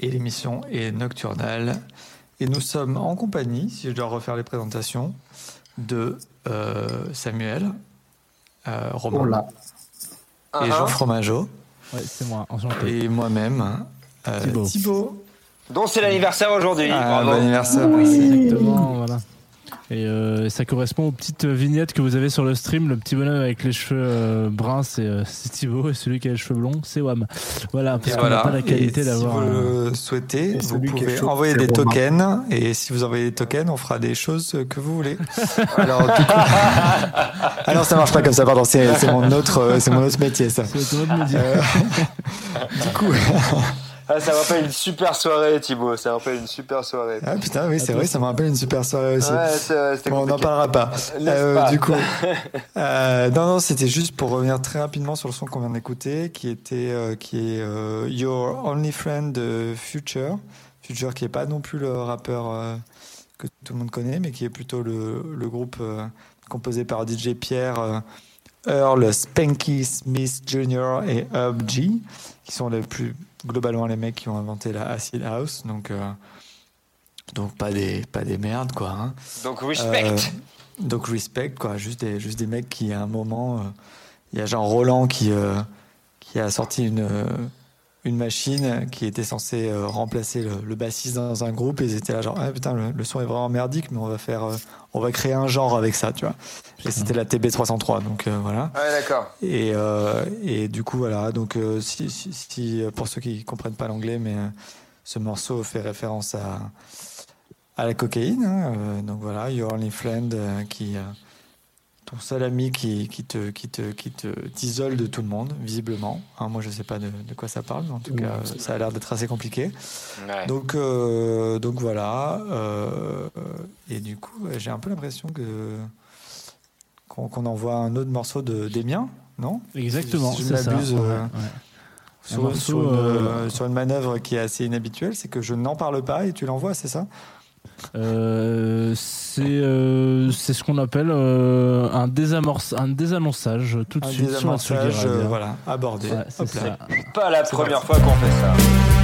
Et l'émission est nocturnale. Et nous sommes en compagnie, si je dois refaire les présentations, de euh, Samuel, euh, Romain et Ah, Jean ah. Fromageau. Ouais, c'est moi, enchanté. Et moi-même, euh, Thibaut. Thibaut. Dont c'est l'anniversaire aujourd'hui. Ah, bon anniversaire. Exactement, voilà. Et euh, ça correspond aux petites vignettes que vous avez sur le stream. Le petit bonhomme avec les cheveux euh, bruns, c'est euh, Thibaut, et celui qui a les cheveux blonds, c'est Wam. Voilà, parce qu'on voilà. n'a pas la qualité d'avoir. Si vous le souhaitez, vous pouvez chaud, envoyer des Romain. tokens. Et si vous envoyez des tokens, on fera des choses que vous voulez. Alors, du coup... ah non, ça marche pas comme ça. Pardon, c'est mon autre, euh, c'est mon autre métier, ça. C'est autre métier. Euh, du coup, Ah, ça me rappelle une super soirée, Thibaut. Ça me rappelle une super soirée. ah putain, oui, c'est vrai, ça me rappelle une super soirée aussi. Ouais, Bon, on n'en parlera pas. Euh, pas du coup, euh, non, non, c'était juste pour revenir très rapidement sur le son qu'on vient d'écouter, qui était, euh, qui est euh, Your Only Friend de Future. Future, qui est pas non plus le rappeur euh, que tout le monde connaît, mais qui est plutôt le, le groupe euh, composé par DJ Pierre, euh, Earl, Spanky Smith Jr. et Hub G, qui sont les plus globalement les mecs qui ont inventé la acid house. Donc, euh, donc pas des, pas des merdes, quoi. hein. Donc, respect. Euh, donc respect, quoi. Juste des, juste des mecs qui, à un moment, euh, il y a Jean Roland qui, qui a sorti une, une machine qui était censée euh, remplacer le, le bassiste dans un groupe et ils étaient là genre ah, putain le, le son est vraiment merdique mais on va faire euh, on va créer un genre avec ça tu vois et c'était la TB 303 donc euh, voilà Ouais, d'accord. et, euh, et du coup, voilà. Donc, euh, si, si, si- pour ceux qui comprennent pas l'anglais, mais euh, ce morceau fait référence à, à la cocaïne. hein, euh, donc voilà, Your Only Friend, euh, qui, euh, ton seul ami qui, qui te, qui te, qui te t'isole de tout le monde, visiblement. Hein, moi, je sais pas de, de quoi ça parle, mais en tout cas, ça a l'air d'être assez compliqué. Ouais. Donc, euh, donc voilà. euh, et du coup, j'ai un peu l'impression que qu'on envoie un autre morceau de des miens, non? Exactement, Si je ne m'abuse, ouais, euh, ouais. Sur, Un morceau, sur une, sur une manœuvre qui est assez inhabituelle, c'est que je n'en parle pas et tu l'envoies, c'est ça? Euh, c'est euh, c'est ce qu'on appelle euh, un désamorce un désannonçage tout de Un suite sur désamorçage, Radio. euh, voilà, abordé. Ouais. Pas la première parti. fois qu'on fait ça.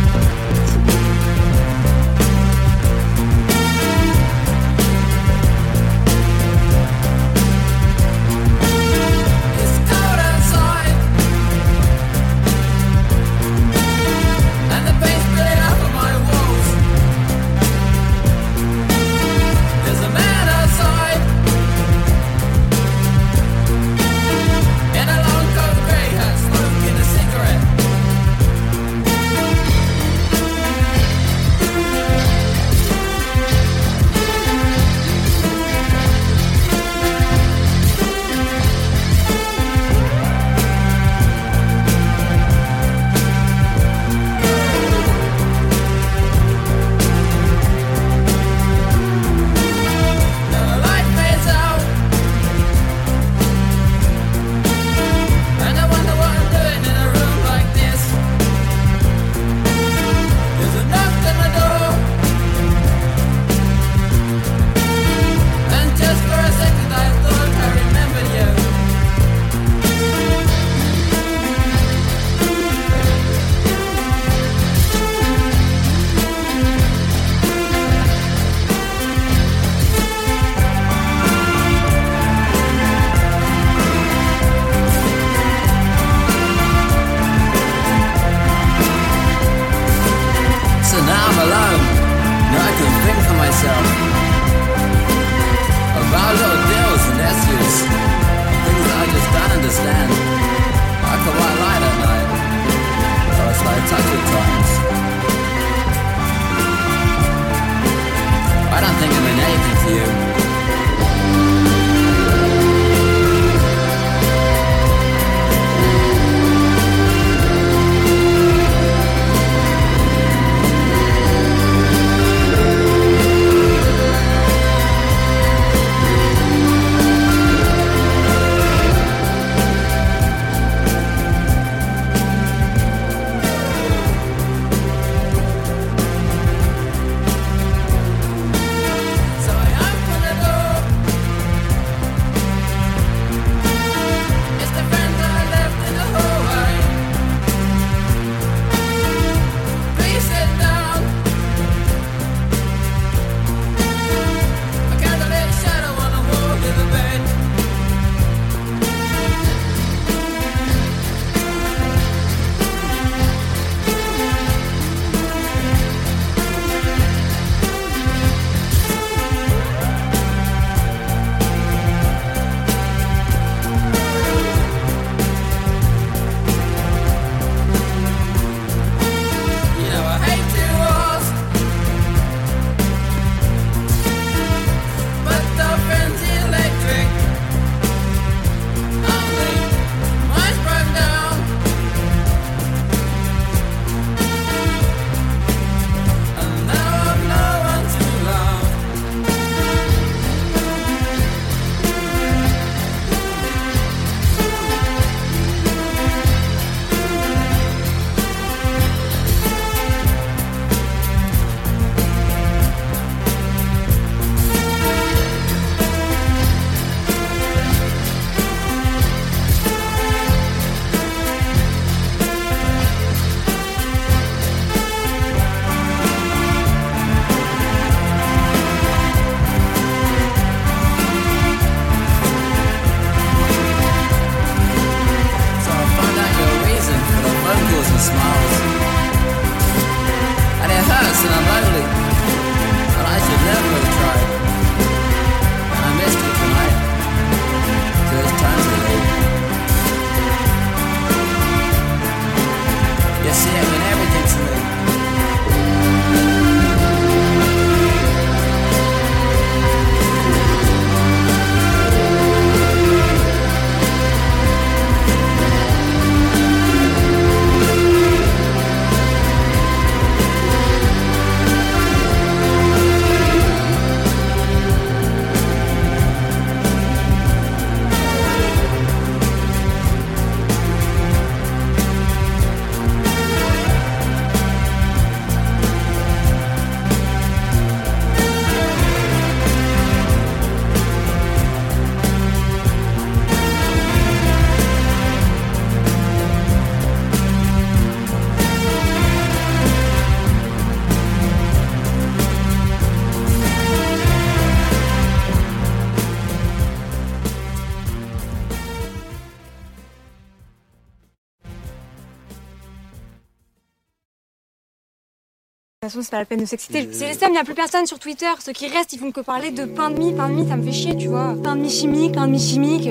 C'est pas la peine de s'exciter. C'est les il n'y a plus personne sur Twitter. Ceux qui restent, ils font que parler de pain de mie. Pain de mie, ça me fait chier, tu vois. Pain de mie chimique, pain de mie chimique.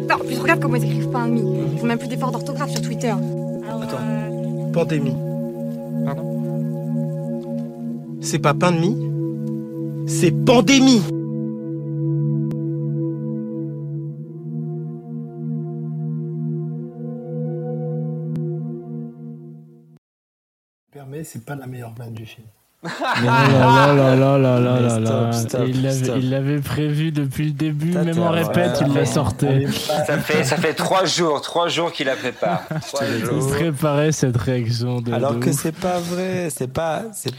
Putain, en plus, regarde comment ils écrivent pain de mie. Ils font même plus d'efforts d'orthographe sur Twitter. Attends. Pandémie. Pardon? C'est pas pain de mie? C'est pandémie C'est pas la meilleure blague du film. Il l'avait- prévu depuis le début, T'as même en répète, il la sortait. Ça fait, ça fait trois jours, trois jours qu'il la prépare. Il préparait cette réaction de. Alors de que ouf. c'est pas vrai, c'est pas. c'est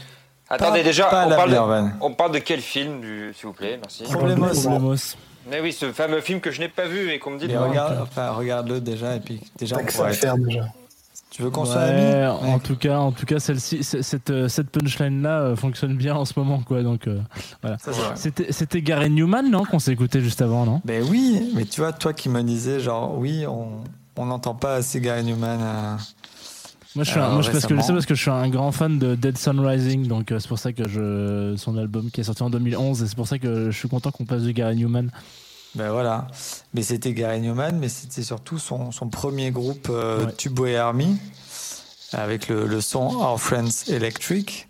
Attendez, pas- déjà, pas on, parle de, vanne. on parle de quel film, du- s'il vous plaît Merci. Problemos. Problemos. Mais oui, ce fameux film que je n'ai pas vu et qu'on me dit de regarde, enfin, regarde-le déjà et puis déjà on faire déjà. Tu veux qu'on soit Ouais, amis en tout cas, en tout cas, celle-ci, cette euh, cette punchline là fonctionne bien en ce moment, quoi. Donc euh, voilà. C'était c'était Gary Newman, non, qu'on s'est écouté juste avant, non? Ben oui, mais tu vois, toi qui me disais genre oui, on on n'entend pas assez Gary Newman. euh, Moi, je suis, un- euh, moi, je- parce que je sais parce que je suis un grand fan de Dead Sun Rising, donc euh, c'est pour ça que je son album qui est sorti en 2011, et c'est pour ça que je suis content qu'on passe du Gary Newman. Ben voilà. Mais c'était Gary Newman, mais c'était surtout son, son premier groupe euh, Ouais. Tubeway Army, avec le, le son Our Friends Electric,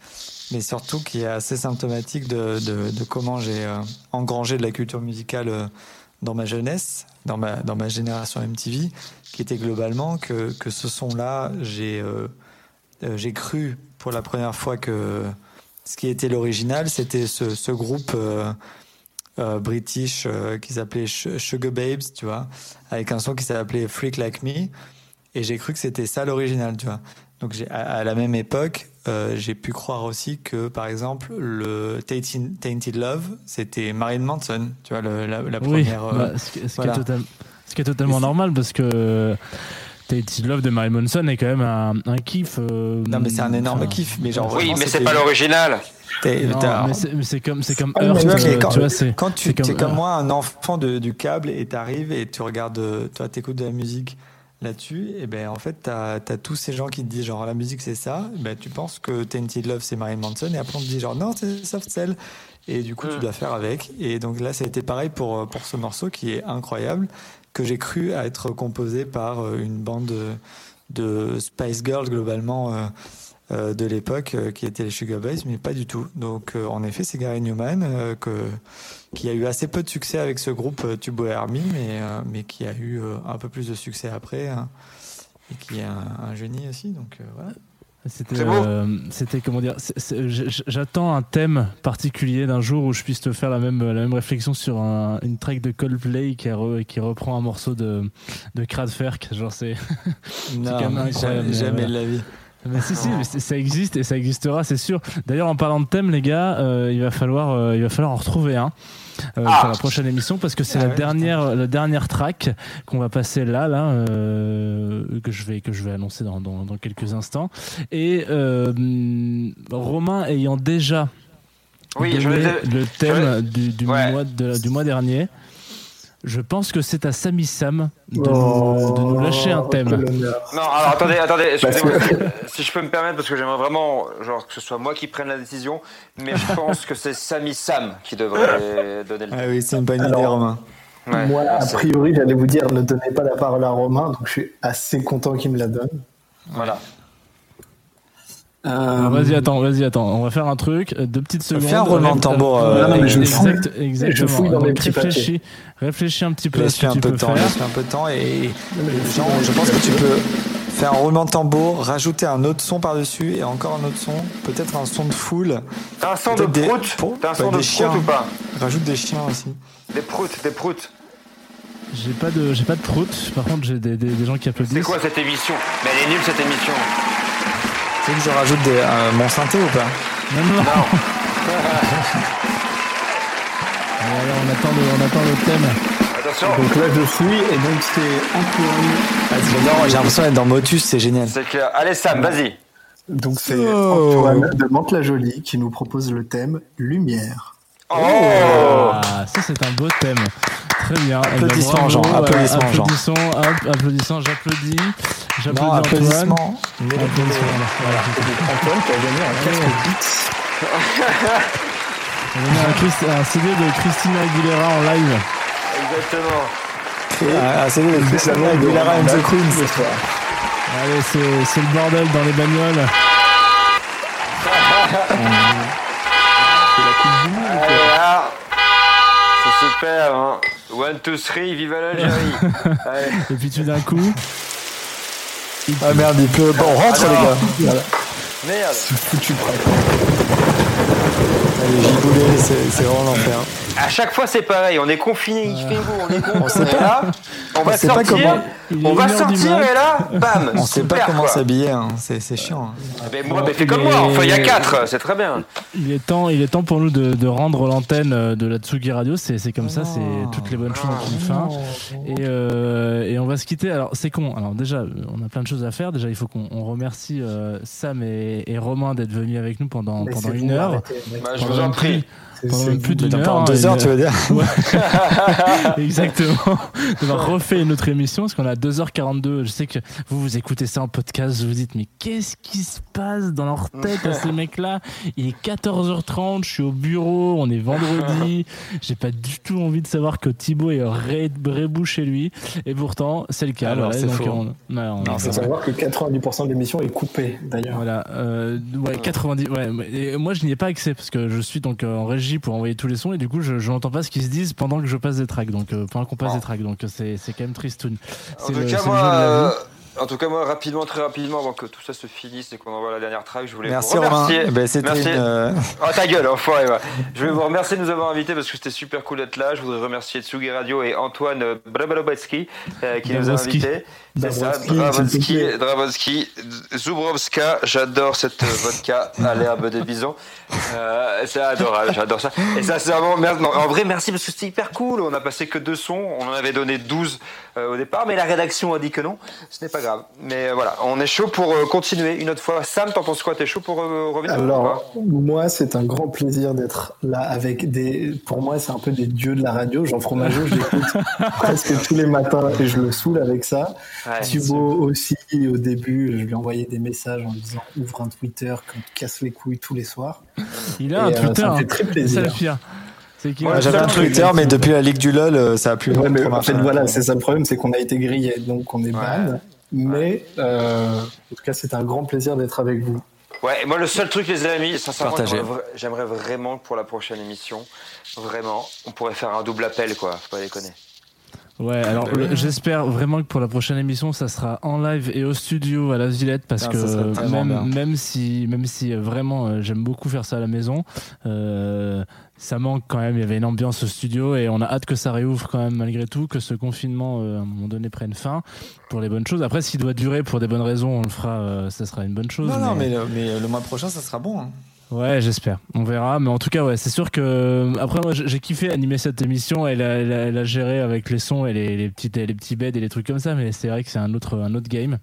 mais surtout qui est assez symptomatique de, de, de comment j'ai euh, engrangé de la culture musicale euh, dans ma jeunesse, dans ma, dans ma génération MTV, qui était globalement que, que ce son-là, j'ai euh, euh, j'ai cru pour la première fois que ce qui était l'original, c'était ce, ce groupe euh, british euh, qui s'appelait Sugar Babes, tu vois, avec un son qui s'appelait Freak Like Me. Et j'ai cru que c'était ça l'original, tu vois. Donc à, à la même époque, euh, j'ai pu croire aussi que, par exemple, le Tainted Tainted Love, c'était Marilyn Manson, tu vois, le- la, la Oui, première. euh, bah, ce, qui est total- ce qui est totalement normal parce que Tainted Love de Marilyn Manson est quand même un, un kiff. euh, Non, mais c'est un énorme enfin, kiff. Mais genre, Oui, vraiment, mais c'est pas l'original. C'est- comme c'est comme Ah, Earth, euh, quand, tu vois, c'est quand tu es comme euh, moi, un enfant de- du câble, et t'arrives et tu regardes, euh, toi, t'écoutes de la musique là-dessus, et ben en fait, t'as as tous ces gens qui te disent genre la musique c'est ça, ben tu penses que Tainted Love c'est Marilyn Manson, et après on te dit genre non, c'est Soft Cell, et du coup tu dois faire avec. Et donc là, ça a été pareil pour, euh, pour ce morceau qui est incroyable, que j'ai cru être composé par euh, une bande de, Spice Girls globalement. euh, euh, de l'époque qui étaient les Sugar Boys, mais pas du tout. Donc en effet, c'est Gary Newman qui a eu assez peu de succès avec ce groupe Tubeway Army, mais, qui a eu un peu plus de succès après, hein, et qui est un, un génie aussi. Donc voilà. C'était, C'est euh, c'était comment dire c'est- c'est- J'attends un thème particulier d'un jour où je puisse te faire la même la même réflexion sur un- une track de Coldplay qui, a re- qui reprend un morceau de de Kraftwerk. Genre c'est c'est Non, quand même jamais- jamais de la vie. Mais si si, mais c'est- ça existe et ça existera, c'est sûr. D'ailleurs, en parlant de thème, les gars, euh, il va falloir euh, il va falloir en retrouver un. Euh, Ah. pour la prochaine émission parce que c'est Ah la ouais, dernière la dernière track qu'on va passer là là euh, que je vais que je vais annoncer dans, dans, dans quelques instants et euh, Romain ayant déjà Oui, je le thème du, du Ouais. mois de- du mois dernier je pense que c'est à Sami Sam de, Oh, nous, de nous lâcher un thème Non, alors attendez, attendez, excusez-moi, si- je peux me permettre, parce que j'aimerais vraiment genre, que ce soit moi qui prenne la décision, mais je pense que c'est Sami Sam qui devrait donner le Ah oui, c'est une bonne Alors, idée, Romain. Ouais, Moi, a priori, j'allais vous dire ne donnez pas la parole à Romain, donc je suis assez content qu'il me la donne. Voilà. Euh, Vas-y, attends, vas-y, attends. On va faire un truc. euh, Deux petites secondes. Fais un roulement de tambour, euh, Non, non, mais je exact, fouille. exactement. Je fouille dans mes petits réfléchis, réfléchis un petit peu Laisse-lui un peu de temps, faire. laisse-lui un peu de temps et, Jean, je pense que tu peux faire un roulement de tambour, rajouter un autre son par-dessus et encore un autre son, peut-être un son de foule. T'as un son de des- prout T'as un ouais, son de des chiens. ou pas Rajoute des chiens aussi. Des proutes, des proutes. J'ai pas de, j'ai pas de prout. Par contre, j'ai des, des, des gens qui applaudissent. C'est quoi cette émission? Mais elle est nulle cette émission. Tu veux que je rajoute des, euh, mon synthé ou pas Non, non. Voilà, on attend le, on attend le thème. Attention. Donc là, je fouille, et donc c'est Antoine. Ah, J'adore, j'ai l'impression d'être dans Motus, c'est génial. C'est clair. Allez Sam, vas-y. Donc c'est Oh. Antoine de Mantes-la-Jolie qui nous propose le thème Lumière. Oh Ah, ça c'est un beau thème. Très bien. Eh ben. Jean, Voilà, applaudissements, Jean. applaudissons, j'applaudis. J'applaudis Antoine. Antoine qui a gagné un casque Beats. On a un, Christ- un CD de Christina Aguilera en live. Exactement. Ah, c'est le Christina Aguilera and the Queens. Allez, c'est c'est le bordel dans les bagnoles. Allez, là. C'est super, hein. One, two, three, viva l'Algérie. Allez. Et puis tout d'un coup. Ah merde, il pleut. Bon, on rentre, Ah les gars. Voilà. Merde. Foutu giboulé, c'est vraiment l'enfer. À chaque fois, c'est pareil. On est confiné, il fait beau, on est con. On sait Et pas. là, on On va sait pas sortir. comment- On va sortir et là, bam. On sait pas comment s'habiller, hein. c'est chiant. hein. Moi, ben, fais comme moi. Enfin, il y a quatre, c'est très bien. Il est temps, il est temps pour nous de, de rendre l'antenne euh, de la Tsugi Radio. C'est comme ça, c'est toutes les bonnes choses ont une fin. Et, euh, et on va se quitter. Alors c'est con. Alors déjà, euh, on a plein de choses à faire. Déjà, il faut qu'on on remercie euh, Sam et, et Romain d'être venus avec nous pendant pendant une heure. Bah, je Pendant vous en une prie. plus- Pendant plus d'une heure. Pendant deux heures, une- tu veux dire Ouais. Exactement. D'avoir refait une autre émission parce qu'on a 2h42. Je sais que vous vous écoutez ça en podcast, vous vous dites mais qu'est-ce qui se passe dans leur tête à ces mecs-là? Il est 14h30, je suis au bureau, on est vendredi. J'ai pas du tout envie de savoir que Thibaut est rébou chez lui. Et pourtant, c'est le cas. Alors, voilà. c'est Donc, faux. on- ouais, on- Il faut savoir que 90% de l'émission est coupée, d'ailleurs. voilà, euh, ouais, 90. Ouais, et moi je n'y ai pas accès parce que je suis donc euh, en régie pour envoyer tous les sons et du coup je, je n'entends pas ce qu'ils se disent pendant que je passe des tracks. Donc euh, pendant qu'on passe des tracks, donc euh, c'est c'est quand même tristoun. En tout le- cas, moi, euh, en tout cas, rapidement, très rapidement, avant que tout ça se finisse et qu'on envoie la dernière track, je voulais Merci, vous Romain. remercier. Eh ben, Merci. une, euh, Oh, ta gueule, enfoiré, ouais. Je voulais vous remercier de nous avoir invités parce que c'était super cool d'être là. Je voudrais remercier Tsugi Radio et Antoine Brabalobetsky euh, qui nous a invités. C'est ça, s'il te Dravonsky. Dravonsky, Zubrowska, j'adore cette vodka à l'herbe de bison. Euh, c'est adorable, j'adore ça. Et ça, c'est vraiment, mer- non, en vrai, merci parce que c'était hyper cool. On a passé que deux sons, on en avait donné 12 euh, au départ, mais la rédaction a dit que non. Ce n'est pas grave. Mais euh, voilà, on est chaud pour euh, continuer une autre fois. Sam, t'en penses quoi? T'es chaud pour euh, revenir ou Alors, moi, c'est un grand plaisir d'être là avec des. Pour moi, c'est un peu des dieux de la radio. Jean Fromageau, je l'écoute presque tous les matins et je le saoule avec ça. Ouais, Thibaut aussi, au début, je lui envoyais des messages en disant ouvre un Twitter quand tu casses les couilles tous les soirs. Il a un Et, euh, Twitter. ça me fait hein. très C'est plaisir. a J'avais un Twitter, mais depuis la Ligue du LOL, euh, ça a plus Ouais, mais en fait, voilà, c'est ça le problème, c'est qu'on a été grillé, donc on est ban. Mais euh, en tout cas, c'est un grand plaisir d'être avec vous. Ouais, moi le seul truc les amis, sincèrement, j'aimerais vra- j'aimerais vraiment que pour la prochaine émission, vraiment, on pourrait faire un double appel quoi, faut pas déconner. Ouais, alors le- j'espère vraiment que pour la prochaine émission, ça sera en live et au studio à la Villette parce Ah, que même, même si, même si euh, vraiment euh, j'aime beaucoup faire ça à la maison, euh, ça manque quand même. Il y avait une ambiance au studio et on a hâte que ça réouvre quand même malgré tout, que ce confinement euh, à un moment donné prenne fin pour les bonnes choses. Après, s'il doit durer pour des bonnes raisons, on le fera. euh, ça sera une bonne chose. Non, non, mais, le- mais le mois prochain, ça sera bon. hein. Ouais, j'espère. On verra. Mais en tout cas, ouais, c'est sûr que après, moi, j'ai kiffé animer cette émission. Elle a, elle a géré avec les sons et les, les petites, les petits beds et les trucs comme ça. Mais c'est vrai que c'est un autre, un autre game.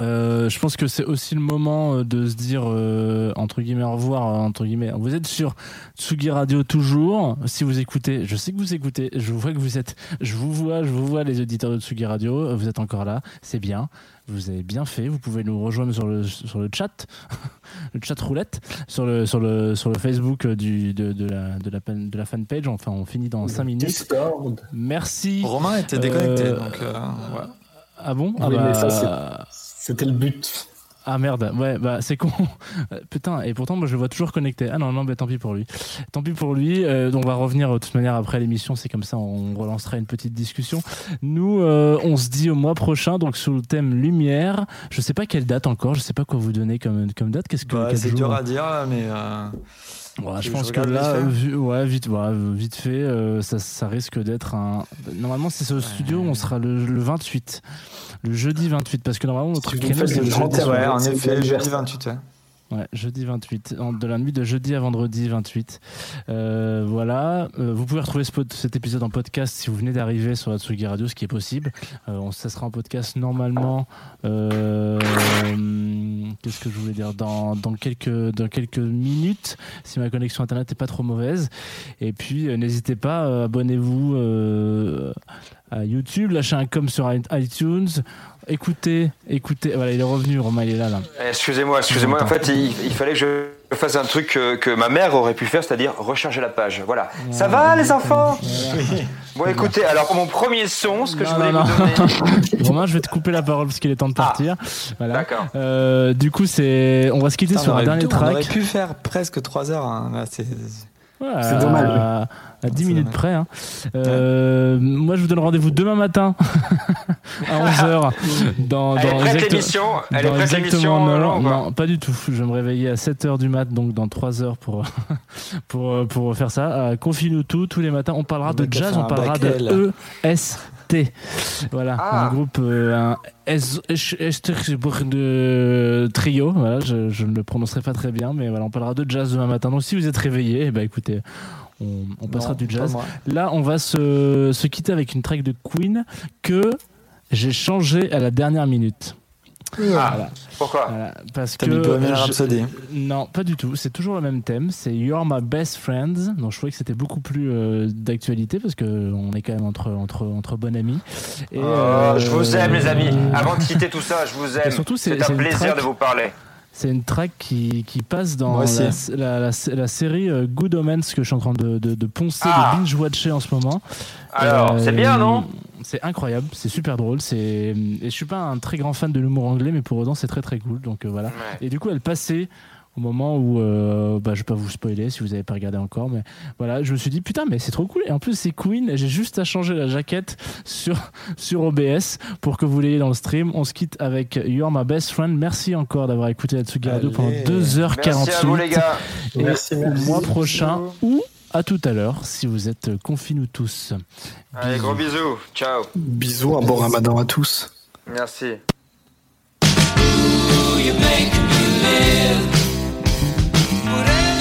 Euh, je pense que c'est aussi le moment euh, de se dire euh, entre guillemets au revoir euh, entre guillemets. Vous êtes sur Tsugi Radio toujours. Si vous écoutez, je sais que vous écoutez. Je vois que vous êtes. Je vous vois, je vous vois les auditeurs de Tsugi Radio. Vous êtes encore là. C'est bien. Vous avez bien fait. Vous pouvez nous rejoindre sur le sur le chat, le chat roulette, sur le sur le sur le Facebook du de, de la de la de la fanpage. Enfin, on finit dans 5 minutes. Discord. Merci. Romain était déconnecté. Euh, donc, euh, ouais. Ah bon? Oui, ah mais ça, bah, C'était le but. ah merde, ouais, bah c'est con. Putain, et pourtant moi je le vois toujours connecté. Ah non, non, bah tant pis pour lui. Tant pis pour lui. Euh, on va revenir de toute manière après l'émission, c'est comme ça, on relancera une petite discussion. Nous, euh, on se dit au mois prochain, donc sous le thème lumière. Je sais pas quelle date encore, je sais pas quoi vous donner comme, comme date. Qu'est-ce que Bah, c'est dur à dire, là, mais. euh, Ouais, je pense que là, vite fait vu- ouais, vite, voilà, vite fait, euh, ça, ça risque d'être un. Normalement, c'est au studio, on sera le, le 28, le jeudi 28, parce que normalement notre Si faites c'est le jeudi 31, soir. Ouais, en c'est effet, le jeudi anniversaire. 28. ouais. Ouais, jeudi 28, en- de la nuit de jeudi à vendredi 28. Euh, voilà, Euh, vous pouvez retrouver cet épisode en podcast si vous venez d'arriver sur la Tsugi Radio, ce qui est possible. Euh, on, ça sera en podcast normalement. euh, Qu'est-ce que je voulais dire? Dans, quelques dans quelques minutes, si ma connexion internet est pas trop mauvaise. Et puis euh, n'hésitez pas, euh, abonnez-vous à YouTube, lâchez un com sur iTunes écoutez, écoutez. Voilà, il est revenu, Romain, il est là, là. Eh, Excusez-moi, excusez-moi. En fait, il, il fallait que je fasse un truc que, que ma mère aurait pu faire, c'est-à-dire recharger la page. Voilà. Ça va, les enfants Bon, écoutez, alors pour mon premier son, ce que je voulais non, vous donner. Romain, je vais te couper la parole parce qu'il est temps de partir. voilà. Ah, D'accord. Euh, du coup, c'est, on va se quitter Putain, sur un dernier pu- On aurait track. pu faire presque 3 heures. hein. Là, c'est- Ouais, C'est à- dommage. À, à 10 minutes près. hein. Euh, Moi, je vous donne rendez-vous demain matin à 11h. Dans, Elle est dans prête, exact- l'émission Elle est prête, exactement l'émission. Laurent, ou pas Non, pas du tout. Je vais me réveiller à 7h du mat, donc dans 3 heures pour, pour, pour faire ça. Euh, Confie-nous tout, tous les matins. On parlera On de jazz, on parlera de Voilà, Ah. un groupe, euh, un de trio. Voilà, je, je ne le prononcerai pas très bien, mais voilà, on parlera de jazz demain matin. Donc si vous êtes réveillés, eh ben, écoutez, on, on passera Non, du jazz. Là, on va se, se quitter avec une track de Queen que j'ai changé à la dernière minute. Ah, Voilà. pourquoi Voilà, parce T'as que mis Bohemian je- Rhapsody. Non, pas du tout. C'est toujours le même thème. C'est You're My Best Friends. Donc je trouvais que c'était beaucoup plus euh, d'actualité parce que on est quand même entre entre entre bonnes amies. Et, Oh, euh, je vous aime, les amis. Avant de quitter tout ça, je vous aime. surtout, c'est- un plaisir track- de vous parler. C'est une track qui, qui passe dans la, aussi. la, la- la série euh, Good Omens que je suis en train de, de, de poncer, Ah. de binge-watcher en ce moment. Alors, Euh, c'est bien, non C'est incroyable, c'est super drôle. C'est et je suis pas un très grand fan de l'humour anglais, mais pour autant c'est très très cool. Donc euh, voilà. Ouais. Et du coup, elle passait au moment où, euh, bah, je vais pas vous spoiler si vous avez pas regardé encore, mais voilà, je me suis dit putain, mais c'est trop cool. Et en plus, c'est Queen. J'ai juste à changer la jaquette sur sur OBS pour que vous l'ayez dans le stream. On se quitte avec You're My Best Friend. Merci encore d'avoir écouté la Tsugi Radio pendant Allez. 2h48. Merci à vous, les gars. Et Merci, au mois prochain ou à tout à l'heure si vous êtes confinés nous tous. Allez, gros bisous. Ciao. Bisous, un bon ramadan à tous. Merci. You make